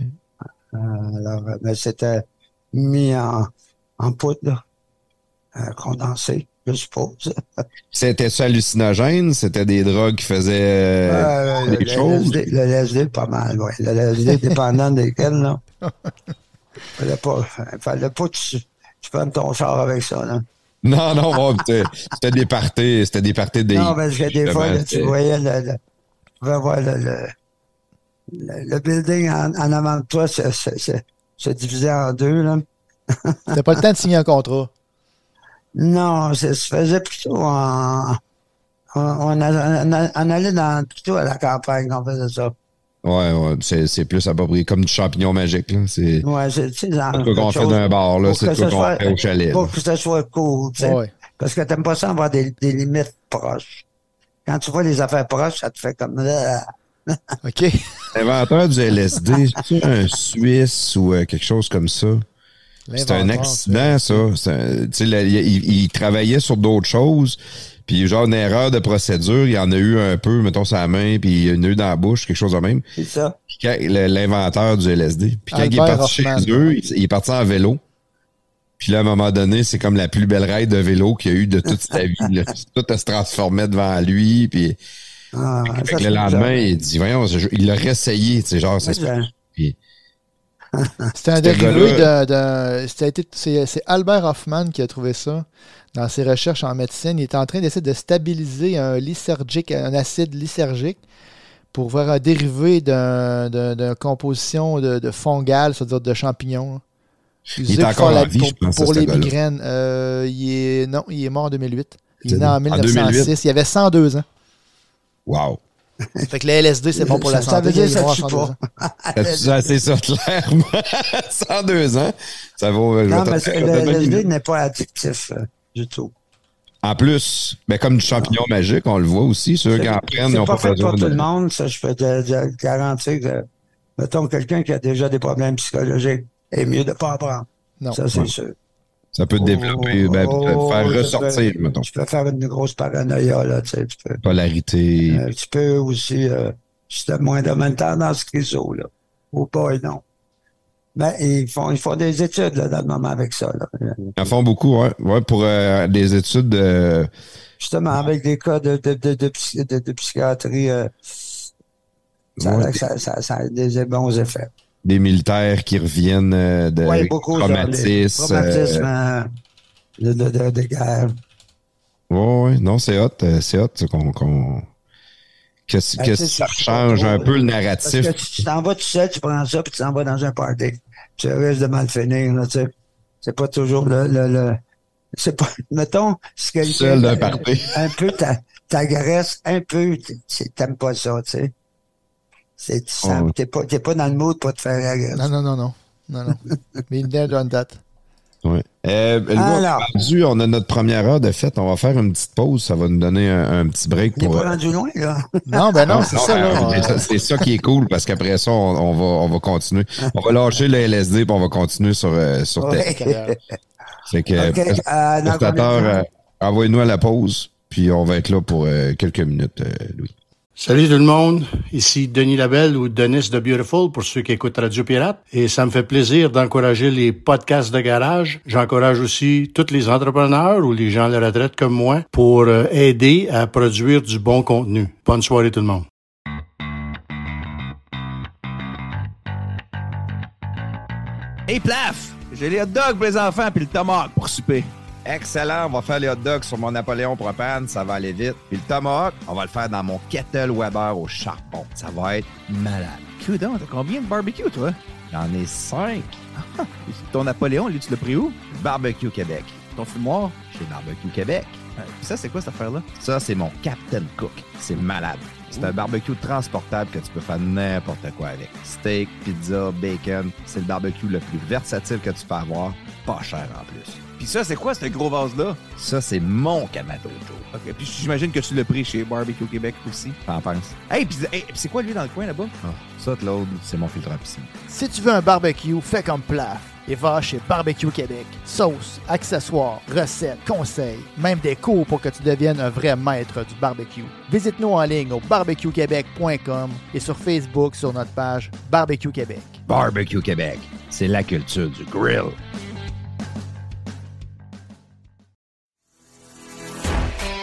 Euh, alors, euh, mais c'était mis en, en poudre, euh, condensée, je suppose. C'était ça hallucinogène? C'était des drogues qui faisaient des le, choses? LSD, le LSD, pas mal, oui. Le LSD, dépendant desquels, là. Fallait pas, fallait pas tu, tu prennes ton char avec ça, là. Non, non, bon, c'était des parties, c'était des parties des. Non, parce que des fois, là, tu voyais le, le- tu pouvais voir le, le, le- le building en, en avant de toi se, se, se, se divisait en deux, là. T'as pas le temps de signer un contrat? Non, ça se faisait plutôt en, on, on allait dans, plutôt à la campagne qu'on faisait ça. Ouais, ouais, c'est c'est plus à peu près comme du champignon magique, là. C'est Ouais, c'est, c'est ce qu'on fait d'un bar, là. C'est ça qu'on fait au chalet. Pour là. que ça soit cool, tu sais. Ouais. Parce que t'aimes pas ça avoir des, des limites proches. Quand tu vois les affaires proches, ça te fait comme... Ah. OK. L'inventeur du LSD, c'est un Suisse ou euh, quelque chose comme ça? C'était un accident, ça. C'est un- tu sais, là, il, il- il travaillait sur d'autres choses. Puis, genre, une erreur de procédure, il y en a eu un peu, mettons, sa main, puis il y en a eu dans la bouche, quelque chose de même. C'est ça. Puis quand- le- l'inventeur du LSD. Puis quand il est parti Hoffman. chez eux, il, il est parti en vélo. Puis là, à un moment donné, c'est comme la plus belle ride de vélo qu'il a eu de toute sa vie. là. Tout se transformait devant lui. Puis Ah, ça, le lendemain, bizarre. il dit, voyons, il l'a réessayé, tu sais, genre, c'est Puis, C'est un dérivé de. c'est Albert Hoffman qui a trouvé ça dans ses recherches en médecine. Il est en train d'essayer de stabiliser un lysergique, un acide lysergique pour faire un dérivé d'un- d'un- d'une composition de, de fongale, c'est-à-dire de champignons. Il, est encore en vie, pour, je pense, pour les migraines. Euh, il est, non, il est mort en 2008. Il est né en en 1906. 2008. Il avait 102 ans. Wow. Fait que le LSD, c'est bon pour la Ça- santé. Ça veut dire il est ça mort à tue 102 pas. ans. Ça, C'est ça, clairement. 102 ans. Ça vaut. Non, mais le LSD n'est pas addictif du tout. En plus, ben, comme du champignon magique, on le voit aussi. Ceux qui en prennent, n'ont pas pas, fait pour tout le monde, ça, je peux te, te garantir que, mettons, quelqu'un qui a déjà des problèmes psychologiques est mieux de ne pas en prendre. Non. Ça, c'est Ouais. sûr. Ça peut te développer, ben, Oh, faire ressortir, peux- mettons. Tu peux faire une grosse paranoïa, là, tu sais, tu peux. Polarité. Euh, tu peux aussi, euh, si tu as moins de même tendance schizo, là. Ou pas, non. Mais ils font, ils font des études, là, dans le moment avec ça, là. Ils en font beaucoup, ouais. Ouais, pour euh, des études de. Justement, avec des cas de, de, de, de, psy- de- de psychiatrie, euh, ça, Ouais. ça, ça, ça a des bons effets. des militaires qui reviennent euh, de Oui, beaucoup. traumatismes. traumatismes euh, euh, de, de, de, de guerre. ouais, ouais, non, c'est hot. euh, C'est hot qu'on- que, Ben, que ça change un peu le Parce narratif? que tu t'en vas tout seul, tu prends ça, puis tu t'en vas dans un party. Tu risques de mal finir, là, tu sais. C'est pas toujours le, le, le- c'est pas, mettons, si quelqu'un Seul d'un party. un peu t'a- t'agresse, un peu, t'aimes pas ça, tu sais. C'est, tu sens- Ouais. t'es pas, t'es pas dans le mood pour te faire agresser. Non, non, non, non. Non, non. Been there, done that. Ouais. Euh, Alors. rendu, on a notre première heure de fête. On va faire une petite pause. Ça va nous donner un, un petit break Il est pour. pas euh, rendu loin, là. Non, ben non, c'est ça, euh, C'est ça qui est cool parce qu'après ça, on, on va, on va continuer. On va lâcher le LSD puis on va continuer sur, euh, sur Ouais. Fait que, OK, euh, euh, euh, envoyez-nous à la pause, puis on va être là pour euh, quelques minutes, euh, Louis. Salut tout le monde, ici Denis Labelle ou Denis de Beautiful pour ceux qui écoutent Radio Pirate. Et ça me fait plaisir d'encourager les podcasts de garage. J'encourage aussi tous les entrepreneurs ou les gens la retraite comme moi pour euh, aider à produire du bon contenu. Bonne soirée tout le monde. Hey, plaf! J'ai les hot dogs pour les enfants puis le tomahawk pour souper. Excellent, on va faire les hot dogs sur mon Napoléon propane, ça va aller vite. Puis le tomahawk, on va le faire dans mon kettle Weber au charbon. Ça va être malade. Coudon, t'as combien de barbecue, toi? J'en ai cinq. Ton Napoléon, lui, tu l'as pris où? Barbecue Québec. Ton fumoir? Chez Barbecue Québec. Euh, puis ça, c'est quoi cette affaire-là? Ça, c'est mon Captain Cook. C'est malade. C'est un barbecue transportable que tu peux faire n'importe quoi avec. Steak, pizza, bacon. C'est le barbecue le plus versatile que tu peux avoir. Pas cher en plus. Puis ça, c'est quoi ce gros vase-là? Ça, c'est mon Kamado Joe. Ok, puis j'imagine que tu l'as pris chez Barbecue Québec aussi. T'en penses? Hey, puis hey, c'est quoi lui dans le coin là-bas? Ah, ça, Claude, c'est mon filtre à piscine. Si tu veux un barbecue, fais comme Plaf et va chez Barbecue Québec. Sauce, accessoires, recettes, conseils, même des cours pour que tu deviennes un vrai maître du barbecue. Visite-nous en ligne au barbecuequebec.com et sur Facebook sur notre page Barbecue Québec. Barbecue Québec, c'est la culture du grill.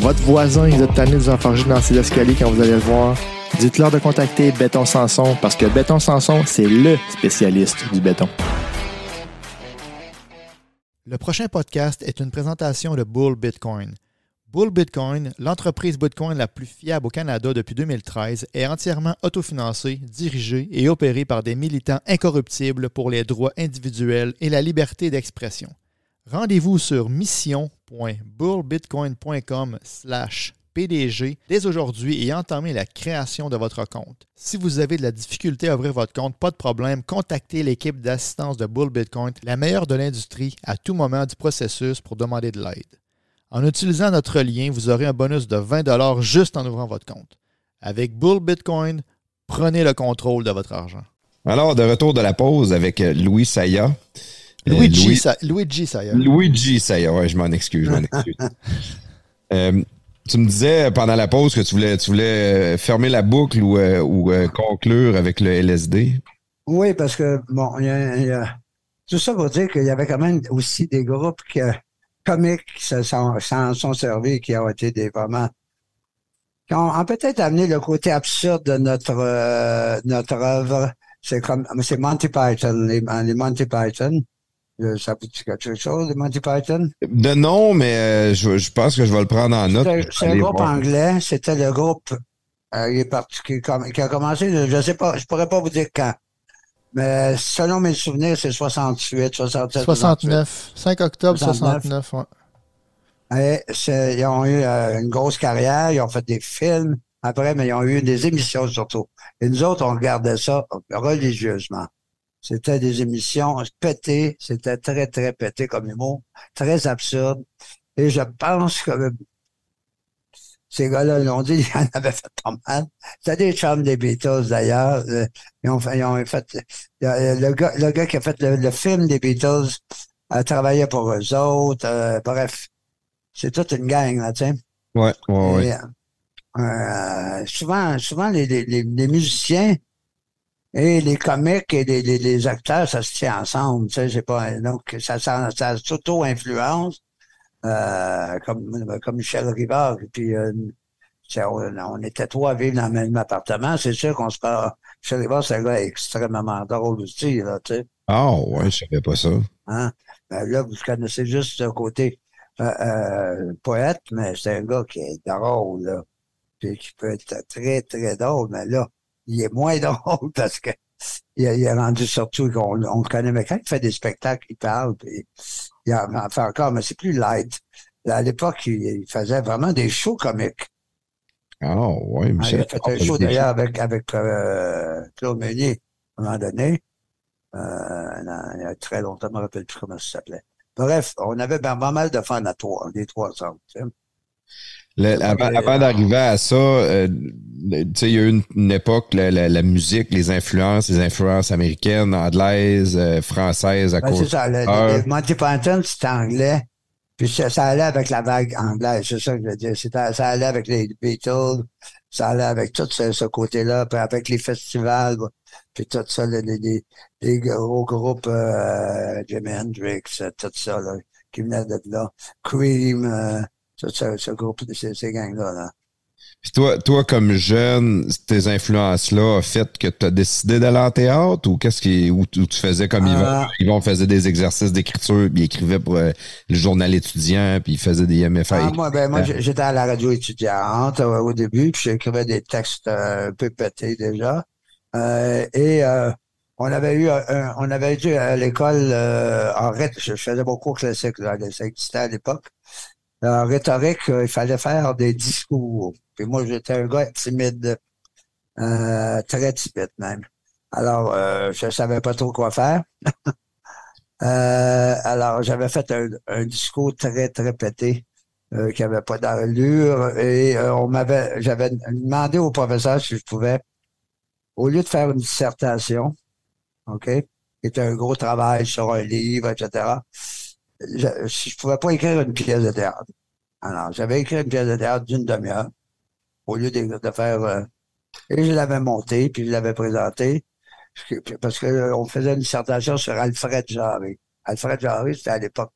votre voisin, il a tanné vous dans ses escaliers quand vous allez le voir. Dites-leur de contacter Béton Sanson parce que Béton Sanson, c'est le spécialiste du béton. Le prochain podcast est une présentation de Bull Bitcoin. Bull Bitcoin, l'entreprise Bitcoin la plus fiable au Canada depuis 2013, est entièrement autofinancée, dirigée et opérée par des militants incorruptibles pour les droits individuels et la liberté d'expression. Rendez-vous sur mission.bullbitcoin.com PDG dès aujourd'hui et entamez la création de votre compte. Si vous avez de la difficulté à ouvrir votre compte, pas de problème, contactez l'équipe d'assistance de Bull Bitcoin, la meilleure de l'industrie, à tout moment du processus pour demander de l'aide. En utilisant notre lien, vous aurez un bonus de 20 juste en ouvrant votre compte. Avec Bull Bitcoin, prenez le contrôle de votre argent. Alors, de retour de la pause avec Louis Saya. Euh, Luigi, Louis- Sa- Luigi Saya. Luigi Saya, ouais, je m'en excuse, je m'en excuse. Euh, tu me disais pendant la pause que tu voulais, tu voulais euh, fermer la boucle ou, euh, ou euh, conclure avec le LSD. Oui, parce que, bon, il y a, y a- tout ça pour dire qu'il y avait quand même aussi des groupes que, comiques qui se sont, s'en sont servis, qui ont été des vraiment, qui ont, ont peut-être amené le côté absurde de notre, euh, notre œuvre. C'est comme, c'est Monty Python, les, les Monty Python. Euh, Ça vous dit quelque chose, les Monty Python? De nom, mais euh, je, je pense que je vais le prendre en note. C'est un groupe voir. anglais. C'était le groupe euh, il est parti- qui, a commencé, je sais pas, je pourrais pas vous dire quand. Mais selon mes souvenirs, c'est 68, 67. 69. 5 octobre 69. 69. ouais. 68. Et ils ont eu euh, une grosse carrière, ils ont fait des films après, mais ils ont eu des émissions surtout. Et nous autres, on regardait ça religieusement. C'était des émissions pétées, c'était très, très pété comme humour, très absurde. Et je pense que ces gars-là l'ont dit, ils en avaient fait pas mal. C'était des chums des Beatles d'ailleurs. Euh, Ils ont fait, ils ont fait euh, le, gars, le gars qui a fait le, le film des Beatles a travaillé pour eux autres. euh, bref, c'est toute une gang, là, tu sais. Ouais, ouais, ouais. Et, euh, souvent, souvent les, les, les, les musiciens et les comiques et les, les, les acteurs, ça se tient ensemble. Tu sais, c'est pas, donc, ça, ça, ça s'auto-influence, euh, comme, comme Michel Rivard. Puis, euh, on, on était trois à vivre dans le même appartement. C'est sûr qu'on se parle. Michel Rivard, c'est un gars extrêmement drôle aussi, là, tu sais. Ah, ouais, je savais pas ça. Hein? Ben là, vous connaissez juste ce côté euh, euh, poète, mais c'est un gars qui est drôle, là. Puis qui peut être très, très drôle, mais là, il est moins drôle parce que il, il est rendu surtout qu'on on le connaît. Mais quand il fait des spectacles, il parle, puis il en fait encore, mais c'est plus light. À l'époque, il, il faisait vraiment des shows comiques. Ah, ouais, Ah, il Michel. a fait un show d'ailleurs avec, avec euh, Claude Meunier, à un moment donné. Euh, il y a très longtemps, je ne me rappelle plus comment ça s'appelait. Bref, on avait ben, pas mal de fans à trois, les trois ensemble. Le- avant avant d'arriver à ça, euh, le- tu sais, il y a eu une, une époque, la, la- la musique, les influences, les influences américaines, anglaises, euh, françaises à Ben, cause. c'est ça, le, le- le Monty Python, c'était anglais. Puis ça, ça allait avec la vague anglaise, c'est ça que je veux dire. Ça allait avec les Beatles, ça allait avec tout ce, ce côté-là, puis avec les festivals, puis tout ça, les, les, les- les gros groupes, euh, Jimi Hendrix, euh, tout ça, là, qui venait de là. Cream, tout ça, ce groupe, ces, ces gangs-là, là. Puis toi, toi, comme jeune, tes influences-là ont fait que tu as décidé d'aller en théâtre ou qu'est-ce qui, ou, tu- ou tu faisais comme Yvon? Ah. Yvon faisait des exercices d'écriture, puis il écrivait pour euh, le journal étudiant, puis il faisait des MFA. Ah, moi, ben, moi, j'étais à la radio étudiante euh, au début, puis j'écrivais des textes euh, un peu pétés déjà. Euh, et euh, on avait eu, un- on avait été à l'école euh, en rhétorique. Je faisais beaucoup classique, là, ça existait à l'époque. En rhétorique, euh, il fallait faire des discours. Puis moi, j'étais un gars timide, euh, très timide même. Alors, euh, je savais pas trop quoi faire. Euh, alors, j'avais fait un, un discours très, très pété euh, qui avait pas d'allure et euh, on m'avait, j'avais demandé au professeur si je pouvais, au lieu de faire une dissertation, OK, qui était un gros travail sur un livre, etc., je, je pouvais pas écrire une pièce de théâtre. Alors, j'avais écrit une pièce de théâtre d'une demi-heure au lieu de, de faire... euh, et je l'avais montée, puis je l'avais présentée, parce que euh, faisait une dissertation sur Alfred Jarry. Alfred Jarry, c'était à l'époque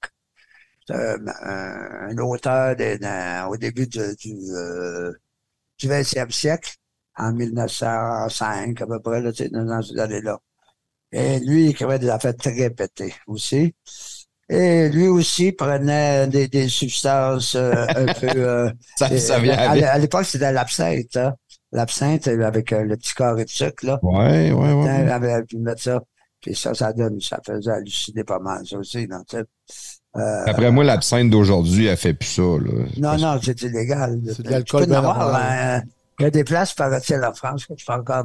un, un- auteur au début du, du, euh, du 20e siècle, en 1905 à peu près, là, dans ces années-là. Et lui, il écrivait des affaires très pétées aussi. Et lui aussi prenait des, des substances euh, un peu... euh, Ça, ça euh, vient à, à l'époque, c'était l'absinthe. Hein? L'absinthe euh, avec euh, le petit carré de sucre, là. Ouais, ouais, ouais. Hein, avec- puis mettre ça. Puis ça, ça donne, ça faisait halluciner pas mal, ça aussi, sais. Euh, Après moi, l'absinthe d'aujourd'hui, elle fait plus ça. Là. non, non, c'est illégal. C'est de Tu l'alcool hein. Il y a des places, paraît-il, en France, que tu peux encore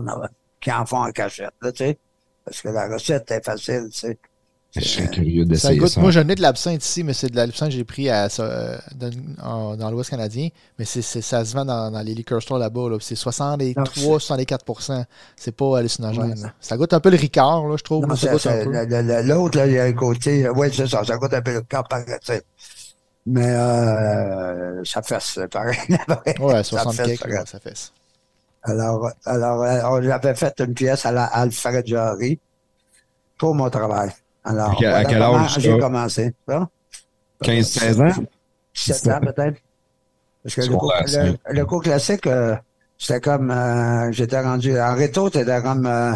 qui en font en cachette, là, tu sais. Parce que la recette est facile, tu sais. Je serais curieux Ça d'essayer goûte, ça. moi, j'en ai de l'absinthe ici, mais c'est de l'absinthe que j'ai pris à, ça, euh, dans, en- dans l'Ouest canadien. Mais c'est, c'est- ça se vend dans, dans les liquor stores là-bas. Là. C'est 63-64% C'est pas hallucinogène. Ouais. Ça goûte un peu le Ricard, là, je trouve. Ça L'autre, là, il y a un côté. Oui, c'est ça, ça goûte un peu le corps paraît-il. Mais euh, ça fesse, pareil. Ouais, Ça 60 fesse, cakes, pareil. ouais, ça fait. Alors, alors euh, on avait fait une pièce à la Alfred Jarry pour mon travail. Alors, À voilà quel âge, j'ai commencé. ça? 15-16 ans? 17 ans peut-être. Parce que le cours, Secondaire le, le cours classique, euh, c'était comme euh, j'étais rendu en réto, c'était comme euh,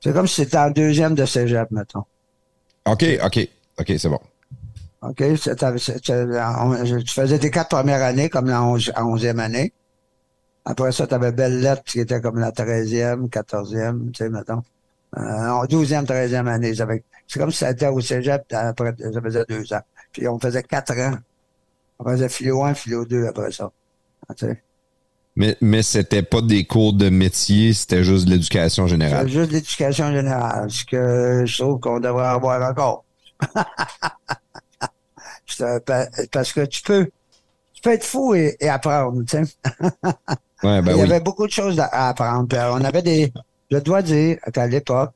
c'est comme si c'était en deuxième de cégep, mettons. OK, OK. OK, c'est bon. OK? On- tu faisais tes quatre premières années comme la onzième année. Après ça, tu avais Belle Lettre qui était comme la treizième, quatorzième, tu sais, mettons. Euh, en douzième, treizième année. j'avais- C'est comme si c'était au cégep, après, ça faisait deux ans. Puis on faisait quatre ans. On faisait philo 1, philo 2 après ça. Ah, tu sais. Mais, mais c'était pas des cours de métier, c'était juste de l'éducation générale. juste l'éducation générale, ce que je trouve qu'on devrait avoir encore. Parce que tu peux, tu peux être fou et, et apprendre, tu sais. Ouais, ben Il y oui. avait beaucoup de choses à, apprendre. Euh, on avait des, je dois dire qu'à l'époque,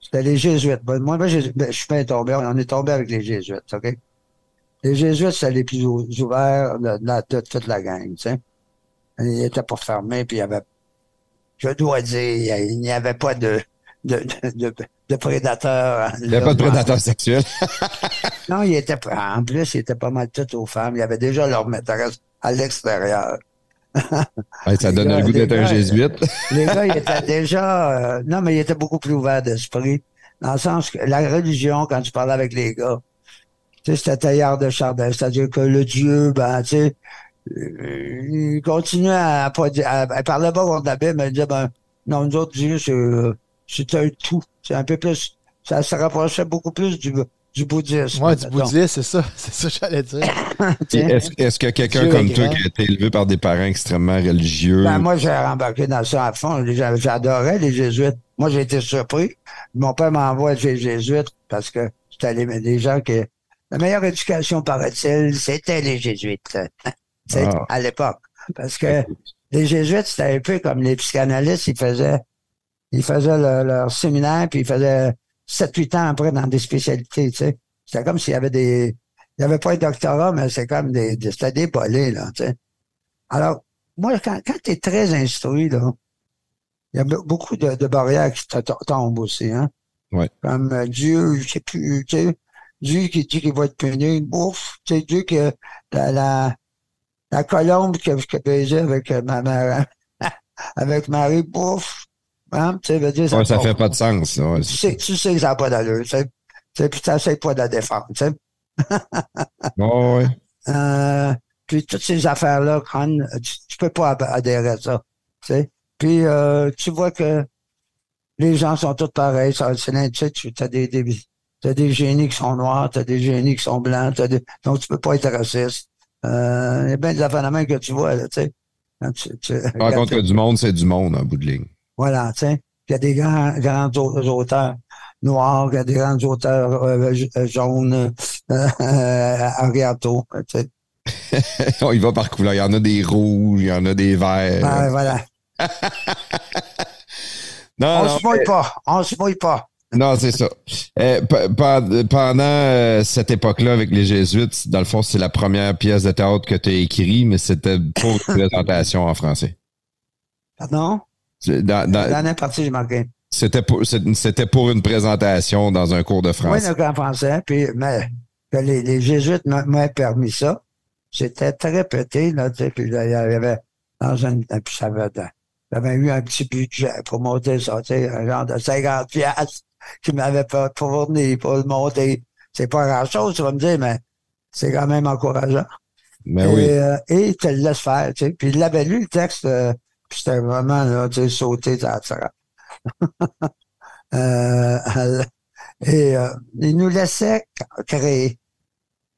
c'était les jésuites. Ben, moi, ben, je suis pas tombé, on est tombé avec les jésuites, OK? Les jésuites, c'était les plus ou- ouverts de, de- de toute la gang, tu sais. Ils étaient pas fermés, puis il y avait, je dois dire, il n'y avait pas de, de, de, prédateurs. Il n'y a pas de prédateur sexuel. Non, il était, en plus, il était pas mal tout aux femmes. Il y avait déjà leur maîtresse à l'extérieur. Ouais, ça donne Les gars- goût d'être un jésuite. Les gars, ils étaient déjà, euh, non, mais ils étaient beaucoup plus ouverts d'esprit. Dans le sens que la religion, quand tu parlais avec les gars, tu sais, c'était tailleur de chardin. C'est-à-dire que le Dieu, ben, tu sais, euh, il continuait à, pas à, à parler pas contre la Bible, mais il disait, ben, non, nous autres, Dieu, c'est, euh, c'est un tout. C'est un peu plus, ça se rapprochait beaucoup plus du, du bouddhisme. Ouais, du bouddhisme, c'est ça. C'est ça que j'allais dire. Est-ce est-ce que quelqu'un comme est toi qui a été élevé par des parents extrêmement religieux, Ben, moi, j'ai rembarqué dans ça à fond. J'a- J'adorais les jésuites. Moi, j'ai été surpris. Mon père m'envoie chez les jésuites parce que c'était les, les gens qui... La meilleure éducation, paraît-il, c'était les jésuites. C'est Ah. à l'époque. Parce que les jésuites, c'était un peu comme les psychanalystes. Ils faisaient, ils faisaient le- leur séminaire, puis ils faisaient 7-8 ans après dans des spécialités, tu sais. C'était comme s'il y avait des... Il n'y avait pas un doctorat, mais c'est comme des... des- C'était des bolés, là, tu sais. Alors, moi, quand, quand tu es très instruit, là, il y a be- beaucoup de, de barrières qui te tombent aussi, hein. Ouais. Comme euh, Dieu, je sais plus, tu sais, Dieu qui dit qu'il va te punir, ouf, tu sais, Dieu que la, la, la colombe que je baisais avec euh, ma mère, avec Marie, bouf, hein, tu sais, dire, ouais, ça fait pas de sens. ouais. tu sais, tu sais que ça n'a pas d'allure, tu sais. Puis tu n'essayes pas de la défendre, tu sais. Ouais, ouais. Euh, puis toutes ces affaires-là, tu, tu peux pas adhérer à ça. Tu sais. Puis euh, tu vois que les gens sont tous pareils. Ça, tu as des, des, des génies qui sont noirs, tu as des génies qui sont blancs, t'as des, donc tu peux pas être raciste. Euh, Il y a bien des affaires que tu vois, là, tu sais. Tu, tu Par contre, que du monde, c'est du monde en bout de ligne. Voilà, tu sais. Il y a des grands, grands au- auteurs noirs, il y a des grands auteurs euh, euh, jaunes, euh, euh, Ariato, tu sais. On y va par couleur. Il y en a des rouges, il y en a des verts. Ah, voilà. non, On non, se mouille pas. On se mouille pas. non, c'est ça. Euh, pe- pe- pendant euh, cette époque-là, avec les Jésuites, dans le fond, c'est la première pièce de théâtre que tu as écrite, mais c'était pour une présentation en français. Pardon? Dans- La dernière partie, j'ai marqué. C'était pour, c'était pour une présentation dans un cours de Oui, français. le grand français, puis, mais, les, les Jésuites m'ont permis ça. C'était très petit, là, tu sais, puis là, il y avait, dans un, puis ça avait, j'avais eu un petit budget pour monter ça, tu sais, un genre de 50 piastres qui m'avait pas fourni pour le monter. C'est pas grand chose, tu vas me dire, mais c'est quand même encourageant. Mais et, Ben oui. euh, et il te le laisse faire, tu sais. Puis il l'avait lu, le texte, euh, c'était vraiment, là, tu sais, sauté, ça, ça. euh, et euh, il nous laissait c- créer.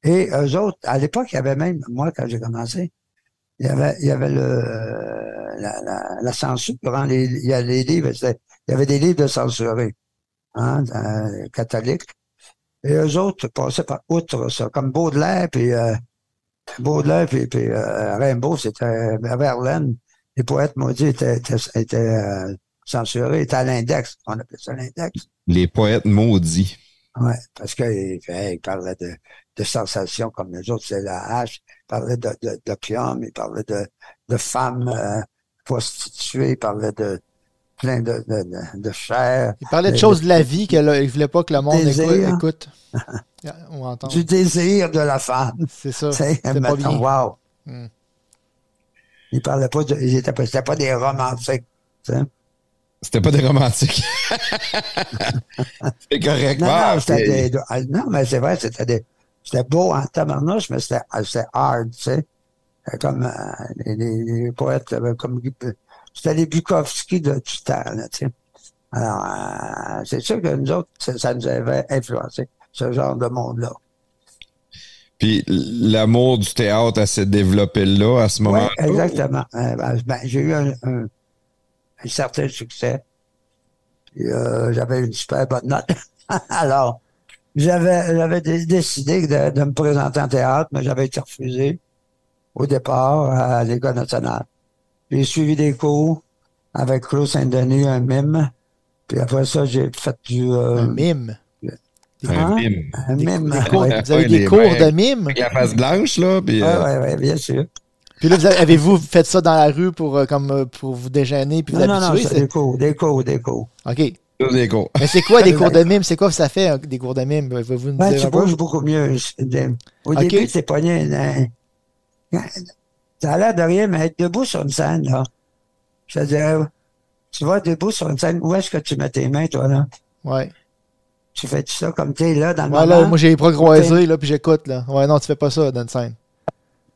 Et eux autres, à l'époque, il y avait même, moi, quand j'ai commencé, il y avait, il y avait le, la, la, la censure. les, il y a les livres, il y avait des livres de censurés, hein, euh, catholiques. Et eux autres passaient par outre ça, comme Baudelaire, puis euh, Baudelaire, puis, puis euh, Rimbaud, c'était Verlaine. Les poètes maudits étaient, étaient, étaient euh, censurés, étaient à l'index. On appelait ça l'index. Les poètes maudits. Ouais, parce qu'ils hey, parlaient de, de sensations comme les autres, c'est la hache. Ils parlaient de, de, d'opium, ils parlaient de, de femmes euh, prostituées, ils parlaient de plein de, de, de, de chair. Il parlait de de- choses de la vie qu'il ne voulait pas que le monde Désir. écoute. écoute. Ou entende. Du désir de la femme. C'est ça. C'était pas bien. wow. Hmm. Ils parlaient pas de, ils étaient pas, c'était pas des romantiques. C'était pas des romantiques. c'est correct. Non, Ah, non, c'était des, ah, non, mais c'est vrai, c'était des, c'était beau en tabarnouche, mais c'était, ah, c'était hard, tu sais. C'était Comme, euh, les, poètes, euh, comme, c'était les Bukowski de du temps, là, tu sais. Alors, euh, c'est sûr que nous autres, ça, ça nous avait influencé, ce genre de monde-là. Puis l'amour du théâtre, elle s'est développée là, à ce Oui, moment-là? exactement. Euh, ben, ben, j'ai eu un, un- un certain succès. Puis, euh, j'avais une super bonne note. Alors, j'avais, j'avais dé- décidé de, de me présenter en théâtre, mais j'avais été refusé au départ à l'École nationale. J'ai suivi des cours avec Claude Saint-Denis, un mime. Puis après ça, j'ai fait du... euh, Un mime? Un hein? mime. Un mime. des cours- ouais. Vous avez Ouais, des les cours de mime? La face blanche, là. Ouais, euh, ouais, bien sûr. Puis là, vous avez- avez-vous fait ça dans la rue pour, euh, comme, euh, pour vous déjeuner puis vous Non, non, non, c'est des cours, des cours, des cours. c'est- OK. des cours. Mais c'est quoi des cours de mime? C'est quoi que ça fait, euh, des cours de mime? Pouvez-vous nous Ben, dire tu bouges beaucoup mieux. Au Ok. début, t'es pogné. dans- Ça a l'air de rien, mais être debout sur une scène, là. Je veux dire, tu vas debout sur une scène, où est-ce que tu mets tes mains, toi, là? Ouais. Tu fais ça comme t'es là dans le Ouais, là, moi, j'ai les bras croisés, là, puis j'écoute, là. Ouais, non, tu fais pas ça dans une scène.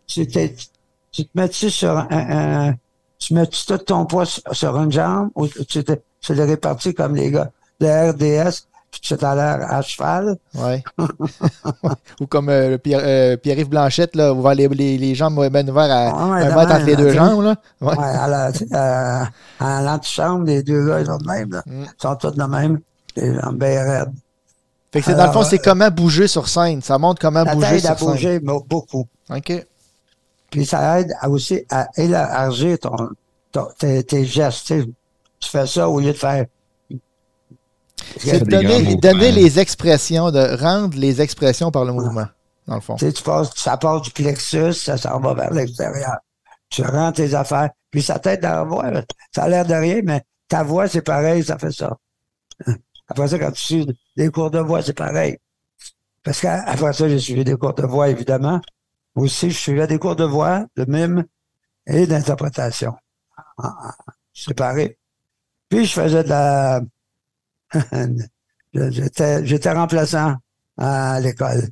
tu, tu te mets-tu sur un, un- tu mets-tu tout ton poids sur, sur une jambe ou tu, te- tu le répartis comme les gars de RDS, puis tu as l'air à cheval? Ouais. Ou comme euh, le Pierre, euh, Pierre-Yves Blanchette, là, ouvert les, les, les jambes bien ouvertes à Ouais, un mètre entre les deux jambes, là. Ouais. Ouais, à la, tu à, à l'antichambre, les deux gars, ils sont de même, là. Mm. Ils sont tous de même. Les jambes bien raides. Fait que c'est dans le fond, c'est comment bouger sur scène. Ça montre comment Ça bouger sur à scène. bouger beaucoup. OK. Puis ça aide à aussi à élargir ton, ton- tes, tes gestes. Tu, fais ça au lieu de faire. C'est de donner, les expressions, de rendre les expressions par le mouvement, dans le fond. Tu sais, tu passes, ça part du plexus, ça s'en va vers l'extérieur. Tu rends tes affaires. Puis ça t'aide à voir. Ça a l'air de rien, mais ta voix, c'est pareil, ça fait ça. Après ça, quand tu des cours de voix, c'est pareil. Parce qu'après ça, j'ai suivi des cours de voix, évidemment. Aussi, je suivais des cours de voix, de mime et d'interprétation. Ah, ah, Séparés. Puis, je faisais de la... J'étais j'étais remplaçant à l'école.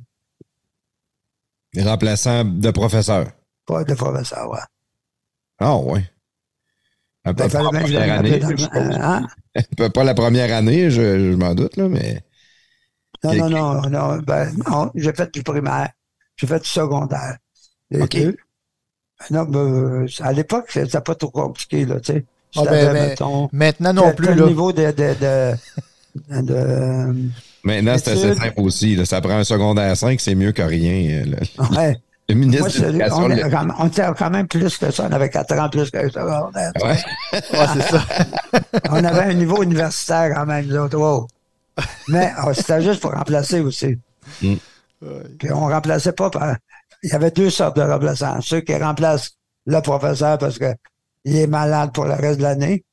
Remplaçant de professeur. Pas de professeur, ouais. Ah, ouais. Peu Ben, pas je dans- suppose. hein? Un peu Pas la première année, je, je m'en doute, là, mais. Non, non, non, non, ben, non, j'ai fait du primaire, j'ai fait du secondaire. Les deux. Non, ben, à l'époque, c'était pas trop compliqué, là, tu sais. Ah, ben, mettons, Maintenant non plus, là. niveau de, de, de, de- Maintenant, c'est assez simple aussi. là. Ça prend un secondaire 5, c'est mieux que rien. Le, ouais. le ministre Moi, de on, le- on était quand même plus que ça, on avait 4 ans plus que le secondaire. Ouais. Ouais, c'est ça. On avait un niveau universitaire quand même, nous autres, wow. Mais oh, c'était juste pour remplacer aussi. Mm. Puis on remplaçait pas par. Il y avait deux sortes de remplaçants. Ceux qui remplacent le professeur parce qu'il est malade pour le reste de l'année.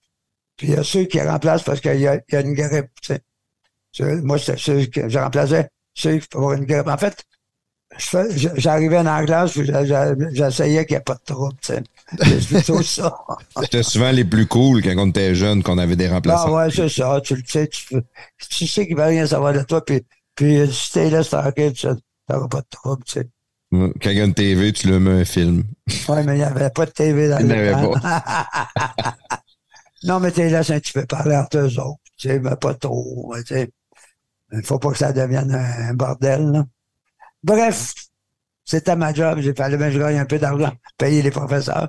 Puis il y a ceux qui remplacent parce qu'il y, a il y a une grippe. tu sais. Moi, c'était ceux que je remplaçais ceux qui pour une grippe. En fait, j'arrivais dans la classe, j'essayais qu'il n'y ait pas de trouble. tu sais. C'est plutôt ça. C'était souvent les plus cool quand on était jeune, qu'on avait des Ah remplaçants. ouais, c'est ça. Tu le sais, tu, tu sais qu'il ne va rien savoir de toi, puis, puis si t'es là, tranquille, tu n'auras pas de trouble, tu sais. Ouais. Quand il y a une TV, tu lui mets un film. Oui, mais il n'y avait pas de TV dans Il le n'y en avait temps. non, mais t'es là, tu peux parler entre eux autres, tu sais, mais pas trop, tu sais. Il ne faut pas que ça devienne un, un bordel, là. Bref, c'était ma job, j'ai fallu que je gagne un peu d'argent, payer les professeurs.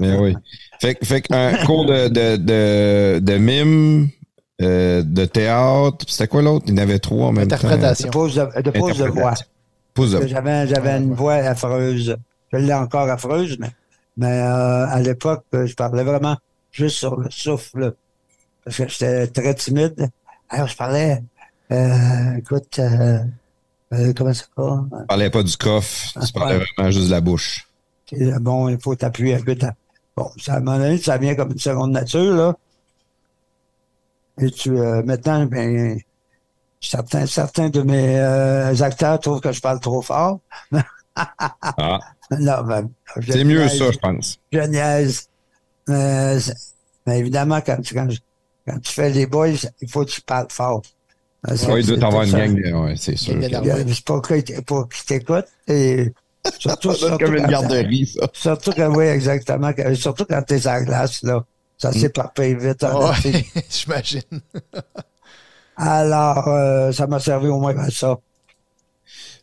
Mais oui. Fait, que- fait qu'un cours de, de, de, de mime, euh, de théâtre. C'était quoi l'autre? Il y en avait trois en même temps. Interprétation. De pause de, de pause de voix. J'avais, j'avais une voix affreuse. Je l'ai encore affreuse, mais, mais euh, à l'époque, euh, je parlais vraiment juste sur le souffle. Parce que j'étais très timide. Alors, je parlais, euh, écoute, euh, comment ça va? Tu parlais pas du coffre, tu parlais Ouais. vraiment juste de la bouche. Euh, bon, il faut t'appuyer un peu. ta- Bon, ça, à un moment donné, ça vient comme une seconde nature, là. Et tu, euh, maintenant, ben, certains, certains de mes euh, acteurs trouvent que je parle trop fort. Ah, non, ben, c'est mieux ça, je pense. Je niaise. Mais, mais évidemment, quand tu, quand, quand tu fais les boys, il faut que tu parles fort. C'est- Ouais, il doit avoir une gang de. Ouais, c'est sûr. C'est pas pour qu'ils t'écoutent. Et surtout, surtout comme une quand- garderie, ça. Surtout que, oui, exactement. surtout quand t'es à la glace, là. Ça s'éparpille vite. en Ouais, j'imagine. Alors, euh, ça m'a servi au moins à ça.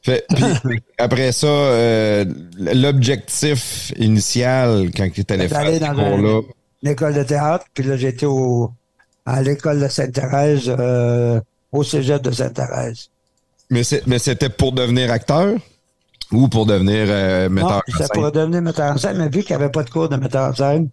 Fait, après ça, euh, l'objectif initial quand tu allais faire D'aller ce cours-là, Une école de théâtre, puis là, j'étais au, à l'école de Sainte-Thérèse, euh, au cégep de Sainte-Thérèse. mais c'était pour devenir acteur ou pour devenir euh, metteur Non, en c'était scène? pour devenir metteur en scène, mais vu qu'il n'y avait pas de cours de metteur en scène,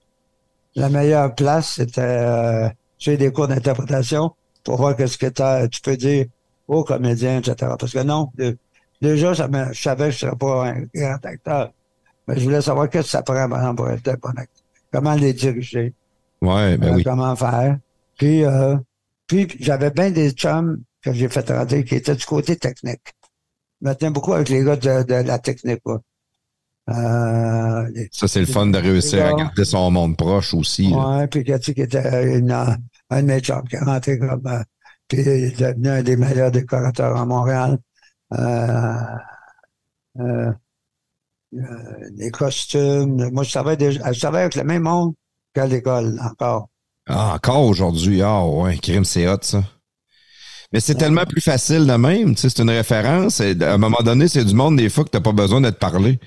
la meilleure place, c'était euh, j'ai des cours d'interprétation pour voir qu'est-ce que tu peux dire aux comédiens, etc. Parce que non, de- déjà, ça me- je savais que je ne serais pas un grand acteur. Mais je voulais savoir qu'est-ce que ça prend, par exemple, pour être un bon acteur. Comment les diriger, Ouais, ben euh, oui. comment faire. Puis, euh, puis j'avais bien des chums que j'ai fait rentrer qui étaient du côté technique. Je me tenais beaucoup avec les gars de, de la technique. quoi. Euh, Ça, c'est le fun de réussir à garder son monde proche aussi. Ouais, puis Cathy qui était une, un de mes chums qui est rentré comme euh, puis il est devenu un des meilleurs décorateurs à Montréal. Euh, euh, euh, les costumes. Moi, je savais déjà, je savais avec le même monde qu'à l'école encore. Ah, encore aujourd'hui. Ah, ouais, crime, c'est hot, ça. Mais c'est tellement plus facile de même. Tu sais, c'est une référence. Et à un moment donné, c'est du monde, des fois, que t'as pas besoin de te parler.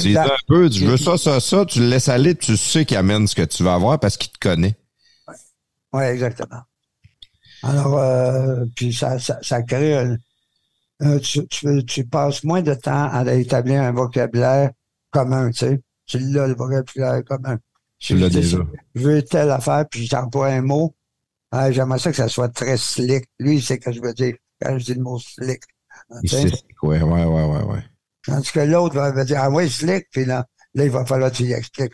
Tu dis un peu, tu veux ça, ça, ça, tu le laisses aller, tu sais qu'il amène ce que tu vas avoir parce qu'il te connaît. Oui, exactement. Alors, euh, puis ça, ça, ça crée un- un- tu, tu, tu passes moins de temps à établir un vocabulaire commun, tu sais. Tu l'as, le vocabulaire commun. Tu l'as Je- déjà. Je veux telle affaire, puis j'emploie un mot. Ah, J'aimerais ça que ça soit très slick. Lui, il sait ce que je veux dire quand je dis le mot slick. Il Tu sais? sait c'est quoi. Ouais, ouais, ouais, ouais. Tandis que l'autre va, dire, ah oui, slick, puis là, là, il va falloir que tu y expliques.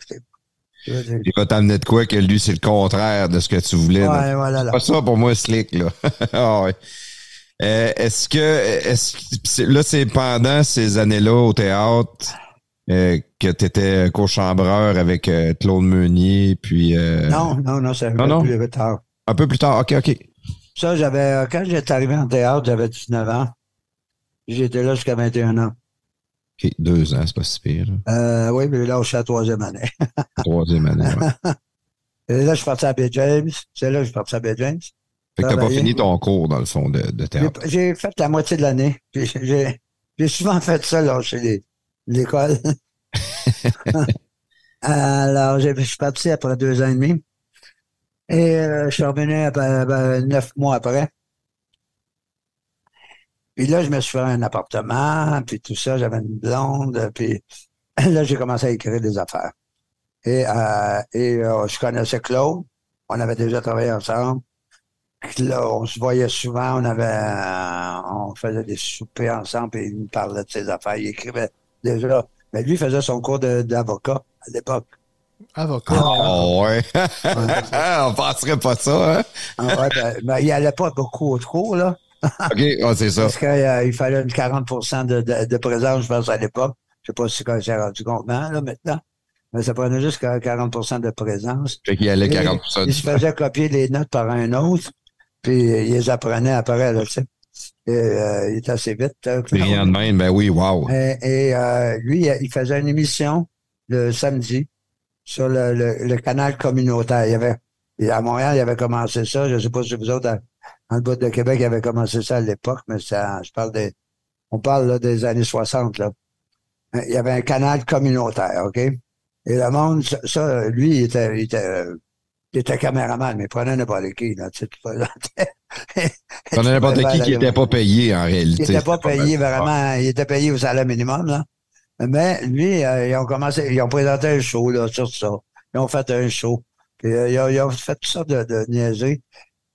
Il va t'amener de quoi que lui, c'est le contraire de ce que tu voulais. Ouais, voilà, là. Pas ça pour moi, slick, là. ah ouais. Euh, est-ce que, est-ce là, c'est pendant ces années-là au théâtre euh, que tu étais co-chambreur avec euh, Claude Meunier, puis euh, Non, non, non, c'est un Non, peu non? plus tard. un peu plus tard. OK, OK. Ça, j'avais, quand j'étais arrivé en théâtre, j'avais 19 ans. J'étais là jusqu'à 21 ans. OK, deux ans, c'est pas si pire. Euh, oui, mais là, je suis à la troisième année. Troisième année. Et là, je suis parti à Bay James. C'est là que je suis parti à Bay James. Fait que t'as pas fini ton cours, dans le fond, de, de théâtre. J'ai fait la moitié de l'année. J'ai souvent fait ça, là, chez les- l'école. Alors, je suis parti après deux ans et demi. Et euh, je suis revenu après, neuf mois après. Puis là, je me suis fait un appartement, puis tout ça, j'avais une blonde, puis là, j'ai commencé à écrire des affaires. Et, euh, et euh, je connaissais Claude, on avait déjà travaillé ensemble. Là, on se voyait souvent, on avait, on faisait des soupers ensemble, et il me parlait de ses affaires, il écrivait déjà. Mais lui, il faisait son cours d'avocat à l'époque. Avocat. Oh, ouais. On penserait pas ça, hein? Ah ouais, ben, ben, il allait pas beaucoup au cours, là. OK, ouais, c'est ça. Parce qu'il fallait une 40 de, de, de présence, je pense, à l'époque. Je sais pas si on s'est rendu compte maintenant, là, maintenant. Mais ça prenait juste 40% de présence. Fait qu'il y allait Et 40 Il se faisait copier les notes par un autre, puis il les apprenait après, là, tu sais. Et, euh, il était assez vite. euh. Brillant de même, ben oui, wow. Et, et, euh, lui, il faisait une émission le samedi sur le, le, le canal communautaire. Il y avait, et à Montréal, il avait commencé ça. Je ne sais pas si vous autres, dans, dans le bout de Québec, il avait commencé ça à l'époque, mais ça, je parle des, on parle là, des années 60. Là. Il y avait un canal communautaire, OK? Et le monde, ça, ça, lui, il était, il était euh, Il était caméraman, mais il prenait n'importe qui, là, tu sais, présentais. Prenait n'importe qui qui n'était pas payé, en Il réalité. n'était pas payé vraiment, il était payé au salaire minimum, là. Mais lui, euh, ils ont commencé, ils ont présenté un show, là, sur ça. Ils ont fait un show. Puis, euh, ils, ont, ils ont fait tout ça de, de niaiser.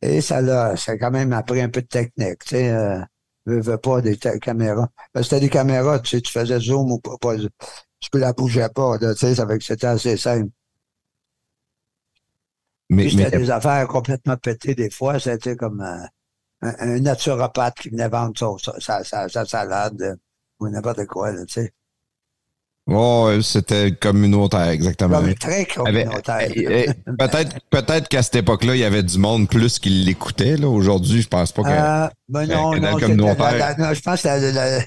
Et ça l'a, ça a quand même appris un peu de technique, tu sais. Euh, veux, veux pas des caméras. Parce que c'était des caméras, tu sais, tu faisais zoom ou pas, pas tu la bougeais pas, là, tu sais, ça fait que c'était assez simple. Mais, c'était des affaires complètement pétées des fois. C'était comme euh, un, un naturopathe qui venait vendre sa, sa, sa, sa salade euh, ou n'importe quoi, tu sais. ouais, c'était communautaire, exactement. Comme très communautaire. eh, eh, peut-être peut-être qu'à cette époque-là, il y avait du monde plus qui l'écoutait. là. Aujourd'hui, je pense pas que. Euh, ben non, que non, communautaire. non, je pense qu'il y, avait-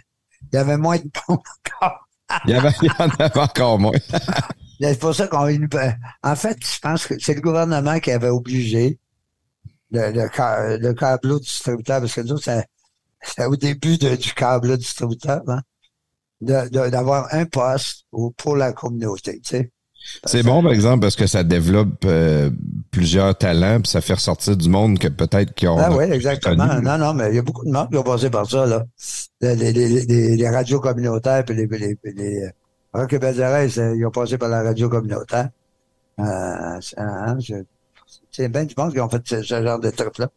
il y avait moins de monde encore. Il, y avait, il y en avait encore moins. C'est pour ça qu'on. En fait, je pense que c'est le gouvernement qui avait obligé le, le, le câbleau distributeur, parce que nous, c'est au début de- du câbleau distributeur, hein, d'avoir un poste pour la communauté, tu sais. C'est bon, par exemple, parce que ça développe euh, plusieurs talents, puis ça fait ressortir du monde que peut-être qu'ils ont. Ah oui, exactement. connu. Non, non, mais il y a beaucoup de monde qui ont passé par ça, là. Les, les, les, les- les radios communautaires, puis les, Belles c'est- ils ont passé par la radio communautaire. Euh, c'est- hein, je- c'est bien du monde qui ont fait ce, ce genre de truc-là.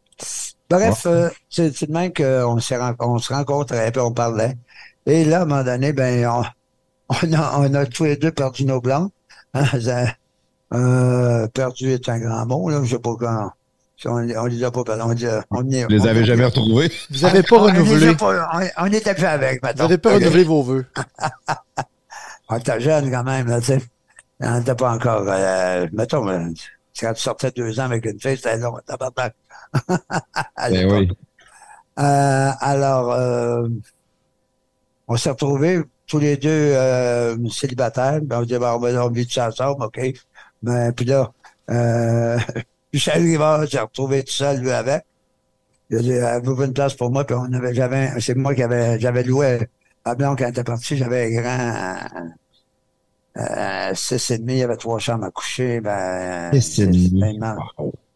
Bref, euh, c'est c'est de même qu'on on se rencontrait, puis on parlait. Et là, à un moment donné, ben, on, on, a, on a tous les deux perdu nos blancs. Hein, euh, perdu est un grand mot, là, je sais pas quand. si On, on les a pas perdus. On, les a- on, Vous les avez jamais retrouvés? Vous n'avez pas on- on les a renouvelé. pas- on- on n'était plus avec, Vous maintenant. n'avez pas renouvelé vos vœux. On était jeune quand même, là, tu sais. On n'était pas encore, euh, mettons, euh, quand tu sortais deux ans avec une fille, c'était long, tabarnak. Ben oui. Euh, alors, euh, on s'est retrouvés tous les deux euh, célibataires. Ben, on dit, ben, on va tout ça ensemble, OK. Ben, puis là, euh, Michel Rivard s'est retrouvé tout seul, lui, avec. Il a dit, avez-vous une place pour moi? Puis on avait, j'avais, c'est moi qui avait, j'avais loué, à Blanc, quand elle était partie, j'avais un grand, euh, six et demi, il y avait trois chambres à coucher, ben, Six et demi. ben, man.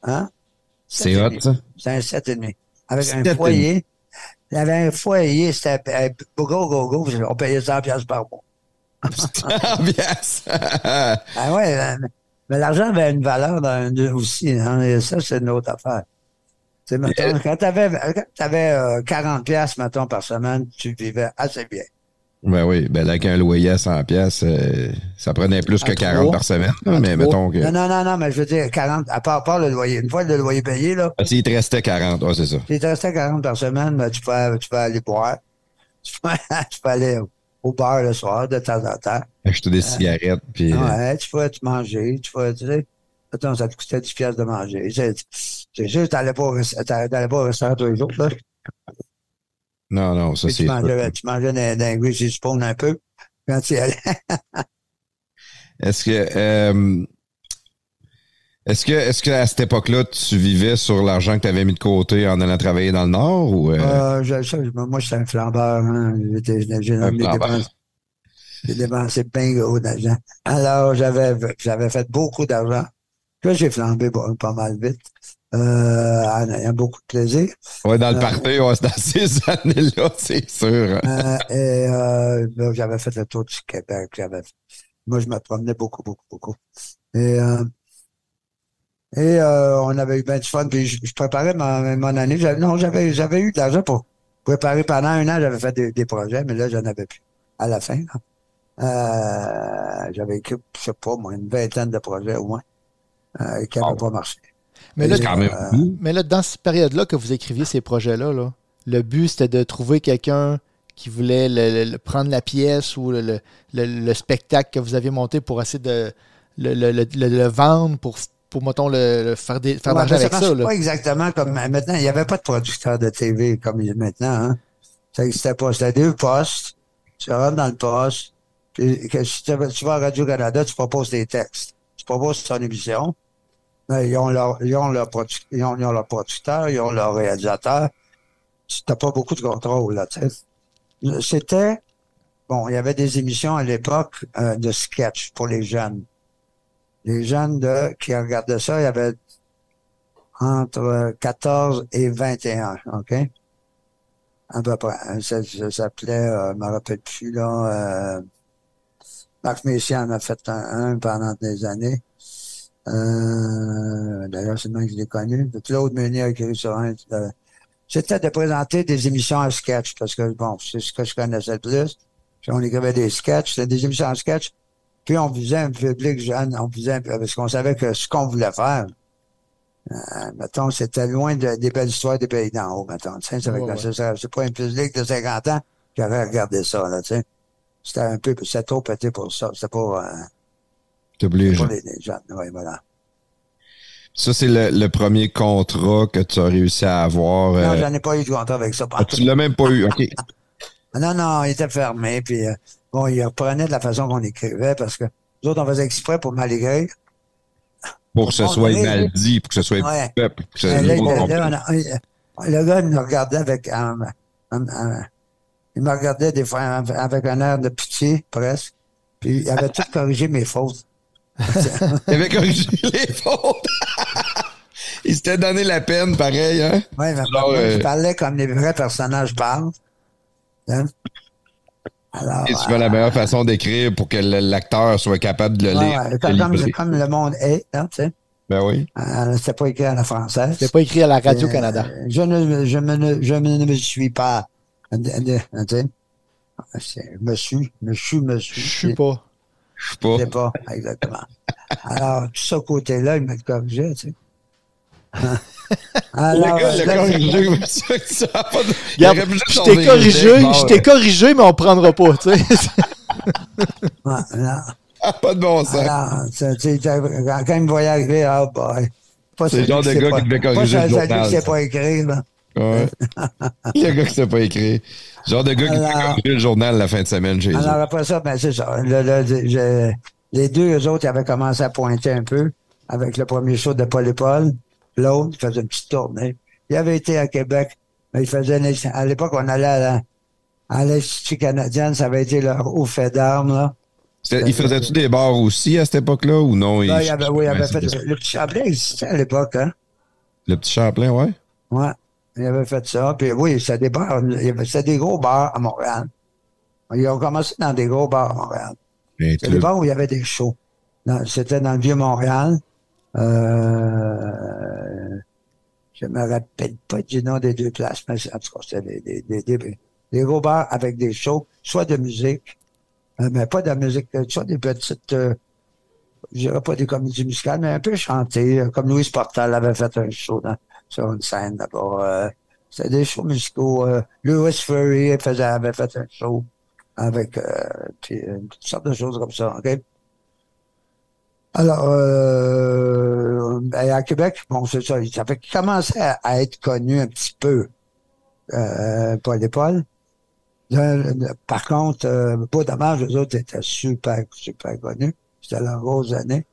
Hein? Sept C'est et hot, demi. ça. C'est un 7,5. Avec Sept un et demi. foyer. Il y avait un foyer, c'était euh, go, go, go, on payait 100 piastres par mois. Ambiance. Ah ouais, euh, mais l'argent avait une valeur dans, aussi, hein, et ça, c'est une autre affaire. Tu sais, mettons, quand t'avais, quand t'avais euh, 40 piastres, mettons, par semaine, tu vivais assez bien. Ben oui, ben avec un loyer à 100 pièces, ça prenait plus que À 40 trois? par semaine. mais mettons que. Non, non, non, non, mais je veux dire, 40, à part, à part le loyer. Une fois le loyer payé, là, Ah, S'il te restait 40, ouais, c'est ça. si tu restais 40 par semaine, ben, tu, peux, tu peux aller boire. Tu peux, tu peux aller au- bar le soir, de temps en temps. Acheter des cigarettes, puis. euh, Ouais, tu pouvais te manger, tu pouvais, tu sais. Attends, ça te coûtait 10 piastres de manger. C'est sûr, t'allais pas, au t'allais pas au restaurant tous les jours, là. Non, non, ça c'est. tu mangeais, tu mangeais dans, dans un peu. Quand tu y allais. Est-ce que. euh, est-ce que, est-ce que à cette époque-là, tu vivais sur l'argent que tu avais mis de côté en allant travailler dans le Nord ou euh, Euh, je- ça, moi, j'étais un flambeur. Hein. J'étais- J'ai j'ai Un flambeur. dépensé, j'ai dépensé bien gros d'argent. Alors, j'avais j'avais fait beaucoup d'argent. Là, j'ai flambé pas mal vite. Euh, en ayant beaucoup de plaisir. ouais, dans le euh, party, ouais, dans ces années-là, c'est sûr. Et euh, j'avais fait le tour du Québec. J'avais, moi, je me promenais beaucoup, beaucoup, beaucoup. Et, et euh, on avait eu bien du fun. Puis je, je préparais ma, mon année. J'avais- non, j'avais, j'avais eu de l'argent pour préparer pendant un an. J'avais fait des, des projets, mais là, j'en avais plus. À la fin, là. Euh, j'avais écrit, je sais pas, moi, une vingtaine de projets au moins euh, qui n'avaient pas marché. Mais là, quand même euh, mais là, dans cette période-là que vous écriviez ces projets-là, là, le but, c'était de trouver quelqu'un qui voulait le- le- le- prendre la pièce ou le, le- le- le spectacle que vous aviez monté pour essayer de le, le- le- le- le vendre pour, pour mettons, le, le faire, des, faire Ouais, avec ça. là. pas exactement comme maintenant. Il n'y avait pas de producteur de TV comme il y a maintenant. Hein. Ça n'existait pas. C'était deux postes. Tu rentres dans le poste. Puis, que si tu vas tu vas à Radio-Canada, tu proposes des textes. Tu proposes ton émission. Mais ils ont leur, ils ont leur, produ- ils ont, ils ont leur producteur, ils ont leur réalisateur. Tu n'as pas beaucoup de contrôle, là. C'était, bon, il y avait des émissions à l'époque euh, de sketch pour les jeunes. Les jeunes de, qui regardaient ça, il y avait entre 14 et 21, OK? À peu près. Ça, ça s'appelait, euh, je me rappelle plus, là, euh, Marc Messiaen en a fait un pendant des années. Euh, D'ailleurs, c'est le même que je l'ai connu. Claude Meunier a écrit sur un. euh, C'était de présenter des émissions en sketch, parce que, bon, c'est ce que je connaissais le plus. Puis on écrivait des sketchs, c'était des émissions en sketch. Puis on faisait un public jeune, on faisait un parce qu'on savait que ce qu'on voulait faire, euh, mettons, c'était loin de- des belles histoires des pays d'en haut, mettons. tu sais. Ouais, C'est pas un public de 50 ans qui aurait regardé ça, là, tu sais. C'était un peu, c'était trop pété pour ça. C'était pas, euh, Les, les jeunes. Oui, voilà. Ça, c'est le, le premier contrat que tu as réussi à avoir. Non, euh, j'en ai pas eu de contrat avec ça. ah, tu l'as même pas eu. OK. Non, non, il était fermé. Puis, euh, bon, il reprenait de la façon qu'on écrivait parce que nous autres, on faisait exprès pour mal écrire. Pour que ce soit mal dit, pour que ce soit Ouais. peuple. pour que ce- Euh, le là, monde là, comprenne. là, on a- le gars il nous regardait avec un, un- un- il me regardait des fois avec un air de pitié, presque. Puis il avait tout corrigé mes fautes. Il avait corrigé les fautes. Il s'était donné la peine, pareil, hein? Ouais, mais Alors, euh, il parlait comme les vrais personnages parlent. Hein? Alors, Et tu veux la meilleure façon d'écrire pour que l'acteur soit capable de le euh, ouais, lire. ouais, comme, le monde est, hein, tu sais. Ben oui. Euh, C'était pas écrit à la française. C'était pas écrit à la Radio-Canada. Euh, je ne, je me, je me- ne me suis pas. euh, euh, euh, tu sais. C'est- Me suis, me suis, me suis. Je suis pas. Je sais pas. Je sais pas, exactement. Alors, tout ce côté-là, il m'a corrigé, tu sais? Alors, le gars, euh, le corrigé, mais ça, ça a pas de- il Regarde, aurait pu juste je t'ai corrigé, je t'ai corrigé, mais on prendra pas, tu sais. ouais, alors, ah, Pas de bon sens. alors, tu sais, quand il me voyait arriver, ah, boy. Pas C'est le genre qui de gars pas- qui devait pas corriger le journal, qui sait ça. pas écrire, là. Ouais. le gars qui sait pas écrire. Genre de gars qui Alors- fait corriger le journal la fin de semaine chez eux. Alors après ça, ben c'est ça. Le- le- je- les deux eux autres, ils avaient commencé à pointer un peu avec le premier show de Paul et Paul. L'autre, il faisait une petite tournée. Il avait été à Québec, mais il faisait une- à l'époque, on allait à la- à l'Institut canadien, ça avait été leur haut fait d'armes, là. Il faisait-tu des bars aussi à cette époque-là ou non? Là, il avait, oui, il avait fait, le petit Chaplin existait à l'époque, hein. Le petit Champlain, ouais. Ouais. Il avait fait ça. Puis oui, c'était y avait- c'était des gros bars à Montréal. Ils ont commencé dans des gros bars à Montréal. C'est des bars où il y avait des shows. C'était dans le Vieux-Montréal. Euh, je me rappelle pas du nom des deux places, mais en tout cas, c'était des, des, des, des- gros bars avec des shows, soit de musique, euh, mais pas de musique, euh, soit des petites, euh, je dirais pas des comédies musicales, mais un peu chantées, euh, comme Louis Portal avait fait un show dans- sur une scène là-bas. euh, c'était des shows musicaux. euh, Louis Fury faisait, avait fait un show avec puis, euh, toutes sortes de choses comme ça. Alors, euh, ben, à Québec, bon, c'est ça. Ça fait commençait à, à être connu un petit peu, euh, Paul et Paul. Par contre, euh, pas dommage, eux autres étaient super, super connus. C'était leur grosse année.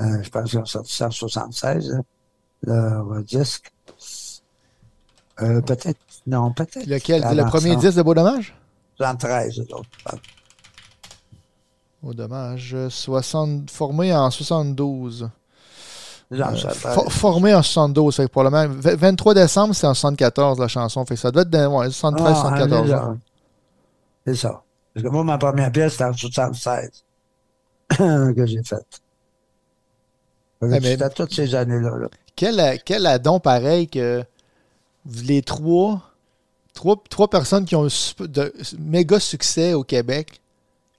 Euh, je pense qu'ils ont sorti ça en 76, hein, leur disque. Euh, peut-être, non, peut-être. Lequel? Le premier. 10 de Beau Dommage? 73, eux autres. Beau Dommage. 60, formé en 72. Genre, Euh, formé en 72, fait que probablement. v- 23 décembre, c'est en 74 la chanson. Fait que ça doit être dans, ouais, 73, Ah, 74. c'est hein. ça. C'est ça. Parce que moi, ma première pièce, c'était en 76 que j'ai faite. Eh, mais- C'était toutes ces années-là. là. Quel, quel adon pareil que les trois, trois, trois personnes qui ont un de, méga succès au Québec,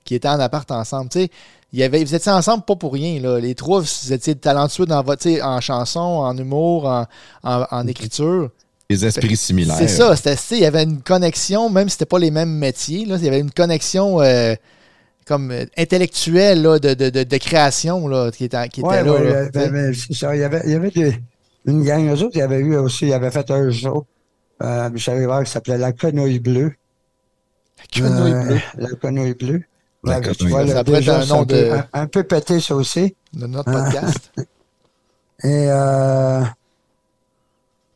qui étaient en appart ensemble. Tu sais, il y avait, vous étiez ensemble pas pour rien. Là. Les trois, vous étiez talentueux dans votre, en chanson, en humour, en, en- en écriture. Des esprits similaires. C'est ça. Il y avait une connexion, même si c'était pas les mêmes métiers. Là, il y avait une connexion euh, comme euh, intellectuelle là, de, de, de, de création là, qui était, qui était Ouais, là. ouais, ben, ben, c'est ça. Il y avait, il y avait des- une gang, eux autres, il y avait eu aussi, il avait fait un show, euh, Michel Rivard, qui s'appelait La Quenouille Bleue. Quenouille Euh, bleue. La Quenouille Bleue. La Ouais, tu vois, Ça pourrait déjà, être un nom peu- de- un, un peu pété, ça aussi. de notre podcast. Et euh,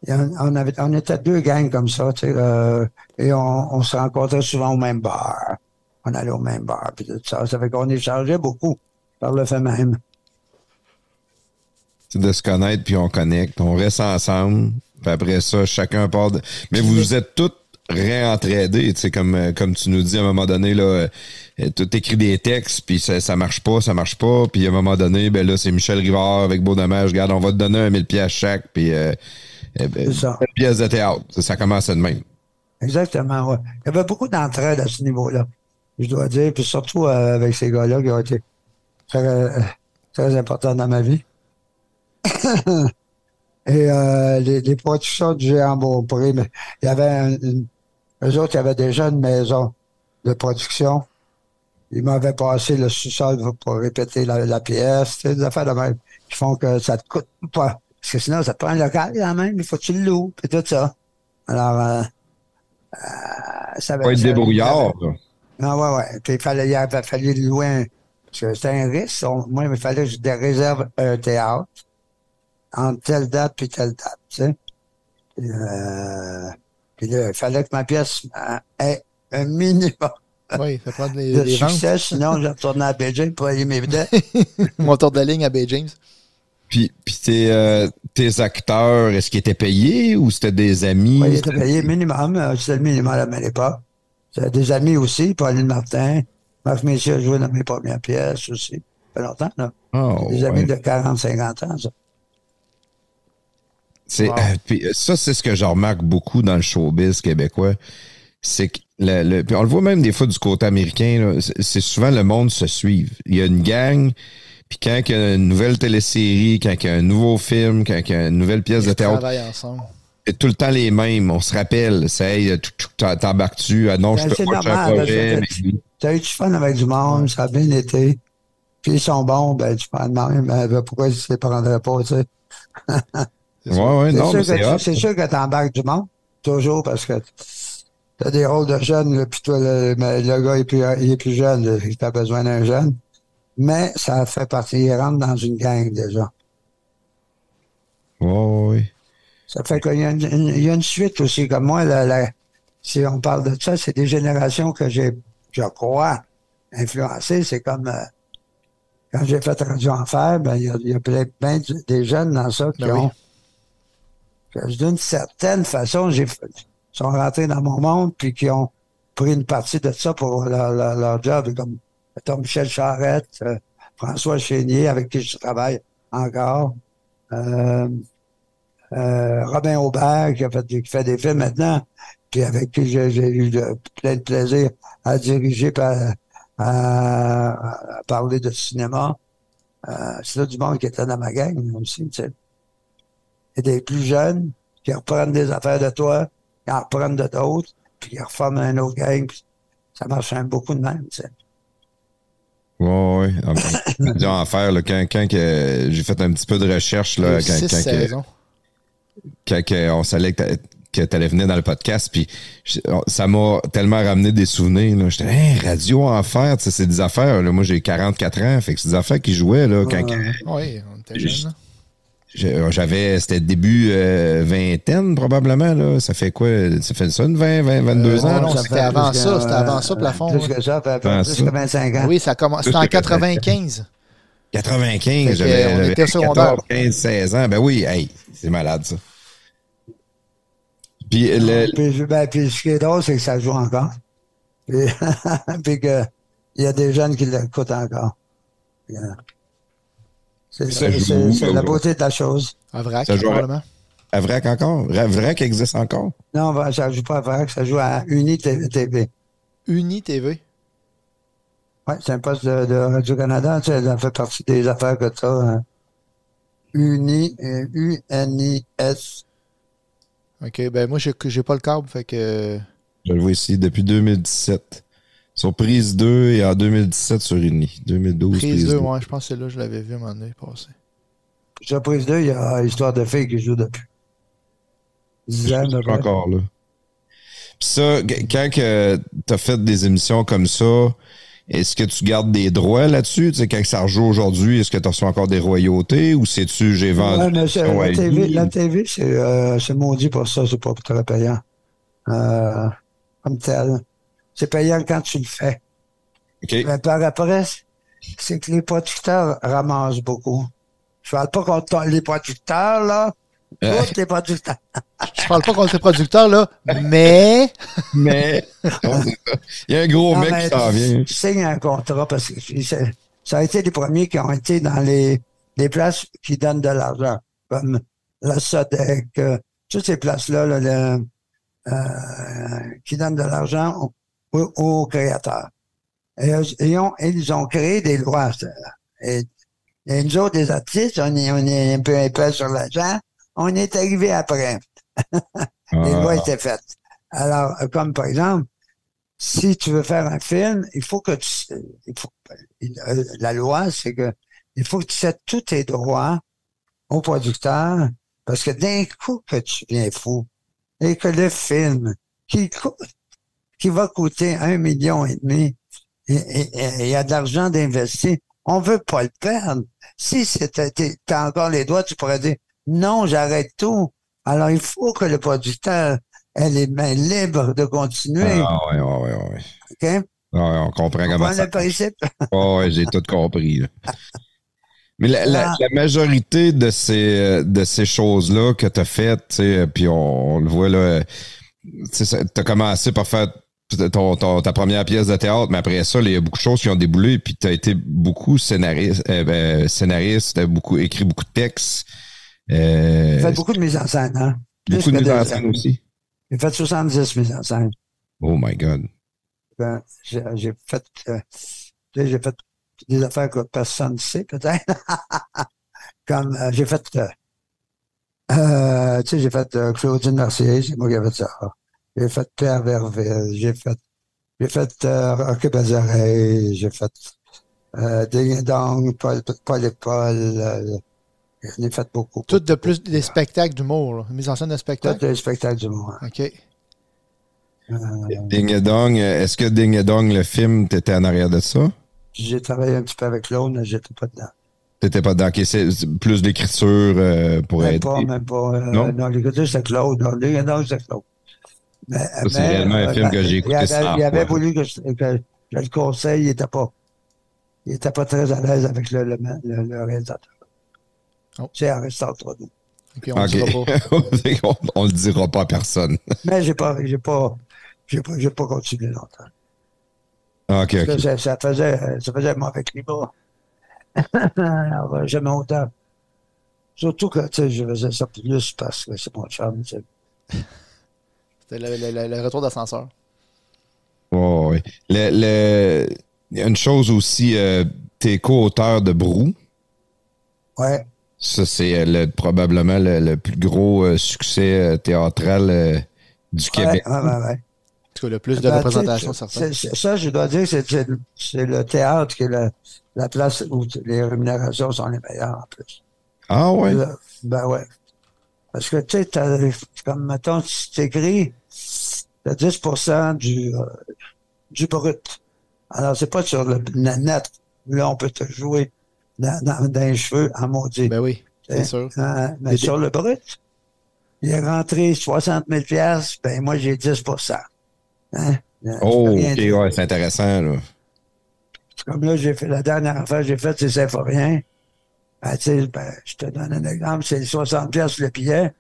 on, avait, on était deux gangs comme ça, tu sais, euh, et on, on se rencontrait souvent au même bar. On allait au même bar, puis tout ça. Ça fait qu'on échangeait beaucoup par le fait même. C'est de se connaître, puis on connecte. On reste ensemble. Puis après ça, chacun part de... Mais vous, vous êtes tous réentraidés, tu sais, comme, euh, comme tu nous dis à un moment donné, là, euh, tu écris des textes, puis ça, ça marche pas, ça marche pas, puis à un moment donné, ben là, c'est Michel Rivard avec Beau Dommage, regarde, on va te donner un mille pièces chaque, puis euh, euh, ben, C'est ça. une pièce de théâtre. Ça, ça commence de même. Exactement, ouais. Il y avait beaucoup d'entraide à ce niveau-là, je dois dire, puis surtout euh, avec ces gars-là qui ont été très, très importants dans ma vie. Et euh, les, les productions du Géant Beaupré, mais il y avait un- une, eux autres, il y avait déjà une maison de production. Ils m'avaient passé le sous-sol pour répéter la, la pièce, des affaires de même qui font que ça te coûte pas. Parce que sinon, ça te prend un local quand même, il faut que tu le loues, puis tout ça. Alors, euh, euh, ça Pas être ça- débrouillard. Là. ah ouais, ouais. Puis il fallait, il avait fallu louer. un- Parce que c'était un risque. On- moi, il fallait que je réserve un théâtre entre telle date puis telle date, tu sais. Puis, euh, puis là, il fallait que ma pièce euh, ait un minimum Oui, il fait prendre les, de les ventes. succès, sinon je retournais à Beijing pour aller mes vedettes. Moteur de ligne à James. Puis, puis tes, euh, tes acteurs, est-ce qu'ils étaient payés ou c'était des amis? Ouais, il était payé minimum. euh, C'était le minimum à la des amis aussi, Pauline Martin. Marc Messier a joué dans mes premières pièces aussi. Ça fait longtemps, là. Oh, Des ouais. amis de 40-50 ans, ça. C'est, Wow. euh, puis, euh, ça, c'est ce que je remarque beaucoup dans le showbiz québécois. C'est que le, le- puis on le voit même des fois du côté américain, là, c'est souvent le monde se suive. Il y a une gang, puis quand il y a une nouvelle télésérie, quand il y a un nouveau film, quand il y a une nouvelle pièce de Ils théâtre, travaillent ensemble. Tout le temps les mêmes. On se rappelle, c'est t'en- t'embarques-tu? Ah non, je Ben, peux pas, je un projet. là, mais- T'as eu du fun avec du monde, ça a bien été. Puis ils sont bons, ben tu prends de même. Ben, pourquoi ils ne les prendraient pas, tu sais? Ouais, ouais, non, c'est sûr que t'embarques du monde, toujours, parce que t'as des rôles de jeunes, puis toi, le, mais le gars est plus, il est plus jeune, il a besoin d'un jeune. Mais ça fait partie, il rentre dans une gang déjà. Ouais, ouais, ouais. Ça fait qu'il y, a une- une- il y a une suite aussi. Comme moi, la- la- si on parle de ça, c'est des générations que j'ai, je crois, influencées. C'est comme euh, quand j'ai fait Radio Enfer, ben, il y a, il y a plein, plein de- des jeunes dans ça qui Ben ont. D'une certaine façon, j'ai sont rentrés dans mon monde puis qui ont pris une partie de ça pour leur, leur- leur job. Comme mettons, Michel Charette, euh, François Chénier, avec qui je travaille encore. Euh, euh, Robin Aubert, qui, a fait, qui fait des films maintenant, puis avec qui j'ai eu de- plein de plaisir à diriger, à, à- à parler de cinéma. Euh, c'est là du monde qui était dans ma gang aussi, tu sais. Et des plus jeunes qui reprennent des affaires de toi, qui en reprennent de d'autres, puis qui reforment un autre gang, puis ça marche un beaucoup de même, tu sais. Radio Enfer, là, quand, quand que j'ai fait un petit peu de recherche, là, quand, Six quand quand, que on savait que que t'allais venir dans le podcast, puis ça m'a tellement ramené des souvenirs. là. J'étais, hein, Radio Enfer, tu sais, c'est des affaires. Là. Moi, j'ai 44 ans, fait que c'est des affaires qui jouaient là, quand, Oui, on était là. j'ai- j'avais, c'était début euh, vingtaine probablement. Là. Ça fait quoi? Ça fait ça, une 20, 20 22 Euh, ans? non, c'était avant ça, c'était avant ça, plafond, que ça, que 25 ans. Oui, ça commence. C'était en Plus que 95. 95, Fait que, j'avais, on était au secondaire. 14, 15, 16 ans. Ben oui, hey, c'est malade ça. Puis le, Puis, ben, puis ce qui est drôle, c'est que ça joue encore. Puis, puis que il y a des jeunes qui l'écoutent encore. Euh, C'est Ça la beauté de la chose. À Vrac, Ça joue à- probablement. à Vrac encore? Vra- Vrac existe encore? Non, ben, ça joue pas à VRAC, ça joue à Uni TV. Uni TV. Oui, c'est un poste de, de Radio-Canada. Tu sais, ça fait partie des affaires que tu as. hein. Uni, euh, U-N-I-S. OK, ben moi, j'ai pas le câble, fait que... Je le vois ici depuis 2017. Sur prise 2 et en 2017 sur Uni. 2012, Prise prise 2, 2. ouais, je pense que c'est là je l'avais vu moment donné passer. Sur prise 2, il y a Histoire de filles qui joue depuis. Encore là. Puis ça, quand tu as fait des émissions comme ça, est-ce que tu gardes des droits là-dessus? Tu sais, quand ça rejoue aujourd'hui, est-ce que tu reçois encore des royautés ou sais-tu j'ai vendu l'émission à la, TV, la TV, c'est euh, maudit pour ça, c'est pas très payant. Euh, comme tel. C'est payant quand tu le fais. OK. Mais par après, c'est que les producteurs ramassent beaucoup. je parle pas contre les producteurs, là. Euh. Tous les producteurs. Je parle pas contre les producteurs, là, mais. Mais. Il y a un gros Non, mec mais qui s'en vient. Tu signes un contrat parce que c'est- ça a été les premiers qui ont été dans les, les places qui donnent de l'argent, comme la Sodec, euh, toutes ces places-là, là, le- euh, qui donnent de l'argent aux, créateurs. Et, ils, ont, ils ont créé des lois. ça. Et, et nous autres, les artistes, on est, on est un peu épais sur l'argent. On est arrivé après. Les Ah. lois étaient faites. Alors, euh, comme par exemple, si tu veux faire un film, il faut que tu, il faut, euh, la loi, c'est que il faut que tu cèdes tous tes droits au producteur, parce que d'un coup que tu viens fou, et que le film, qui coûte, qui va coûter un million et demi, il y a de l'argent d'investir, on veut pas le perdre. Si c'était, t'as encore les droits, tu pourrais dire, non, j'arrête tout. Alors, il faut que le producteur ait les mains libres de continuer. Ah, ouais, ouais, ouais. OK? Ouais, on comprend comment ça le principe? Oh, ouais, j'ai tout compris. là. Mais la, la- Ah. la majorité de ces, euh, de ces choses-là que tu as faites, sais, puis on, on le voit là, tu as commencé par faire ton, ton- ta première pièce de théâtre, mais après ça, il y a beaucoup de choses qui ont déboulé, puis tu as été beaucoup scénariste, euh, ben, scénariste, tu as beaucoup, écrit beaucoup de textes. Euh, J'ai fait beaucoup de mise en scène, hein? Beaucoup de mise en scène aussi. J'ai fait 70 mises en scène. Oh my God. Ben, J'ai fait, euh, j'ai fait des affaires que personne ne sait, peut-être. Comme, euh, j'ai fait, euh, euh, tu sais, j'ai fait Claudine Mercier, c'est moi qui ai fait ça. J'ai fait Pierre Verville, j'ai fait, j'ai fait Rocky j'ai fait euh, Ding Dong, Paul, Paul et Paul, j'en ai fait beaucoup. Tout de plus des spectacles d'humour, là. Mise en scène de Tous spectacle. les spectacles du monde. OK. Ding et Dong, euh, est-ce que Ding et Dong, le film, t'étais en arrière de ça? J'ai travaillé un petit peu avec Claude, mais j'étais pas dedans. T'étais pas dedans. Ok, c'est plus d'écriture euh, pour Même être. pas, même pas. Euh, Non? non, l'écouteur, c'est Claude. Non, les- non, c'est Claude. Mais, c'est mais, réellement un euh, film que j'ai il écouté avait, cent Il avait voulu que je, que je le conseille, il était pas, il était pas très à l'aise avec le, le, le, le réalisateur. Oh. C'est un restaurant entre nous. OK, on Ok. le dira pas. on, on le dira pas à personne. Mais j'ai pas, j'ai pas, j'ai pas, j'ai pas continué longtemps. Ok, Parce que ça, ça faisait, ça faisait mauvais climat. Alors, jamais autant. Surtout que, tu sais, je faisais ça plus parce que c'est mon chum. C'était le, le- le- le retour d'ascenseur. Ouais, ouais. Le, le- il y a une chose aussi, euh, t'es co-auteur de Brou. Ouais. Ça, c'est euh, le- probablement le, le plus gros euh, succès euh, théâtral euh, du Ouais, Québec. ouais, ouais, ouais. En tout cas, le plus de Ben, représentation, Ça, je dois dire, c'est c'est le- c'est le théâtre qui est la, la place où les rémunérations sont les meilleures en plus. Ah ouais? Ben ouais. Parce que, tu sais, comme, mettons, si tu écris, t'as 10 du, euh, du brut. Alors, c'est pas sur le le net. Là, on peut te jouer dans, dans, dans les cheveux en maudit. Ben oui, c'est Hein? sûr. Hein, mais Des- sur le brut, il est rentré 60 000 ben moi, j'ai 10 Hein? Oh, ok, ouais, c'est intéressant, là. Comme là, j'ai fait la dernière affaire que j'ai faite, c'est Symphorien. Ben, tu sais, ben, je te donne un exemple, c'est 60 pièces le billet.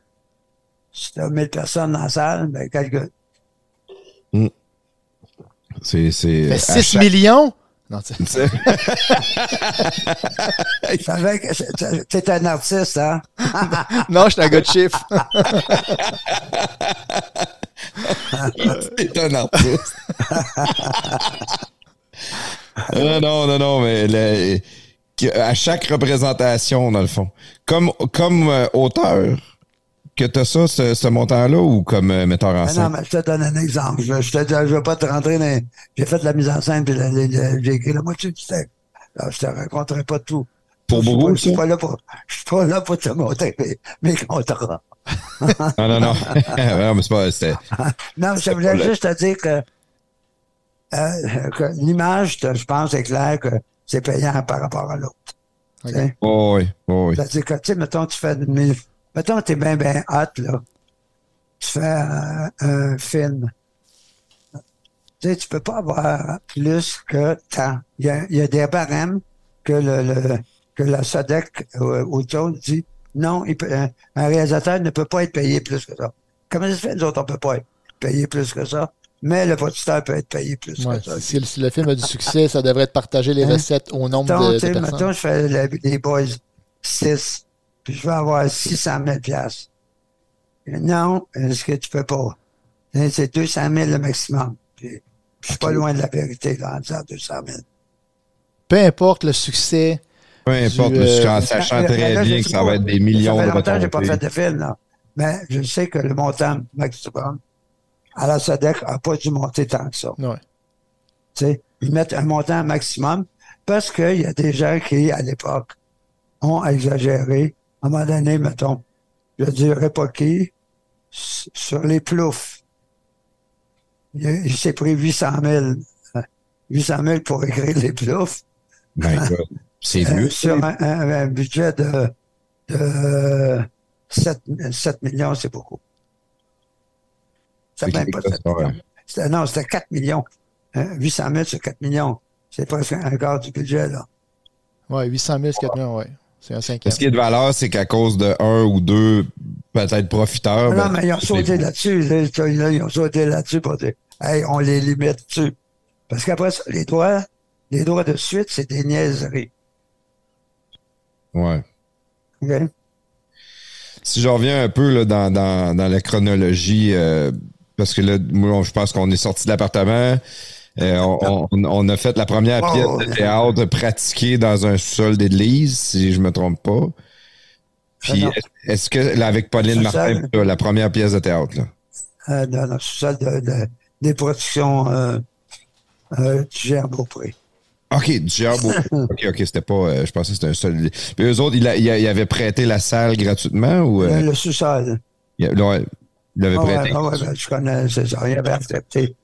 Si tu as 1000 personnes dans la salle, ben, calcule. C'est. c'est à 6 chaque- millions? Non, tu sais. t'es un artiste, hein? non, je suis un gars de chiffres. C'est un artiste. non, non, non, non, mais le- à chaque représentation, dans le fond. Comme, comme euh, auteur, que tu as ça, ce, ce montant-là, ou comme euh, metteur en non, scène? mais je te donne un exemple. Je, je te dis, je veux pas te rentrer dans... J'ai fait de la mise en scène, puis j'ai écrit la moitié du texte. Alors, je te raconterai pas tout. Pour pas- je suis pas là pour, je suis pas là pour te montrer mes, mes contrats. Non, non, non. non, mais c'est pas. c'était- Non, je voulais juste te dire que, euh, que l'image, je pense, c'est clair que c'est payant par rapport à l'autre. Oh, oui, oh, oui. C'est-à-dire que, tu sais, mettons, tu fais une mille- Mettons, t'es bien, bien hot, là. Tu fais un film. Tu sais, tu peux pas avoir plus que tant. Il y a, il y a des barèmes que le, le- que la SODEC euh, auto dit non, il peut- un, un réalisateur ne peut pas être payé plus que ça. Comment ça se fait, nous autres, on peut pas être payé plus que ça, mais le producteur peut être payé plus Ouais, que ça. si, le, si le film a du succès, ça devrait être partagé les Hein? recettes au nombre Mettons, de, de mettons, personnes. je fais le- les boys 6, puis je vais avoir 600 000 piastres. Non, est-ce que tu peux pas? Hein, C'est 200 000 le maximum. Puis, je suis pas loin de la vérité, là, en disant 200 000. Peu importe le succès, Peu importe, Du, mais euh, en sachant mais très là, bien que ça pas. va être des millions Ça fait de longtemps que j'ai pas fait de film, là. Mais je sais que le montant maximum à la SODEC n'a pas dû monter tant que ça. ouais. Tu sais, ils mettent un montant maximum parce qu'il y a des gens qui, à l'époque, ont exagéré. À un moment donné, mettons, je dirais pas qui, sur les ploufs. Il, il s'est pris 800 000, euh, 800 000 pour écrire les ploufs. God. C'est Euh, vieux. sur un, un- un budget de, de 7, 7 millions, c'est beaucoup. C'est même pas quelque 7 chose, millions. non, c'était 4 millions. Hein, 800 000 sur 4 millions. C'est presque un quart du budget, là. Ouais, 800 000, c'est 4 millions, ouais. C'est un cinquième. Ce qui est de valeur, c'est qu'à cause de un ou deux peut-être profiteurs. non, ben, mais ils ont sauté là-dessus. Là, ils ont sauté là-dessus pour dire, hey, on les limite dessus. Parce qu'après ça, les droits, les droits de suite, c'est des niaiseries. Ouais. OK? Si je reviens un peu là, dans, dans, dans la chronologie, euh, parce que là, moi, je pense qu'on est sorti de l'appartement. Euh, on, on- on a fait la première pièce de théâtre pratiquée dans un sol d'église, si je me trompe pas. Puis, Ah est- est-ce que, là, avec Pauline. Martin, là, la première pièce de théâtre, là? Euh, dans le sous-sol de, de- des productions euh, euh, du Gérard Beaupré. OK, du Gérard Beaupré. OK, OK, c'était pas, je pensais que c'était un sol. Puis eux autres, ils, ils ils avaient prêté la salle gratuitement ou, le sous-sol. il, ouais, il l'avait Ah prêté? ouais, ah ouais, ben, je connais, c'est ça. Il avait accepté.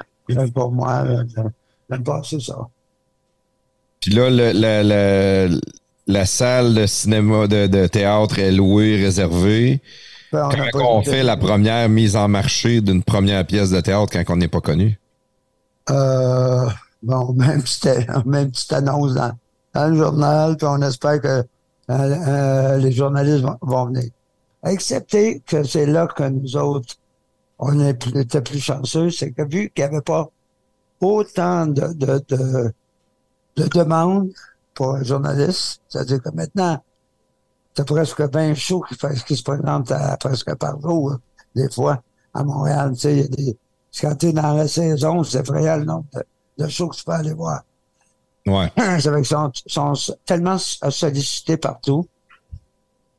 Pour moi, de me passer ça. Puis là, le- le- le- la salle de cinéma, de, de théâtre est louée, réservée. Ben, on Quand on fait la première mise en marché d'une première pièce de théâtre quand on n'est pas connu? Euh, bon, même petite, même petite annonce dans, dans le journal, puis on espère que euh, euh, les journalistes vont, vont venir. Excepté que c'est là que nous autres, on était plus chanceux, c'est que vu qu'il n'y avait pas autant de, de, de, de demandes pour un journaliste, c'est-à-dire que maintenant, c'est presque 20 shows qui, se présentent à- presque par jour, des fois, à Montréal. Tu sais, il y a des, quand tu es dans la saison, c'est effrayant le nombre de, de shows que tu peux aller voir. Ouais. C'est avec sont, sont tellement sollicités partout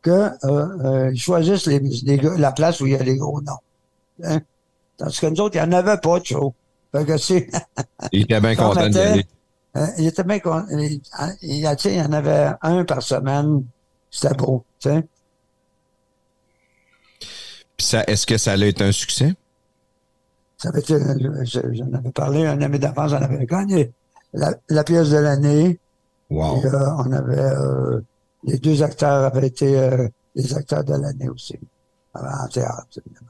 que euh, euh, ils choisissent les, les la place où il y a les gros noms. Hein? Tandis que nous autres, il n'y en avait pas de show. Fait que c'est, Il était bien content d'y était- aller. euh, il était bien con- il, il, y il en avait un par semaine. C'était beau, tu sais. Puis ça, est-ce que ça a été un succès? Ça j'en avais parlé, un ami d'enfance en avait gagné la, la pièce de l'année. Wow. Et, euh, on avait euh, les deux acteurs avaient été euh, les acteurs de l'année aussi en théâtre. évidemment.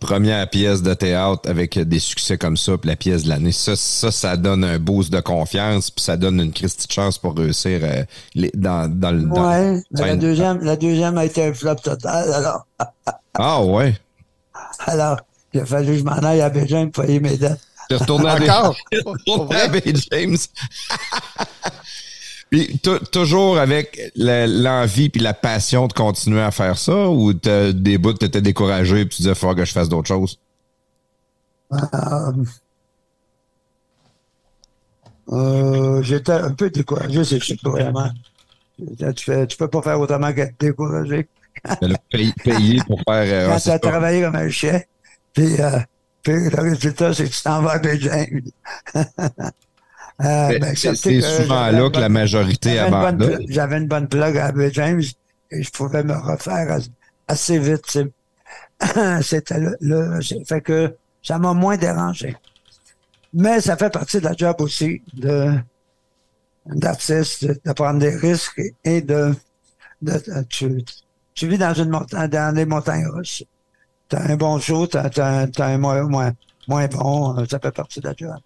Première pièce de théâtre avec des succès comme ça, puis la pièce de l'année. Ça, ça, ça donne un boost de confiance, puis ça donne une Christie de chance pour réussir euh, les- dans, dans le. dans- Ouais, mais la deuxième, la deuxième a été un flop total. Alors, Ah ouais. alors il a fallu que je m'en aille à Beijing pour payer mes dettes. T'es retourné à Encore? Bay- Pour retourné vrai? à Bay James. Puis tou- toujours avec l'envie puis la passion de continuer à faire ça ou t'as des bouts t'étais découragé puis tu disais faut que je fasse d'autres choses? Euh, euh, J'étais un peu découragé, c'est sûr, vraiment. Tu, fais, tu peux pas faire autrement qu'être découragé. Le payer, payer pour faire. euh, Quand tu as travaillé comme un puis, euh, puis le résultat, c'est que tu t'en vas à Beijing. Euh, C'est- ben, c'est que souvent là que la majorité abandonne. J'avais une bonne plug à Bay James et je pouvais me refaire as- assez vite. C'était le, fait que ça m'a moins dérangé. Mais ça fait partie de la job aussi de d'artiste, de, de prendre des risques et, de, de, de- tu, tu vis dans une montagne, dans les montagnes russes. T'as un bon show, t'as, t'as un moins, moins, moins bon, euh, ça fait partie de la job.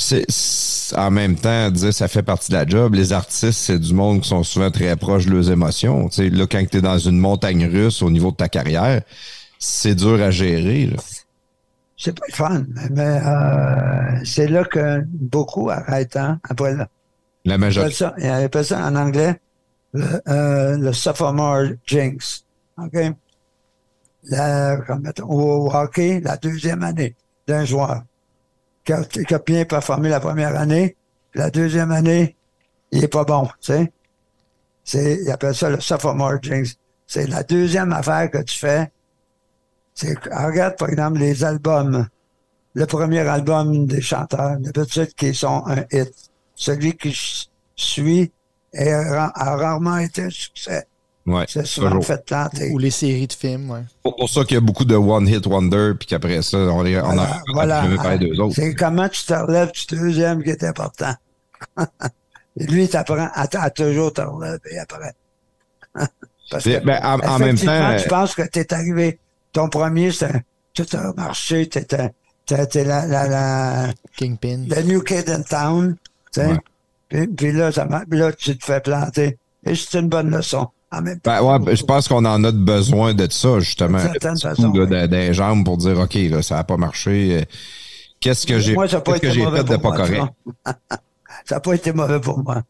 C'est en même temps dire ça fait partie de la job. Les artistes, c'est du monde qui sont souvent très proches de leurs émotions. Tu sais, là, quand tu es dans une montagne russe au niveau de ta carrière, c'est dur à gérer. C'est pas le fun, mais euh, c'est là que beaucoup arrêtent hein, après là. La majorité. Ça, il appelle ça en anglais le, euh, le sophomore jinx. OK? La, au hockey, la deuxième année d'un joueur a, bien performé la première année, la deuxième année, il est pas bon, tu sais. C'est, il appelle ça le sophomore jinx. C'est la deuxième affaire que tu fais. C'est, regarde, par exemple, les albums. Le premier album des chanteurs, d'habitude, qui sont un hit. Celui qui suit a rarement été un succès. Ouais, c'est souvent toujours. fait planter. Ou les séries de films, ouais. C'est pour ça qu'il y a beaucoup de One Hit Wonder, puis qu'après ça, on, est, on a, voilà. d'eux autres. C'est comment tu te relèves du deuxième qui est important. Lui, t'apprends à, à, toujours te relever après. Parce que, ben, en, en même temps. Tu penses que t'es arrivé. Ton premier, c'est tout a marché, t'étais t'es la, la, la, Kingpin. Le New Kid in Town. Tu sais. Ouais. Puis, puis là, ça, là, tu te fais planter. Et c'est une bonne leçon. En même temps, Ben ouais, je pense qu'on en a besoin de ça, justement. Des jambes pour dire, OK, là, ça n'a pas marché. Qu'est-ce que j'ai qu'est-ce que j'ai fait de pas moi, correct? ça n'a pas été mauvais pour moi.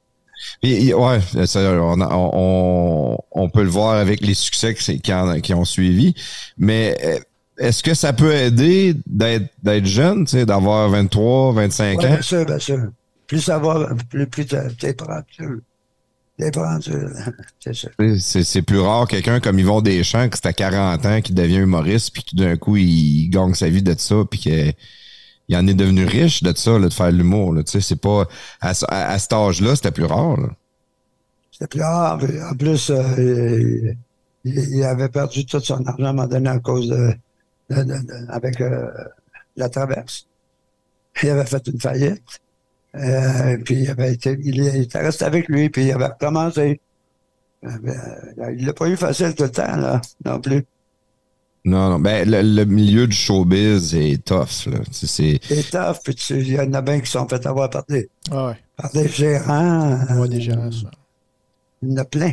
Et- et- ouais, ça, on, on, on peut le voir avec les succès qui, qui, ont suivi. Mais euh, est-ce que ça peut aider d'être d'être jeune, tu sais, d'avoir 23, 25 Ouais, ans? bien sûr, bien sûr. Plus ça va, plus, plus t'es rendu, c'est plus rare quelqu'un comme Yvon Deschamps, qui c'est à 40 ans, qui devient humoriste, puis tout d'un coup, il gagne sa vie de ça, puis qu'il il en est devenu riche de ça, là, de faire de l'humour. là. Tu sais, c'est pas... À, ce- à, à cet âge-là, c'était plus rare. C'était plus rare. En plus, euh, il, il avait perdu tout son argent à un moment donné à cause de, de- de- de- avec euh, la traverse. Il avait fait une faillite. Euh, puis il avait été, il était resté avec lui, puis il avait recommencé. Euh, ben, il l'a pas eu facile tout le temps, là, non plus. Non, non. Ben, le, le milieu du showbiz est tough. Là. C'est... C'est tough, puis il y en a bien qui sont fait avoir par des, Ah ouais. par des gérants. Ouais, euh, des gérants, ça. Il y en a plein.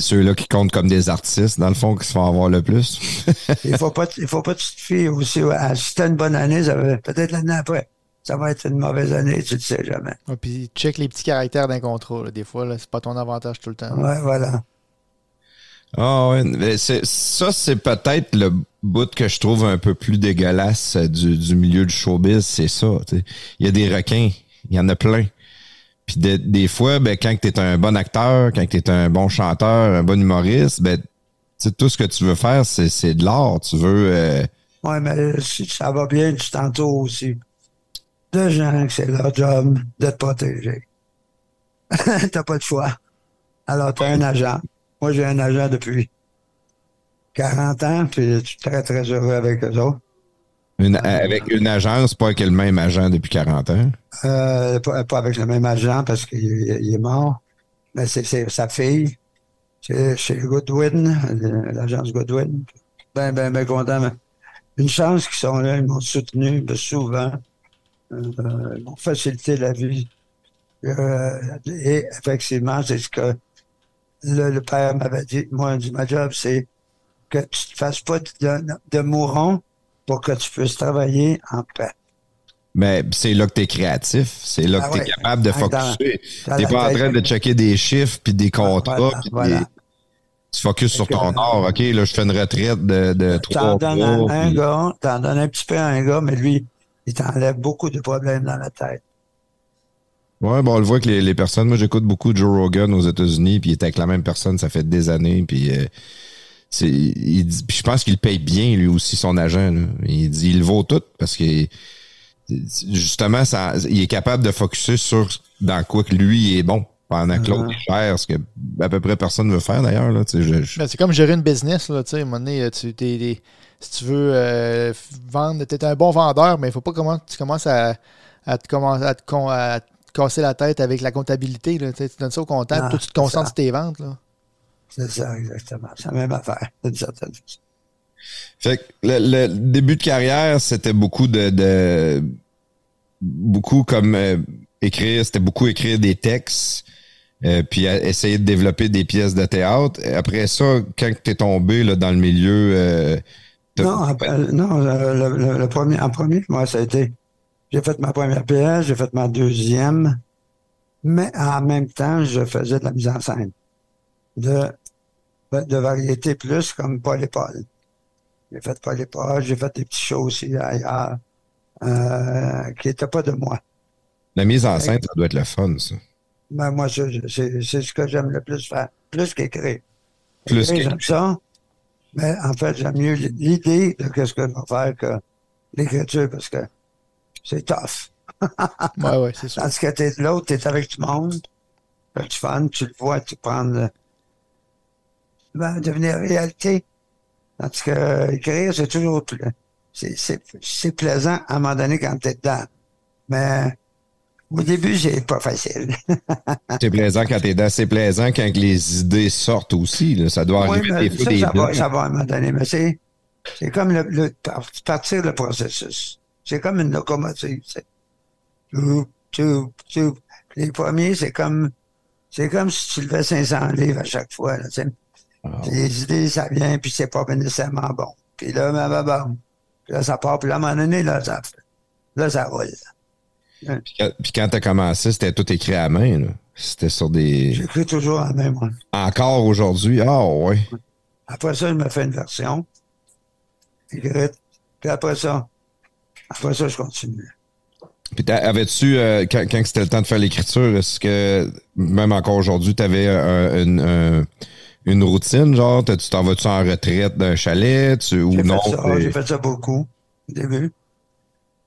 ceux-là qui comptent comme des artistes, dans le fond, qui se font avoir le plus. Il faut pas, il faut pas que tu te fies aussi. à- si t'as une bonne année, ça va, peut-être l'année après. Ça va être une mauvaise année, tu ne sais jamais. Puis check les petits caractères d'un contrat. là. Des fois, c'est pas ton avantage tout le temps. Ouais, voilà. Ah ouais, mais c'est, ça c'est peut-être le bout que je trouve un peu plus dégueulasse euh, du, du milieu du showbiz, c'est ça. Il y a des requins, il y en a plein. Puis de- des fois, ben, quand tu es un bon acteur, quand tu es un bon chanteur, un bon humoriste, ben, tout ce que tu veux faire, c'est, c'est de l'art. Tu veux... euh, Ouais, mais si ça va bien, tu t'entoures aussi de gens que c'est leur job de te protéger. t'as pas de choix. Alors, t'as un agent. Moi, j'ai un agent depuis 40 ans, puis je suis très, très heureux avec eux autres. une- avec une agence, pas avec le même agent depuis 40 ans? Euh, pas, pas avec le même agent parce qu'il il est mort, mais c'est sa fille. C'est chez Goodwin, l'agence Goodwin. Ben, ben, ben content. Une chance qu'ils sont là, ils m'ont soutenu souvent. Euh, facilité la vie. Euh, et effectivement, c'est ce que le, le père m'avait dit. Moi, dit, ma job, c'est que tu ne te fasses pas de, de mouron pour que tu puisses travailler en paix. Mais c'est là que tu es créatif. C'est là Ah que tu es ouais. capable de Ah, focuser. T'es la pas en train de checker des chiffres puis des contrats. Voilà, puis voilà. des- Tu focuses sur que- ton art. OK, là, je fais une retraite de, de T'en trois donnes mois. à un puis- gars, t'en donnes un petit peu à un gars, mais lui, il t'enlève beaucoup de problèmes dans la tête. Ouais, bon, on le voit que les, les personnes, moi j'écoute beaucoup Joe Rogan aux États-Unis, puis il est avec la même personne, ça fait des années, puis euh, c'est, il dit, puis je pense qu'il paye bien lui aussi son agent. là. Il dit, il le vaut tout parce que justement, ça, il est capable de focuser sur dans quoi que lui est bon, pendant que l'autre est cher, ce que à peu près personne veut faire d'ailleurs. Tu Ben, c'est comme gérer une business, là, tu sais, à un moment donné, tu, t'es- t'es- si tu veux euh, vendre, tu es un bon vendeur, mais il faut pas comment tu commences à, à te, à te con- à te casser la tête avec la comptabilité. Là, tu sais, tu donnes ça au comptable, Non, toi, tu te concentres sur tes ventes. Là. C'est ça, exactement. C'est la même affaire, d'une certaine façon. Fait que le, le début de carrière, c'était beaucoup de, de beaucoup comme euh, écrire, c'était beaucoup écrire des textes, euh, puis à- essayer de développer des pièces de théâtre. Après ça, quand tu es tombé là, dans le milieu, euh, Non, après- non euh, le, le- le premier, en premier, moi, ça a été. J'ai fait ma première pièce, j'ai fait ma deuxième, mais en même temps, je faisais de la mise en scène. De, de variété plus comme Paul et Paul. J'ai fait Paul et Paul, j'ai fait des petits shows aussi ailleurs, euh, qui n'étaient pas de moi. la mise en scène, ça doit être le fun, ça. Mais moi, c'est c'est ce que j'aime le plus faire, plus qu'écrire. Plus Écrire, qu'écrire. j'aime ça, mais en fait, j'aime mieux l'idée de ce que je vais faire que l'écriture, parce que c'est tough. Ouais, ouais, c'est sûr. Tandis que t'es l'autre, t'es avec tout le monde, t'as du fun, tu le vois, tu prends le... va devenir réalité. Tandis que écrire, c'est toujours c'est, c'est plaisant à un moment donné quand t'es dedans. Mais au début, c'est pas facile. C'est plaisant quand t'es dedans. C'est plaisant quand les idées sortent aussi. là. Ça doit Oui, arriver des ça, des ça, va, ça va à un moment donné, mais c'est, c'est comme le, le- par- partir le processus. C'est comme une locomotive. C'est, Tchoup, tchoup, tchoup. les premiers, c'est comme, c'est comme si tu levais 500 livres à chaque fois, là. Ah, Les idées, ça vient, puis c'est pas nécessairement bon. Puis là, ben, ben. Puis là, ça part, puis là, à un moment donné, là, ça, là, ça roule. Puis quand, puis quand t'as commencé, c'était tout écrit à la main. là. C'était sur des. J'écris toujours la même, moi. Encore aujourd'hui? Ah ouais. Après ça, je me fais une version. Puis après ça, après ça, je continue. Puis avais-tu, euh, quand, quand c'était le temps de faire l'écriture, est-ce que même encore aujourd'hui, tu avais une, un- une routine, genre, tu t'en vas-tu en retraite d'un chalet, tu, ou J'ai non? fait ça, j'ai fait ça beaucoup au début.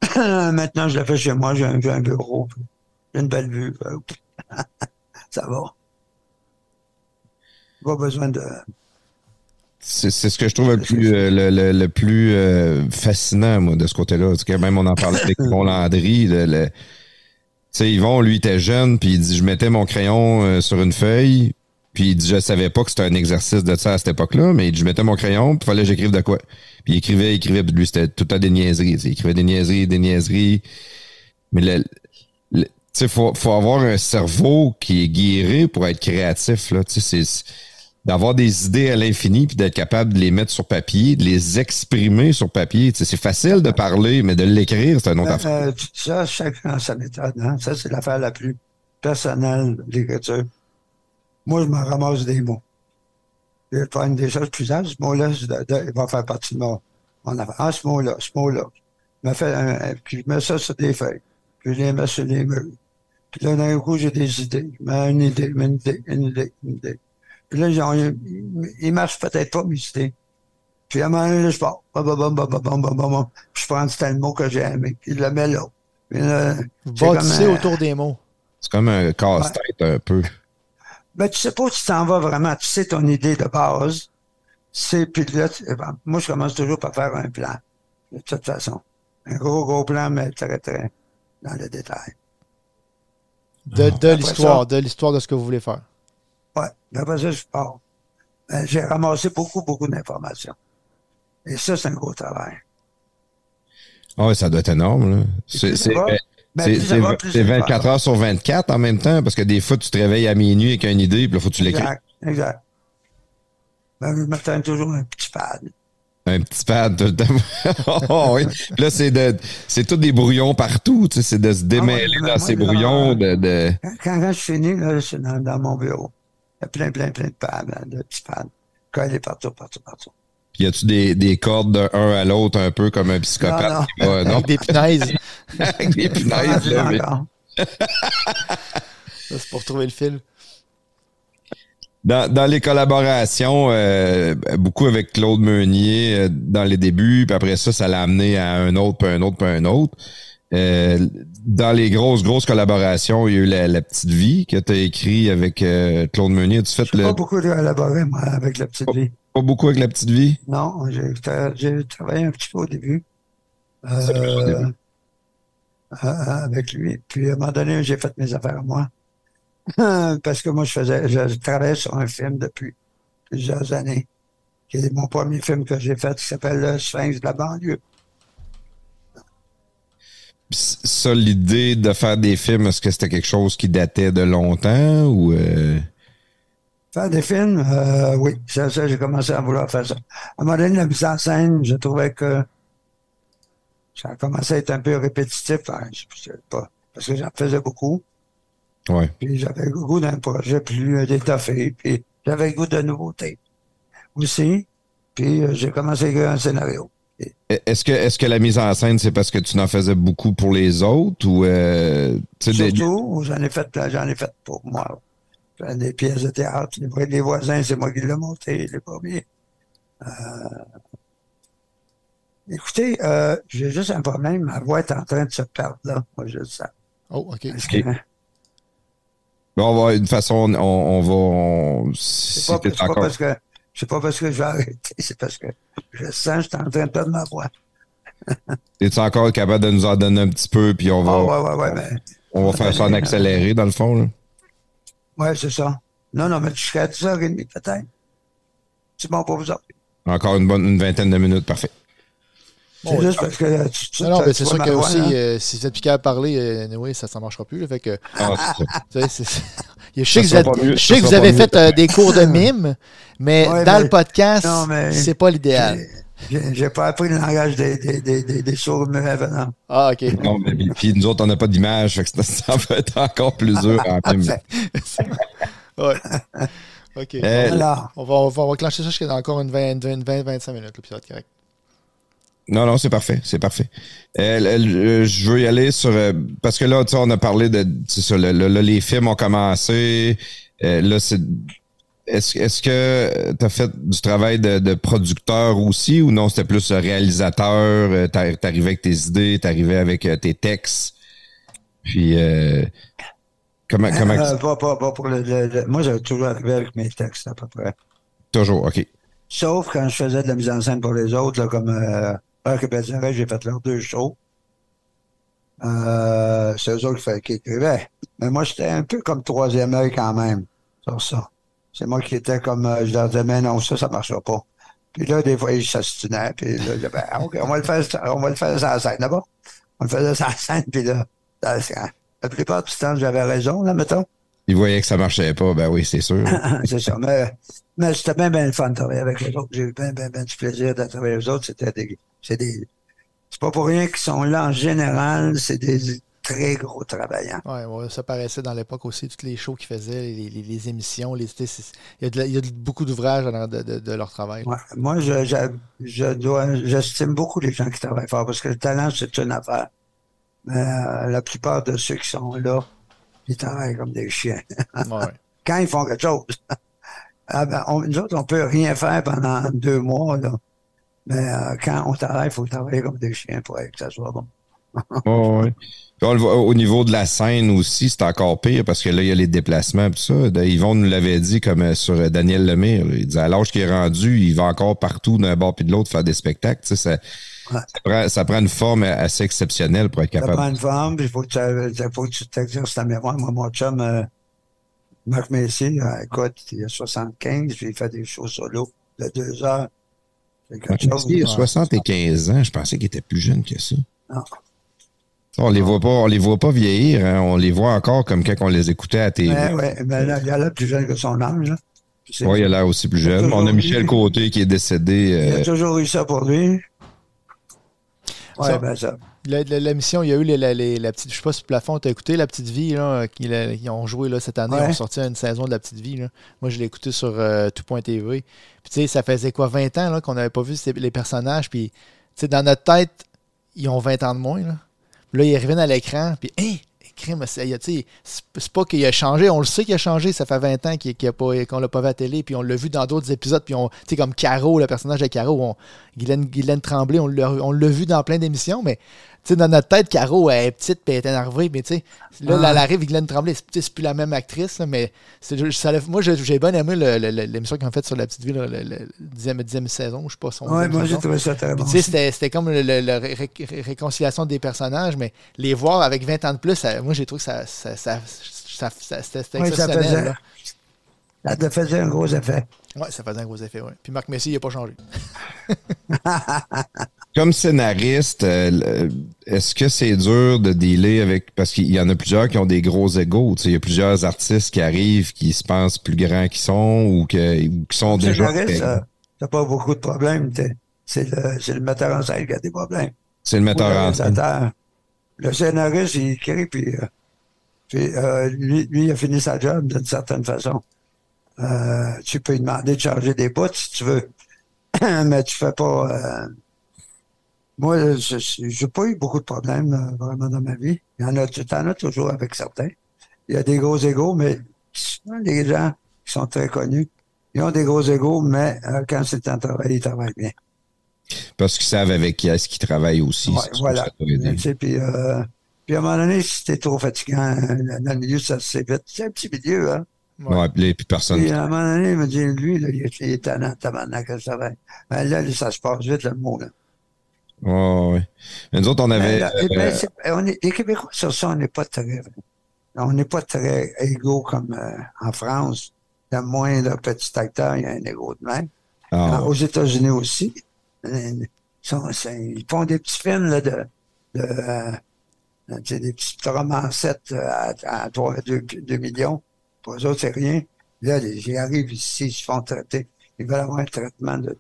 Maintenant, je le fais chez moi, j'ai un, un bureau, j'ai une belle vue. ça va. Pas besoin de. C'est c'est ce que je trouve le plus, euh, le, le- le plus euh, fascinant, moi, de ce côté-là. Que même on en parlait avec mon Landry. Le, le- tu sais, Yvon, lui, était jeune, puis il dit Je mettais mon crayon euh, sur une feuille, puis il dit Je savais pas que c'était un exercice de ça à cette époque-là, mais il dit Je mettais mon crayon, puis fallait que j'écrive de quoi. Puis il écrivait, il écrivait, puis lui, c'était tout à des niaiseries. Il écrivait des niaiseries, des niaiseries. Mais le, le- tu sais, faut, faut avoir un cerveau qui est guéri pour être créatif, là. Tu sais, c'est d'avoir des idées à l'infini puis d'être capable de les mettre sur papier, de les exprimer sur papier. Tu sais, c'est facile de parler, mais de l'écrire, c'est un autre affaire. Euh, ça, chacun sa méthode. Hein? Ça, c'est l'affaire la plus personnelle de l'écriture. Moi, je me ramasse des mots. Je vais prendre des choses plus Ce mot-là, je- de- de- il va faire partie de mon, mon affaire. Ah, ce mot-là, ce mot-là. Je me fais un- un- puis je mets ça sur des feuilles. Puis je les mets sur les murs. Puis là, d'un coup, j'ai des idées. Je mets une idée, une idée, une idée, une idée. Puis là, genre, il, marche peut-être pas, mes idées. Puis à un moment donné, là, je pars. Bam, bam, bam, bam, bam, bam, bam, bam. Puis je prends tel mot que j'ai aimé. Puis je le mets là. Puis là, Bâtissez autour des mots. C'est comme un casse-tête un peu. Ben, tu sais pas où tu t'en vas vraiment. Tu sais ton idée de base. C'est, puis là, tu- ben, moi, je commence toujours par faire un plan. De toute façon. Un gros, gros plan, mais très, très dans le détail. De, de l'histoire, de l'histoire de ce que vous voulez faire. Ouais. Puis Après ça, je pars. Ben, j'ai ramassé beaucoup, beaucoup d'informations. Et ça, c'est un gros travail. Ah ça doit être énorme. là. C'est ben, ben, c'est- plus ça c'est va, vingt- plus c'est c'est 24 fort. heures sur 24 en même temps, parce que des fois, tu te réveilles à minuit avec une idée, puis là, faut que tu l'écris. Exact, exact. Ben, je m'attends toujours un petit pad. Un petit pad tout le temps. Oh, oui. Là, c'est de, c'est tout des brouillons partout. Tu sais, c'est de se démêler Ah ouais, dans moi, ces brouillons. De, de... Quand, quand, quand je finis, là, c'est dans, dans mon bureau. Il y a plein, plein, plein de pads, là, de petits pads. Collés partout, partout, partout. Y a-tu des, des cordes d'un à l'autre, un peu comme un psychopathe? Non, non. qui va- non? Avec des punaises. Avec des punaises, là, mais-. Ça, c'est pour trouver le fil. Dans, dans les collaborations, euh, beaucoup avec Claude Meunier euh, dans les débuts, puis après ça, ça l'a amené à un autre, puis un autre, puis un autre. Euh, dans les grosses, grosses collaborations, il y a eu La, La Petite Vie que tu as écrit avec euh, Claude Meunier. Tu fais J'ai le, pas beaucoup collaboré, moi, avec la petite vie. Pas beaucoup avec La Petite Vie? Non, j'ai tra- j'ai travaillé un petit peu au début. C'est Euh, début. euh, avec lui. Puis à un moment donné, j'ai fait mes affaires à moi. Parce que moi, je faisais, je travaillais sur un film depuis plusieurs années, qui est mon premier film que j'ai fait, qui s'appelle Le Sphinx de la banlieue. Ça l'idée de faire des films? Est-ce que c'était quelque chose qui datait de longtemps ou euh, Faire des films, euh, oui, ça, ça, j'ai commencé à vouloir faire ça. À un moment donné, la mise en scène, je trouvais que ça a commencé à être un peu répétitif, hein, je pas, parce que j'en faisais beaucoup. ouais. Puis j'avais le goût d'un projet plus euh, étoffé, puis j'avais le goût de nouveautés aussi. Puis euh, j'ai commencé à écrire un scénario. Est-ce que que la mise en scène c'est parce que tu n'en faisais beaucoup pour les autres ou euh, sais, des- Surtout, j'en ai fait, j'en ai fait pour moi. Des pièces de théâtre, les, les voisins, c'est moi qui l'ai monté, les premiers. Euh, Écoutez, euh, j'ai juste un problème. Ma voix est en train de se perdre, là. Moi, je le sens. Oh, OK. Bon, on va une façon on, on va on- C'est pas, parce que c'est pas parce que je vais arrêter, c'est parce que je sens que je suis en train de perdre ma voix. es-tu encore capable de nous en donner un petit peu puis on va Ah, ouais, ouais, ouais, mais, on va faire ça en accéléré dans le fond là? Ouais, c'est ça. Non, non, mais jusqu'à 10h30 peut-être. C'est bon pour vous autres. Encore une bonne une vingtaine de minutes, parfait. C'est juste parce que tu, tu, Non, non, mais c'est sûr que aussi, hein? euh, si vous êtes plus capable de parler, euh, anyway, ça ne marchera plus. là, fait que, Ah, c'est ça. tu sais, c'est- je sais que vous, êtes- je sais que avez fait euh, des cours de mime, mais Ouais, dans mais- le podcast, c'est pas l'idéal. J'ai pas appris le langage des, des, des, des, des sourds muets venant. Ah, OK. Non, mais puis- puis nous autres, on n'a pas d'image, fait que ça, va être encore plus dur en film. Ouais. OK. Euh, Alors, On va, on, va, on va clencher ça jusqu'à encore une 20-25 minutes, là, puis ça va être correct. Non, non, c'est parfait, c'est parfait. Euh, le- le- je veux y aller sur euh, parce que là, tu sais, on a parlé de c'est ça, le- le- là, les films ont commencé. Euh, là, c'est est-ce que tu as fait du travail de, de producteur aussi ou non, c'était plus euh, réalisateur, euh, t'ar- t'arrivais avec tes idées, t'arrivais avec euh, tes textes? Puis euh, comment comment euh, pas, pas, pas pour le, le- le- Moi, j'ai toujours arrivé avec mes textes, à peu près. toujours, OK. Sauf quand je faisais de la mise en scène pour les autres, là, comme euh, Heure que Bergeret, j'ai fait leurs deux shows. Euh, c'est eux autres qui, qui écrivaient. Mais moi, j'étais un peu comme troisième œil quand même sur ça. C'est moi qui étais comme, euh, je leur disais, mais non, ça, ça marchera pas. Puis là, des fois, ils s'astinaient, puis là, je disais, ben, OK, on va le faire, on va le faire la scène, là-bas. On le faisait la scène, puis là, la, la plupart du temps, j'avais raison, là, mettons. Ils voyaient que ça marchait pas, ben oui, c'est sûr. c'est ça. Mais, mais c'était bien, bien le fun de travailler avec les autres. J'ai eu bien, bien, bien du plaisir de travailler avec les autres. C'était des, c'est des, c'est pas pour rien qu'ils sont là en général. C'est des très gros travaillants. Ouais, ouais, ça paraissait dans l'époque aussi, toutes les shows qu'ils faisaient, les, les- les émissions, les, il y a, de il y a de- beaucoup d'ouvrages de, de- de leur travail. Ouais. Moi, je, je, je dois, j'estime beaucoup les gens qui travaillent fort parce que le talent, c'est une affaire. Mais euh, la plupart de ceux qui sont là, ils travaillent comme des chiens. Ouais. Quand ils font quelque chose. ah ben, on, nous autres, on peut rien faire pendant deux mois, là. Mais euh, quand on travaille, il faut travailler comme des chiens pour que ça soit bon. Ouais. On le voit au niveau de la scène aussi, c'est encore pire parce que là, il y a les déplacements et tout ça. Yvon nous l'avait dit comme euh, sur euh, Daniel Lemire. là. Il disait à l'âge qu'il est rendu, il va encore partout d'un bord puis de l'autre faire des spectacles. Ça, Ouais. ça, prend, ça prend une forme assez exceptionnelle pour être Ça capable. prend une forme, il faut que tu t'exerces ta mémoire. Moi, mon chum, euh, Marc Messier, euh, écoute, il a 75, puis il fait des shows solo de deux heures. Quelque chose. Il a 75 ans, je pensais qu'il était plus jeune que ça. Non. On les voit pas, on les voit pas vieillir, hein. on les voit encore comme quand on les écoutait à la TV. Mais, ouais, mais là, il a l'air plus jeune que son âge. Là. Ouais, il a l'air aussi plus jeune. On a eu- Michel Côté qui est décédé. Il a euh, toujours eu ça pour lui. Ouais, Ça- ben ça. L'émission, il y a eu les, la, les- la petite, je sais pas si plafond, t'as écouté La Petite Vie, là, qu'ils ils ont joué là, cette année, Ouais. ils ont sorti une saison de La Petite Vie. Là. Moi, je l'ai écouté sur euh, tout.tv. Puis, tu sais, ça faisait quoi, 20 ans là, qu'on n'avait pas vu ces- les personnages. Puis, tu sais, dans notre tête, ils ont 20 ans de moins. Là, là ils reviennent à l'écran. Puis, hein, c'est pas qu'il a changé, on le sait qu'il a changé, ça fait 20 ans qu'on l'a pas vu à la télé, puis on l'a vu dans d'autres épisodes, puis on, tu sais, comme Caro, le personnage de Caro, on, Guylaine, Guylaine Tremblay, on l'a vu dans plein d'émissions, mais sais, dans notre tête, Caro, elle est petite, puis elle est énervée, mais tu sais, là, Ah. elle arrive, Guylaine Tremblay, c'est plus la même actrice, là, mais ça, l'a- moi, j'ai bien aimé l'émission qu'ils ont faite sur La Petite Vie, là, le, le dixième, dixième saison, je sais pas son Ouais, moi, j'ai trouvé ça très bon. C'était comme ré- ré- réconciliation des personnages, mais les voir avec 20 ans de plus, ça- moi j'ai trouvé que ça, c'était Oui, exceptionnel. ça te faisait un gros effet. Ouais, ça faisait un gros effet, ouais. Puis Marc Messier, il n'a pas changé. Comme scénariste, euh, est-ce que c'est dur de dealer avec parce qu'il y en a plusieurs qui ont des gros égaux. Il y a plusieurs artistes qui arrivent qui se pensent plus grands qu'ils sont ou, que, ou qui sont déjà. Scénariste, euh, t'as pas beaucoup de problèmes. C'est le, le, metteur en scène qui a des problèmes. C'est le metteur en scène. Le scénariste, il écrit, puis, euh, puis euh, lui, lui, il a fini sa job d'une certaine façon. Euh, tu peux lui demander de charger des bouts si tu veux, mais tu fais pas. Moi, je n'ai pas eu beaucoup de problèmes vraiment dans ma vie. Il y en a, tu en as toujours avec certains. Il y a des gros égaux, mais les gens qui sont très connus, ils ont des gros égaux, mais quand c'est un travail, ils travaillent bien. Parce qu'ils savent avec qui est-ce qu'ils travaillent aussi. voilà. Puis, euh, puis à un moment donné, si c'était trop fatigant dans le milieu, ça se vite. C'est un petit milieu, hein. Ouais, puis, personne. Puis à un moment donné, il me dit, lui, là, il, est, il est que ça va. Ben là, ça se passe vite, le mot, là. Oh, oui. Mais nous autres, on avait. Ben, ben, euh, on est, les Québécois, sur ça, on n'est pas très. On n'est pas très égaux comme euh, en France. Le moindre petit acteur, il y a un égo de même. Ah, aux États-Unis aussi. Ils, font des petits films là, de, de euh, des petites romancettes à, à 3, 2, 2 millions. Pour eux autres, c'est rien. Là, ils arrivent ici, ils se font traiter. Ils veulent avoir un traitement de,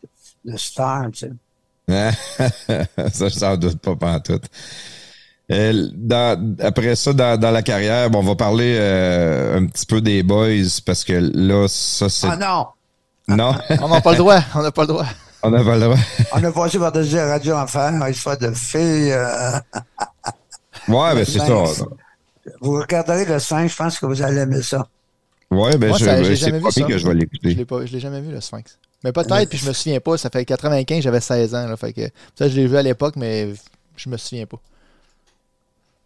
de, star, tu sais. ça, je n'en doute pas, pas tout. Euh, dans, après ça, dans, dans, la carrière, bon, on va parler euh, un petit peu des boys parce que là, ça c'est. Ah non! Non? on n'a pas le droit. On n'a pas le droit. On n'a pas le droit. on a passé par des radios enfer, il fait de filles. Euh... ouais, ben c'est ça. Vous regarderez le 5, je pense que vous allez aimer ça. Ouais, ben je, ben, c'est pas que je vais l'écouter. Je ne l'ai jamais vu, le Sphinx. Mais peut-être, puis je me souviens pas. Ça fait 95, j'avais 16 ans. Là, fait que, ça, je l'ai vu à l'époque, mais je me souviens pas.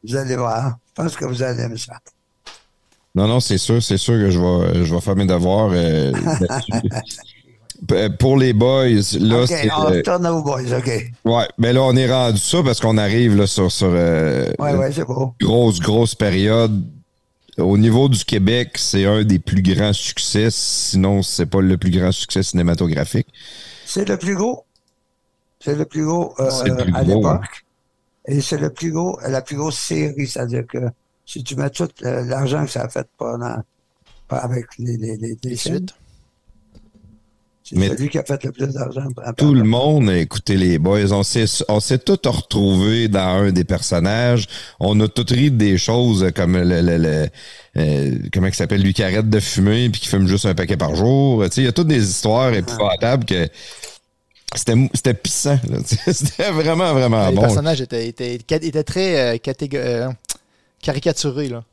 Vous allez voir. Je pense que vous allez aimer ça. Non, non, c'est sûr, c'est sûr que je vais, je vais faire mes devoirs. Euh, pour les boys, là, OK, on retourne aux boys, OK. Ouais, mais là, on est rendu ça parce qu'on arrive là, sur, sur euh, ouais, ouais, c'est beau. grosse, grosse période. Au niveau du Québec, c'est un des plus grands succès, sinon c'est pas le plus grand succès cinématographique. C'est le plus gros. C'est le plus gros euh, à l'époque. Et c'est le plus gros, la plus grosse série, c'est-à-dire que si tu mets tout euh, l'argent que ça a fait pendant, avec les, les, les, les suites, c'est celui qui a fait le plus d'argent. Tout le monde a écouté les boys. On s'est, on s'est tous retrouvés dans un des personnages. On a tous ri des choses comme le, le, le euh, comment il s'appelle, lui qui arrête de fumer puis qui fume juste un paquet par jour. Tu sais, il y a toutes des histoires épouvantables que c'était, c'était pissant. c'était vraiment, vraiment bon. Les personnages étaient, étaient, étaient très euh, euh, caricaturés. Là.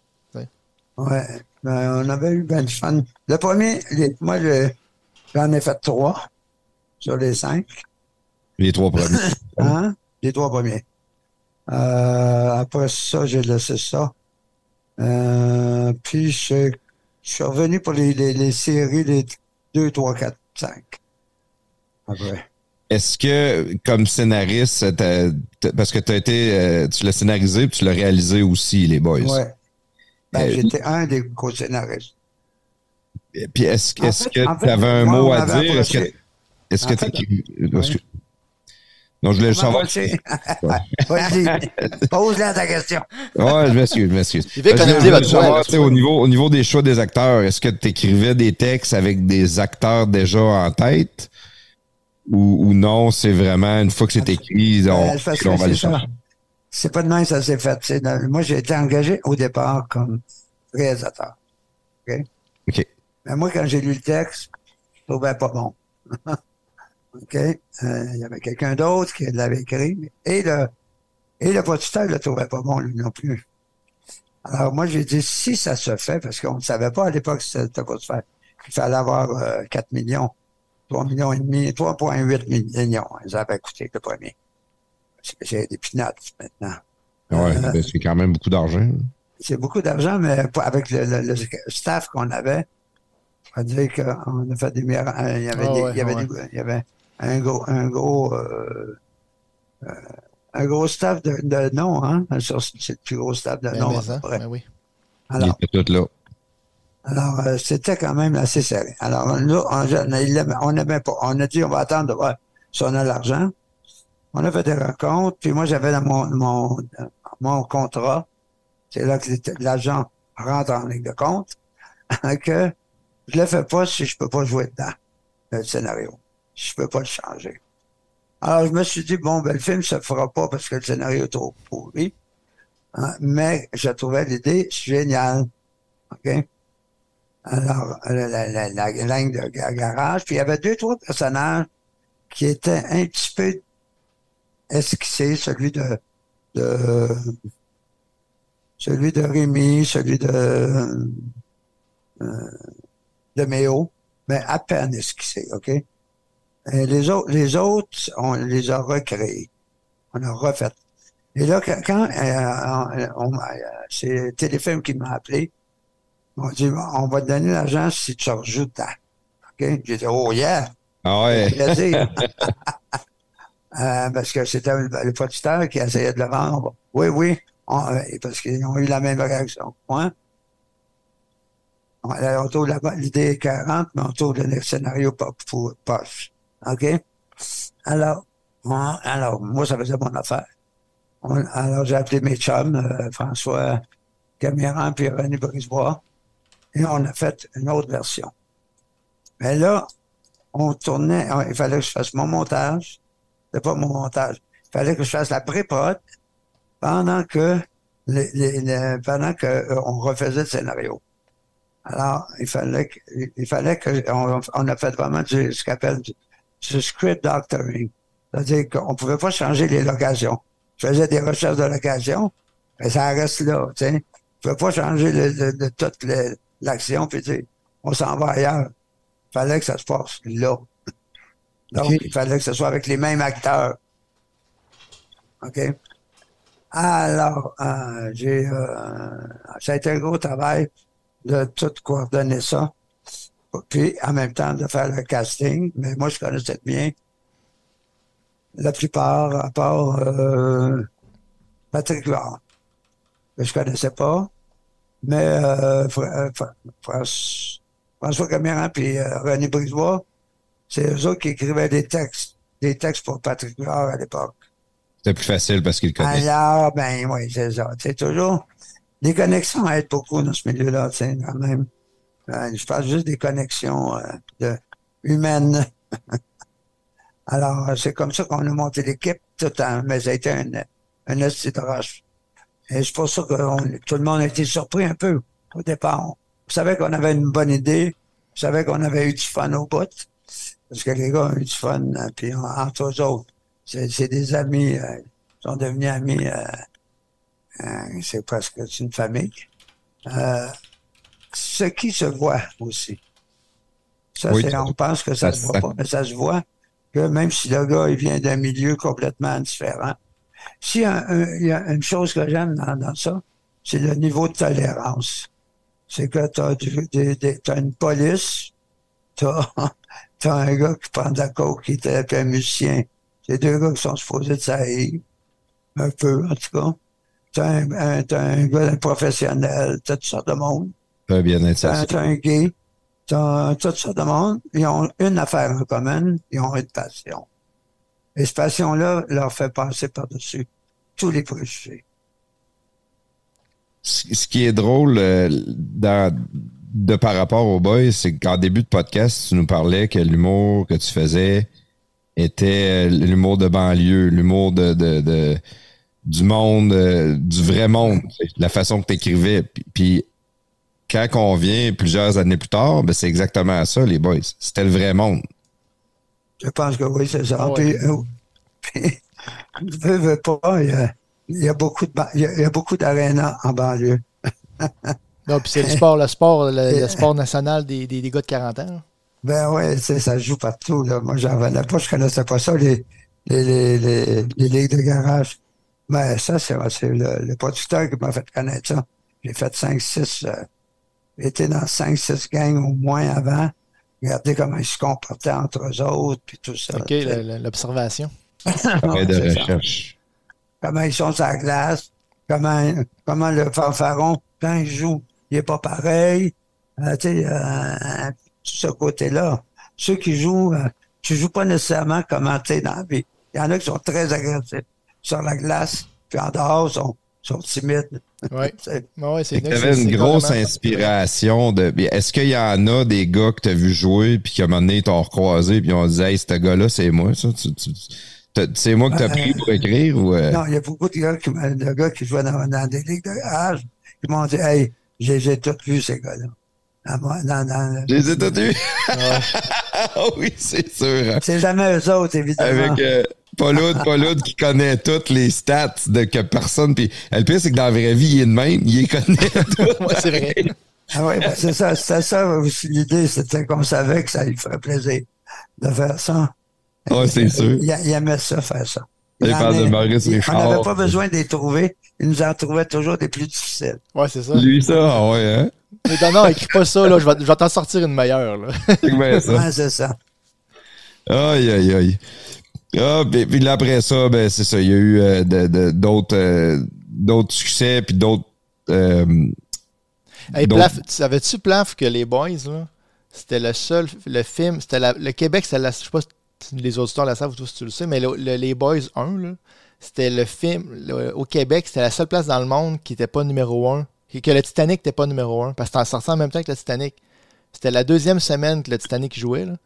Ouais. Ben, on avait eu ben du fun. Le premier, moi, je J'en ai fait trois sur les cinq. Les trois premiers. hein? Les trois premiers. Euh, après ça, j'ai laissé ça. Euh, puis, je, suis revenu pour les, les, les, séries, les 2, 3, 4, 5. Après. Est-ce que, comme scénariste, parce que as été, euh, tu l'as scénarisé puis tu l'as réalisé aussi, les boys? Oui. Ben, euh, J'étais un des co-scénaristes. Puis est-ce est que tu avais un mot à dire? Est-ce que est-ce que tu Non, je voulais juste savoir. Vas-y, pose-la ta question. Ouais, je m'excuse, je m'excuse. Je voulais savoir, au niveau, au niveau des choix des acteurs, est-ce que tu écrivais des textes avec des acteurs déjà en tête? Ou, ou non, c'est vraiment une fois que c'est écrit, on, on va les chercher? C'est pas de même ça s'est fait. moi, j'ai été engagé au départ comme réalisateur. OK? OK. Mais moi, quand j'ai lu le texte, je trouvais pas bon. OK? Euh, il y avait quelqu'un d'autre qui l'avait écrit. Et le, et le producteur ne le trouvait pas bon, lui non plus. Alors, moi, j'ai dit, si ça se fait, parce qu'on ne savait pas à l'époque si c'était pas se faire, qu'il fallait avoir 4 euh, millions, 3 millions et demi, 3,8 millions. Ils avaient coûté le premier. J'ai des pinates maintenant. Oui, euh, c'est quand même beaucoup d'argent. C'est beaucoup d'argent, mais avec le staff qu'on avait, à dire qu'on a fait des miracles. Euh, il y avait, il, y avait il y avait un gros, un gros, euh, euh, un gros staff de, de noms, hein? C'est le plus gros staff de noms. Ben oui. Alors, il était tout là. Alors, euh, c'était quand même assez serré. Alors, là, on n'aimait pas. On a dit, on va attendre de voir si on a l'argent. On a fait des rencontres, puis moi, j'avais dans mon, mon, mon contrat, c'est là que l'agent rentre en ligne de compte, que je le fais pas si je peux pas jouer dedans, le scénario. Si je peux pas le changer. Alors, je me suis dit, bon, ben, le film se fera pas parce que le scénario est trop pourri. Hein, mais je trouvais l'idée géniale. OK? Alors, la, la, la, ligne de garage. Puis il y avait deux, trois personnages qui étaient un petit peu esquissés. Celui de, de celui de Rémi, celui de, euh, de Méo, mais à peine esquissés, OK? Et les autres, les autres, on les a recréés. On a refait. Et là, quand euh, on, c'est Téléfilm qui m'a appelé, on dit, on va te donner l'argent si tu rajoutes ta. OK? J'ai dit, oh yeah! Ah ouais. euh, parce que c'était le producteur qui essayait de le vendre. Oui, oui. Euh, parce qu'ils ont eu la même réaction. Ouais. On trouve l'idée est 40, mais trouve le scénario poche. OK? Alors, alors, moi, ça faisait mon affaire. alors, j'ai appelé mes chums, euh, François Caméran puis René Brisebois, et on a fait une autre version. Mais là, on tournait, il fallait que je fasse mon montage. C'est pas mon montage. Il fallait que je fasse la pré-prod pendant que pendant que euh, refaisait le scénario. Alors, il fallait il fallait que on, on a fait vraiment du, ce qu'on appelle du, ce script doctoring. C'est-à-dire qu'on pouvait pas changer les locations. Je faisais des recherches de location, mais ça reste là, tu sais. On pouvait pas changer de toute l'action, puis tu on s'en va ailleurs. Il fallait que ça se passe là. Donc, il fallait que ce soit avec les mêmes acteurs. OK? Alors, euh, j'ai, euh, ça a été un gros travail de tout coordonner ça puis en même temps de faire le casting. Mais moi, je connaissais bien la plupart, à part euh, Patrick Huard, que je connaissais pas. Mais euh, euh François Caméran puis euh, René Brisebois, c'est eux autres qui écrivaient des textes, des textes pour Patrick Huard à l'époque. C'était plus facile parce qu'il connaissait. Alors, ben oui, c'est ça. C'est toujours... Les connexions aident beaucoup dans ce milieu-là, sais, quand même. Euh, je parle juste des connexions euh, humaines. Alors, c'est comme ça qu'on a monté l'équipe tout le temps, mais ça a été un, un. Et c'est pour ça que tout le monde a été surpris un peu au départ. On savait qu'on avait une bonne idée, on savait qu'on avait eu du fun au bout, parce que les gars ont eu du fun, euh, puis entre eux autres, c'est des amis, ils sont devenus amis, c'est presque une famille ce qui se voit aussi. Ça, on pense que ça ne se voit pas, mais ça se voit que même si le gars il vient d'un milieu complètement différent, si il y a une chose que j'aime dans, ça, c'est le niveau de tolérance. C'est que tu as, une police, tu as, un gars qui prend de la coke, qui est un musicien. C'est deux gars qui sont supposés de saillir, un peu en tout cas. Tu as un, un, un gars un professionnel, tu as toutes sortes de monde bien être ça. T'as un gay, t'as tout ça de monde, ils ont une affaire en commun, ils ont une passion. Et cette passion-là leur fait passer par-dessus tous les préjugés. Ce qui est drôle euh, de par rapport au boys, c'est qu'en début de podcast, tu nous parlais que l'humour que tu faisais était euh, l'humour de banlieue, l'humour de, du monde, euh, du vrai monde, la façon que tu écrivais. Puis quand on vient plusieurs années plus tard, ben c'est exactement ça, les boys. C'était le vrai monde. Je pense que oui, c'est ça. Puis, euh, pas, il y a, beaucoup de, il y a, beaucoup d'arénas en banlieue. non, puis c'est le sport, le sport, le, sport national des, des, gars de 40 ans. Ben oui, ça joue partout. Là. Moi, j'en venais pas, je connaissais pas ça, les, les, les, les ligues de garage. Mais ça, c'est le, le, producteur qui m'a fait connaître ça. J'ai fait 5-6 était dans 5-6 gangs au moins avant. Regardez comment ils se comportaient entre eux autres, puis tout ça. OK, l'observation. de recherche. Comment ils sont sur la glace, comment, comment le fanfaron, quand il joue, il n'est pas pareil. Euh, tu sais, euh, ce côté-là. Ceux qui jouent, euh, tu joues pas nécessairement comment tu es dans la vie. Il y en a qui sont très agressifs sur la glace, puis en dehors, ils sont, sont timides. Ouais. C'est- Ouais, t'avais une grosse inspiration de. Est-ce qu'il y en a des gars que t'as vu jouer puis qu'à un moment donné, ils t'ont recroisé puis ils ont dit Hey, ce gars-là, c'est moi, ça. Tu- tu- C'est moi que t'as Euh, pris pour écrire ou. euh? Non, il y a beaucoup de gars qui, m'a- de gars qui jouaient dans, dans des ligues de âge qui m'ont dit Hey, j'ai j'ai tout vu ces gars-là. Dans moi- dans- dans- Je les ai tous vus. Ah oui, c'est sûr. hein. C'est jamais eux autres, évidemment. Avec euh, Pauloud, Pauloud qui connaît toutes les stats de que personne. Puis le pire, c'est que dans la vraie vie, il est de même, il les connaît toutes. Ouais, c'est vrai. Ah oui, ben c'est ça, c'était ça aussi l'idée, c'était qu'on savait que ça lui ferait plaisir de faire ça. Ah, c'est sûr. Il, il aimait ça, faire ça. Il en de est- Maurice il- Richard. On n'avait pas besoin de les trouver. Il nous en trouvait toujours des plus difficiles. Ouais, c'est ça. Lui, ça, ah ouais, hein? Mais non, non, écris pas ça, là. Je vais, je vais t'en sortir une meilleure, là. C'est ça. Ouais, c'est ça. Aïe, aïe, aïe. Ah, puis, puis là, après ça, ben, c'est ça. Il y a eu euh, de- de- d'autres euh, d'autres succès, puis d'autres. euh, Hey, Donc- Plaf, tu savais-tu, Plaf, que les Boys, là, c'était le seul, le film, c'était la- le Québec, c'était la, je sais pas si les auditeurs la savent ou toi, si tu le sais, mais le- le- les Boys 1, là, c'était le film, le- au Québec, c'était la seule place dans le monde qui n'était pas numéro 1, et que le Titanic n'était pas numéro 1, parce que c'était sorti en même temps que le Titanic. C'était la deuxième semaine que le Titanic jouait, là.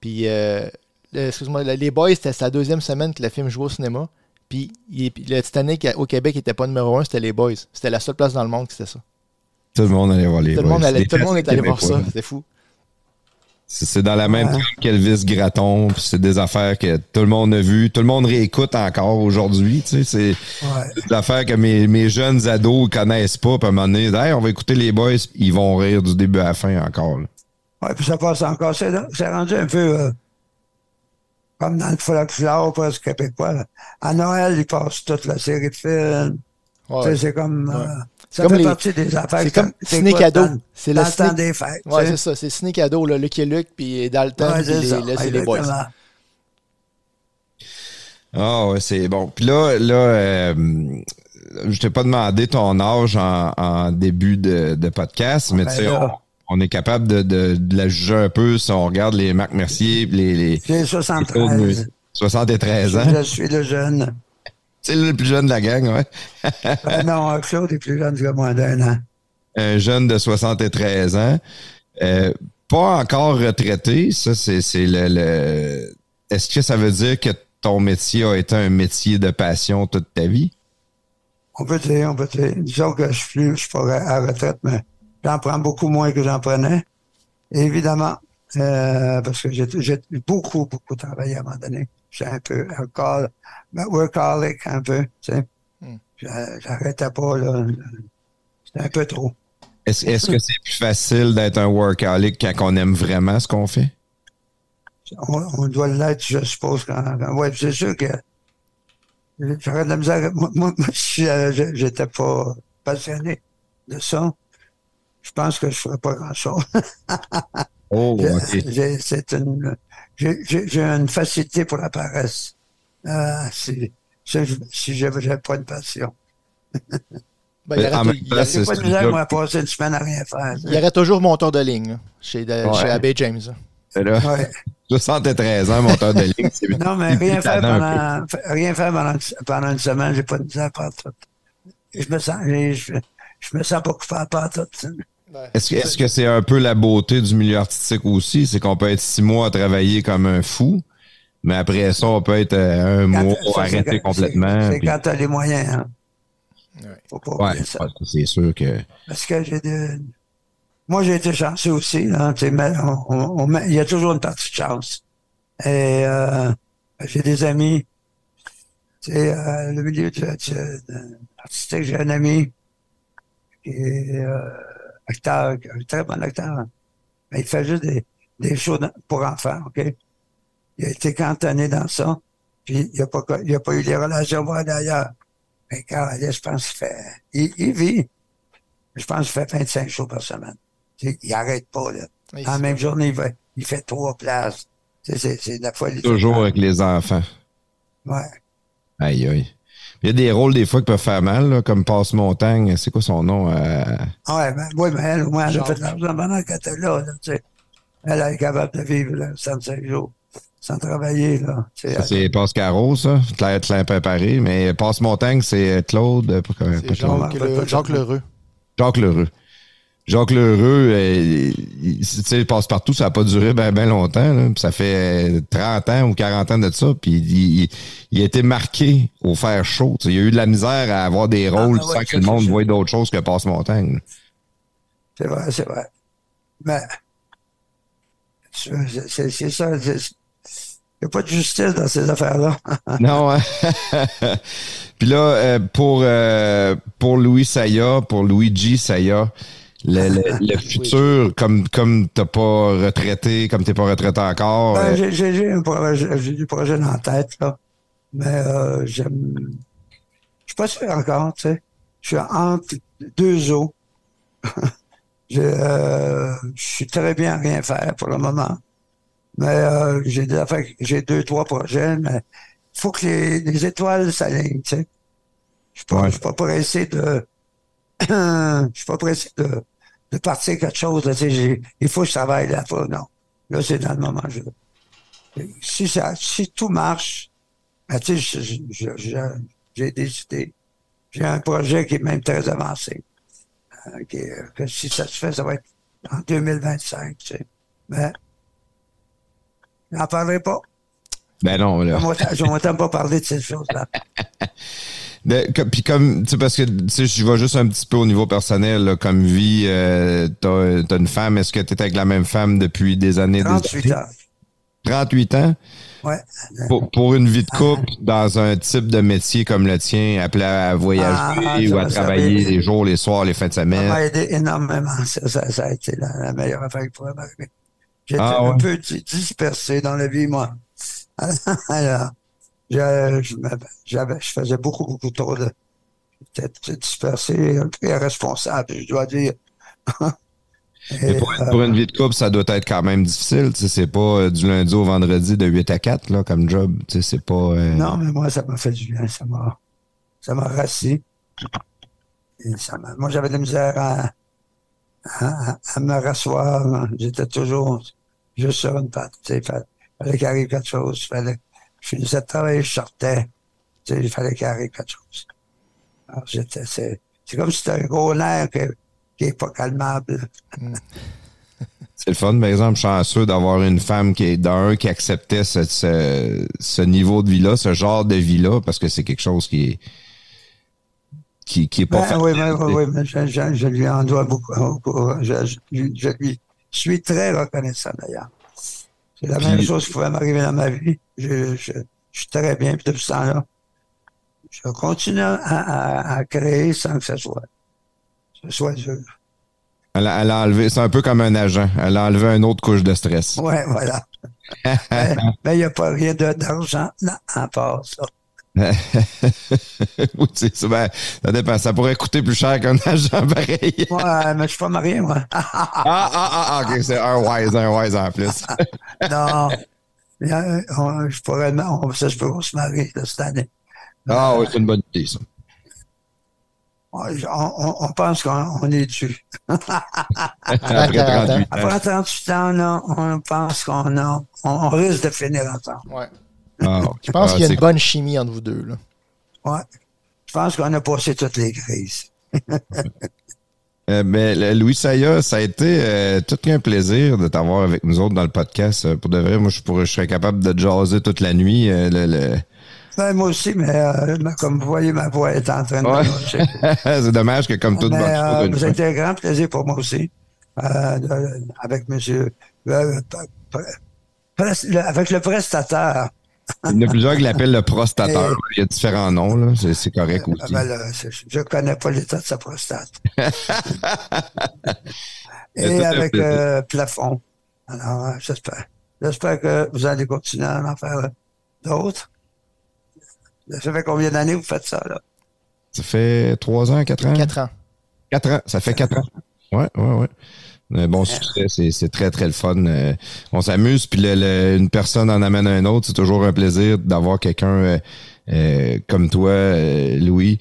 Puis, euh, excuse-moi, le- les Boys, c'était la deuxième semaine que le film jouait au cinéma. Puis, le Titanic au Québec n'était pas numéro 1, c'était les Boys. C'était la seule place dans le monde qui c'était ça. tout le monde allait voir les Tout boys. monde, allait- Des tout le monde est allé voir ça. C'est fou. C'est dans la même Ouais. qu'Elvis Gratton, puis c'est des affaires que tout le monde a vues, tout le monde réécoute encore aujourd'hui, tu sais, c'est Ouais. des affaires que mes, mes jeunes ados ils connaissent pas, puis à un moment donné, hey, on va écouter les boys, ils vont rire du début à la fin encore. là. Ouais, puis ça passe encore. C'est c'est rendu un peu euh, comme dans le folklore presque québécois. là. À Noël, ils passent toute la série de films. Tu sais, Ouais. C'est comme. euh, ça comme fait les- partie des affaires. C'est comme Ciné Cadeau. dans- C'est le ciné... des fêtes. Ouais, c'est ça. C'est Ciné Cadeau, là, Lucky Luke, puis Dalton, Ouais, puis c'est les- ça. là, c'est les boys. Ah ouais, c'est bon. Puis là, là, euh, je t'ai pas demandé ton âge en, en début de, de podcast, mais Ben tu sais, on, on est capable de, de, de la juger un peu si on regarde les Marc Mercier, les, les, J'ai les 73. 73 ans. Je suis le jeune. C'est le plus jeune de la gang, ouais. Ben non, Claude est plus jeune que moi d'un an. un jeune de 73 ans, euh, pas encore retraité, ça c'est c'est le, le- Est-ce que ça veut dire que ton métier a été un métier de passion toute ta vie? On peut dire, on peut dire. Disons que je suis plus, je suis pas à la retraite, mais j'en prends beaucoup moins que j'en prenais. Évidemment, euh, parce que j'ai j'ai beaucoup, beaucoup travaillé à un moment donné. J'ai un peu encore, ben, workaholic un peu, tu sais. Hmm. J'a- J'arrêtais pas, là. C'était un peu trop. Est-ce est-ce que c'est plus facile d'être un workaholic quand on aime vraiment ce qu'on fait? On, on doit l'être, je suppose. Quand, quand- ouais, c'est sûr que j'aurais de la misère. Moi, moi, euh, je- j'étais pas passionné de ça, je pense que je ferais pas grand-chose. Oh, J'ai- ok. j'ai- C'est une, j'ai- une facilité pour la paresse. Euh, si si je si j'avais pas de passion. Ben, il, y En aurait, il y aurait- pas de misère, moi, à passer une semaine à rien faire. il y aurait toujours monteur de ligne là, chez, de- Ouais. chez Abbé James. C'est là. Ouais. 73 ans, monteur de ligne. c'est- Non, mais rien faire pendant, rien faire pendant, pendant une semaine, j'ai pas de misère par tout. Je me sens, je, je, je me sens pas coupable par tout. Est-ce que est-ce que c'est un peu la beauté du milieu artistique aussi? C'est qu'on peut être six mois à travailler comme un fou, mais après ça, on peut être euh, un Quand- mois ça, c'est arrêté complètement. C'est c'est puis- quand t'as les moyens, hein. Ouais. Faut pas Ouais, c'est sûr que. Parce que j'ai de... Moi, j'ai été chanceux aussi, là, tu sais, mais on- on- on met- il y a toujours une partie de chance. Et euh, j'ai des amis. Tu sais, euh, le milieu du- du- de- artistique, j'ai un ami qui est euh, acteur, un très bon acteur. Mais il fait juste des, des shows pour enfants, OK? Il a été cantonné dans ça, puis il n'a pas, il a pas eu les relations pour aller ailleurs. Mais quand je pense qu'il fait... Il, il vit. Je pense qu'il fait 25 shows par semaine. Tu sais, il n'arrête pas, là. En même journée, il fait, il fait trois places. Tu sais, C'est c'est de la folie. Toujours avec les enfants. Ouais. Aïe, aïe. Il y a des rôles des fois qui peuvent faire mal, là, comme Passe-Montagne. C'est quoi son nom? euh, Ouais, ben, oui, mais elle, au moins, elle a fait de l'argent pendant qu'elle était là, là, tu sais. Elle est capable de vivre là, 65 jours. sans travailler. Là. Ça, c'est Passe Caro, ça. Claire Tlin préparé. Mais Passe Montagne, c'est Claude. euh, pas- pas C'est Claude. Jacques, le- Jacques Lheureux. Jacques Lheureux. Jacques Lheureux, euh, il, tu sais, passe partout, ça n'a pas duré bien longtemps. là. Ça fait euh, 30 ans ou 40 ans de ça. Puis il, il- il a été marqué au fer chaud. Tu sais, il a eu de la misère à avoir des rôles ah ouais, sans que le monde voie d'autres choses que Passe Montagne. C'est vrai, c'est vrai. Mais c'est ça. Il n'y a pas de justice dans ces affaires-là. Non, hein? Puis là, euh, pour, euh, pour Louis Saya, pour Luigi Saya, le, le, le futur, comme, comme t'as pas retraité, comme t'es pas retraité encore, Ben, euh, j'ai- J'ai j'ai un projet, j'ai du projet dans la tête, là. Mais euh, j'aime. Je suis pas sûr encore, tu sais. Je suis entre deux eaux. je, euh, je suis très bien à rien faire pour le moment. Mais euh, j'ai des affaires- j'ai deux, trois projets, mais il faut que les, les étoiles s'alignent, tu sais. Je suis pas, Ouais. pas pressé de. je suis pas pressé de, de partir quelque chose. Là, j'ai- il faut que je travaille là. Faut, non. Là, c'est dans le moment. Je, si, ça, si tout marche, ben, tu sais, je- je- je- je- j'ai décidé. J'ai un projet qui est même très avancé. Euh, qui que si ça se fait, ça va être en 2025. Tu sais. Mais je n'en parlerai pas. ben non, là. Je ne m'entends pas parler de ces choses-là. Puis comme, tu sais, parce que, tu sais, je vais juste un petit peu au niveau personnel, là, comme vie, euh, t'as t'as une femme, est-ce que t'es avec la même femme depuis des années? des 38 années? ans. 38 ans? Ouais. Pour, pour une vie de couple, dans un type de métier comme le tien, appelé à voyager Ah, ou à ça, ça travailler va- les jours, les soirs, les fins de Ça semaine? m'a aidé énormément. Ça, ça- ça a été la, la meilleure affaire qui pourrait m'arriver. J'étais Ah, un peu di- dispersé dans la vie, moi. Alors, je, je, me- j'avais, je faisais beaucoup, beaucoup trop de. J'étais dispersé, un peu irresponsable, je dois dire. Et, pour, euh, pour une vie de couple, ça doit être quand même difficile. Tu sais, c'est pas euh, du lundi au vendredi de 8 à 4 là, comme job. Tu sais, c'est pas. euh, Non, mais moi, ça m'a fait du bien. Ça m'a, ça m'a rassis. Et ça m'a- moi, j'avais de la misère à, à, à me rasseoir. J'étais toujours juste sur une patte. Tu sais, il fallait, fallait qu'il arrive quelque chose. Il fallait, je finissais de travailler, je sortais. Tu sais, il fallait qu'il arrive quelque chose. Alors, j'étais, c'est, c'est comme si c'était un gros nerf qui n'est pas calmable. C'est le fun, par exemple, chanceux d'avoir une femme qui est d'un qui acceptait ce, ce, ce niveau de vie-là, ce genre de vie-là, parce que c'est quelque chose qui est qui, qui est pas Ben, facile. oui, ben, oui, oui, mais je, je- je lui en dois beaucoup. beaucoup. Je, je- je lui suis très reconnaissant d'ailleurs. C'est la même chose qui pouvait m'arriver dans ma vie. Je, je, je suis très bien, puis depuis ce temps-là, je continue à, à- à créer sans que ce soit, ce soit dur. Elle, a- elle a enlevé, c'est un peu comme un agent. Elle a enlevé une autre couche de stress. Ouais, voilà. mais il n'y a pas rien d'argent à part ça. Oui, c'est ça, ben, ça dépend. Ça pourrait coûter plus cher qu'un agent pareil. Ouais, mais je suis pas marié, moi. Ah, ah, ah, ah, ok, c'est un wise, un wise en plus. non. On- je pourrais, on, ça, je peux se marier là, cette année. Ah oui, c'est une bonne idée, ça. On, on- on pense qu'on on est dû. Après 38 ans. Après 38 ans, là, on pense qu'on a, on, on risque de finir ensemble. Ouais. Ah, Je pense ah, qu'il y a une bonne chimie entre vous deux. Là. Ouais. Je pense qu'on a passé toutes les crises. Euh, mais le- Louis Saya, ça a été euh, tout qu'un plaisir de t'avoir avec nous autres dans le podcast. Euh, Pour de vrai, moi, je, pourrais, je serais capable de jaser toute la nuit. euh, le, le- Ben, moi aussi, mais euh, comme vous voyez, ma voix est en train de Ouais. c'est dommage que comme ça a fois- été un grand plaisir pour moi aussi. euh, de- avec monsieur, euh, le- avec le prestataire. Il y en a plusieurs qui l'appellent le prostateur. Et- Il y a différents noms, là. C'est, c'est correct Euh, aussi. ben là, c'est- je ne connais pas l'état de sa prostate. Et avec euh, plafond. Alors, euh, j'espère. J'espère que vous allez continuer à en faire d'autres. Ça fait combien d'années que vous faites ça, là? Ça fait trois ans, quatre ans? 4 ans. Quatre ans. Ça fait quatre ans. Ouais, ouais, ouais. Un bon succès, c'est, c'est très, très le fun. Euh, on s'amuse, puis le- le- une personne en amène un autre. C'est toujours un plaisir d'avoir quelqu'un euh, euh, comme toi, euh, Louis.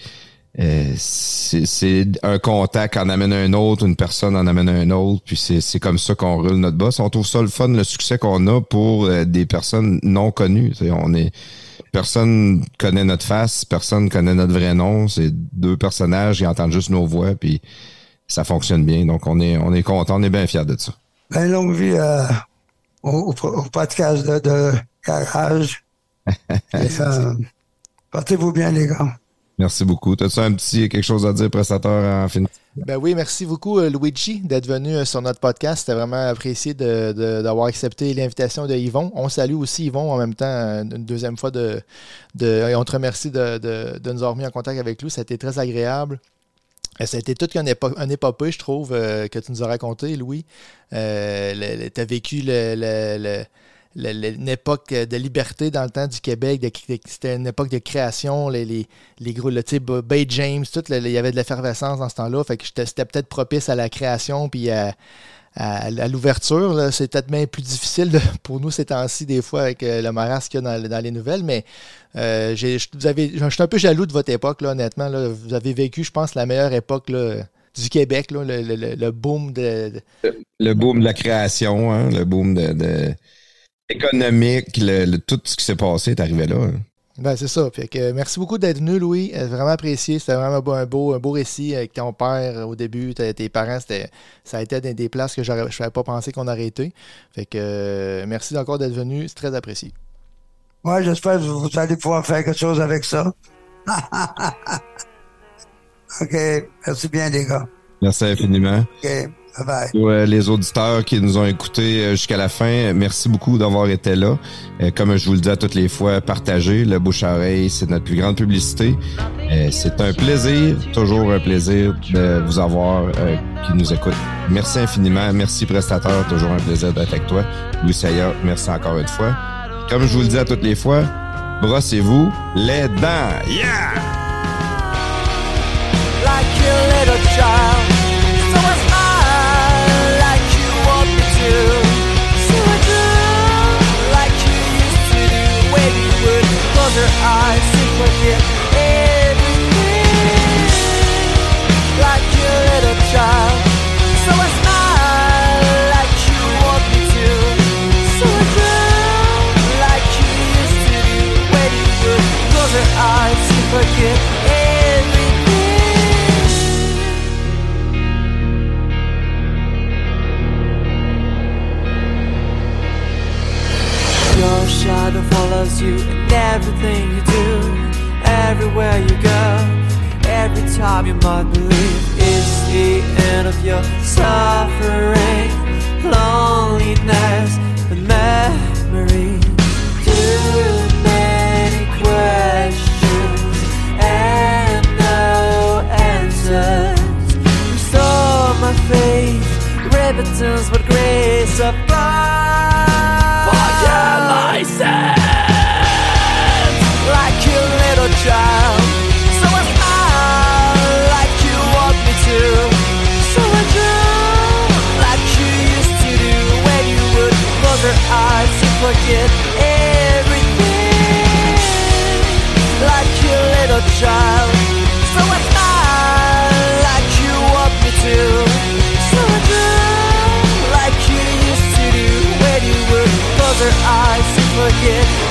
euh, c'est c'est un contact en amène un autre, une personne en amène un autre, puis c'est c'est comme ça qu'on roule notre boss. On trouve ça le fun, le succès qu'on a pour euh, des personnes non connues. On est personne connaît notre face, personne connaît notre vrai nom. C'est deux personnages, ils entendent juste nos voix, puis ça fonctionne bien. Donc on est on est content, on est bien fiers de ça. Ben, longue vie euh, au, au- au podcast de, de Garage. Euh, Portez-vous bien, les gars. Merci beaucoup. T'as-tu un petit quelque chose à dire, prestateur, en fin Ben oui, merci beaucoup, euh, Luigi, d'être venu euh, sur notre podcast. C'était vraiment apprécié de- de- d'avoir accepté l'invitation de Yvon. On salue aussi Yvon en même temps, une deuxième fois de, de- et on te remercie de, de- de nous avoir mis en contact avec lui. Ça a été très agréable. Euh, Ça a été toute une, épo- une épopée, je trouve, euh, que tu nous as raconté, Louis. tu as vécu une époque de liberté dans le temps du Québec. C'était une époque de création. Les, gros, le type Bay James, tout, il y avait de l'effervescence dans ce temps-là. C'était peut-être propice à la création puis à, à- l'ouverture. C'est peut-être même plus difficile pour nous ces temps-ci, des fois, avec euh, le marasme qu'il y a dans, les nouvelles. Mais euh, je suis un peu jaloux de votre époque, là, honnêtement. là. Vous avez vécu, je pense, la meilleure époque du Québec, le, le- le- boom de, le boom de la création, hein, le boom de, économique, tout ce qui s'est passé est arrivé là. hein. Ben, c'est ça. Fait que, euh, merci beaucoup d'être venu, Louis. Euh, Vraiment apprécié. C'était vraiment un beau, un beau, un beau récit avec ton père euh, au début, tes parents. C'était, ça a été des, des places que je n'avais pas pensé qu'on aurait été. Fait que euh, merci encore d'être venu. C'est très apprécié. Ouais, j'espère que vous allez pouvoir faire quelque chose avec ça. OK. Merci bien, les gars. Merci infiniment. OK. Euh, les auditeurs qui nous ont écoutés euh, jusqu'à la fin, merci beaucoup d'avoir été là. Euh, Comme je vous le dis à toutes les fois, partagez. Le bouche à oreille, c'est notre plus grande publicité. Euh, C'est un plaisir, toujours un plaisir de vous avoir euh, qui nous écoute. Merci infiniment. Merci prestateur, toujours un plaisir d'être avec toi. Louis Saya, merci encore une fois. Comme je vous le dis à toutes les fois, brossez-vous les dents. Yeah! like a little child. Close your eyes and forget everything. Like a little child. So I smile like you want me to. So I do like you used to do. When you would close your eyes and forget everything. Your shadow follows you in everything you do, everywhere you go. Every time you might believe it's the end of your suffering, loneliness, and memory. Too many questions and no answers. Restore my faith, repentance, child. So I smile like you want me to. So I like you used to do when you would close your eyes and forget everything. Like a little child. So I smile like you want me to. So I like you used to do when you would close your eyes and forget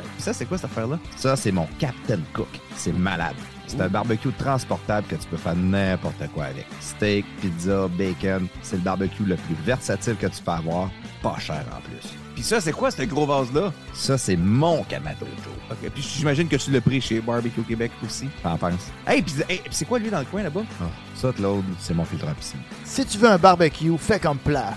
Puis ça, c'est quoi cette affaire-là? Ça, c'est mon Captain Cook. C'est malade. C'est un barbecue transportable que tu peux faire n'importe quoi avec. Steak, pizza, bacon. C'est le barbecue le plus versatile que tu peux avoir. Pas cher en plus. Puis ça, c'est quoi ce gros vase-là? Ça, c'est mon Kamado Joe. OK, puis j'imagine que tu l'as pris chez Barbecue Québec aussi. T'en penses? Hey, puis hey, c'est quoi lui dans le coin là-bas? Ah, ça, Claude, c'est mon filtre à piscine. Si tu veux un barbecue, fais comme Plaf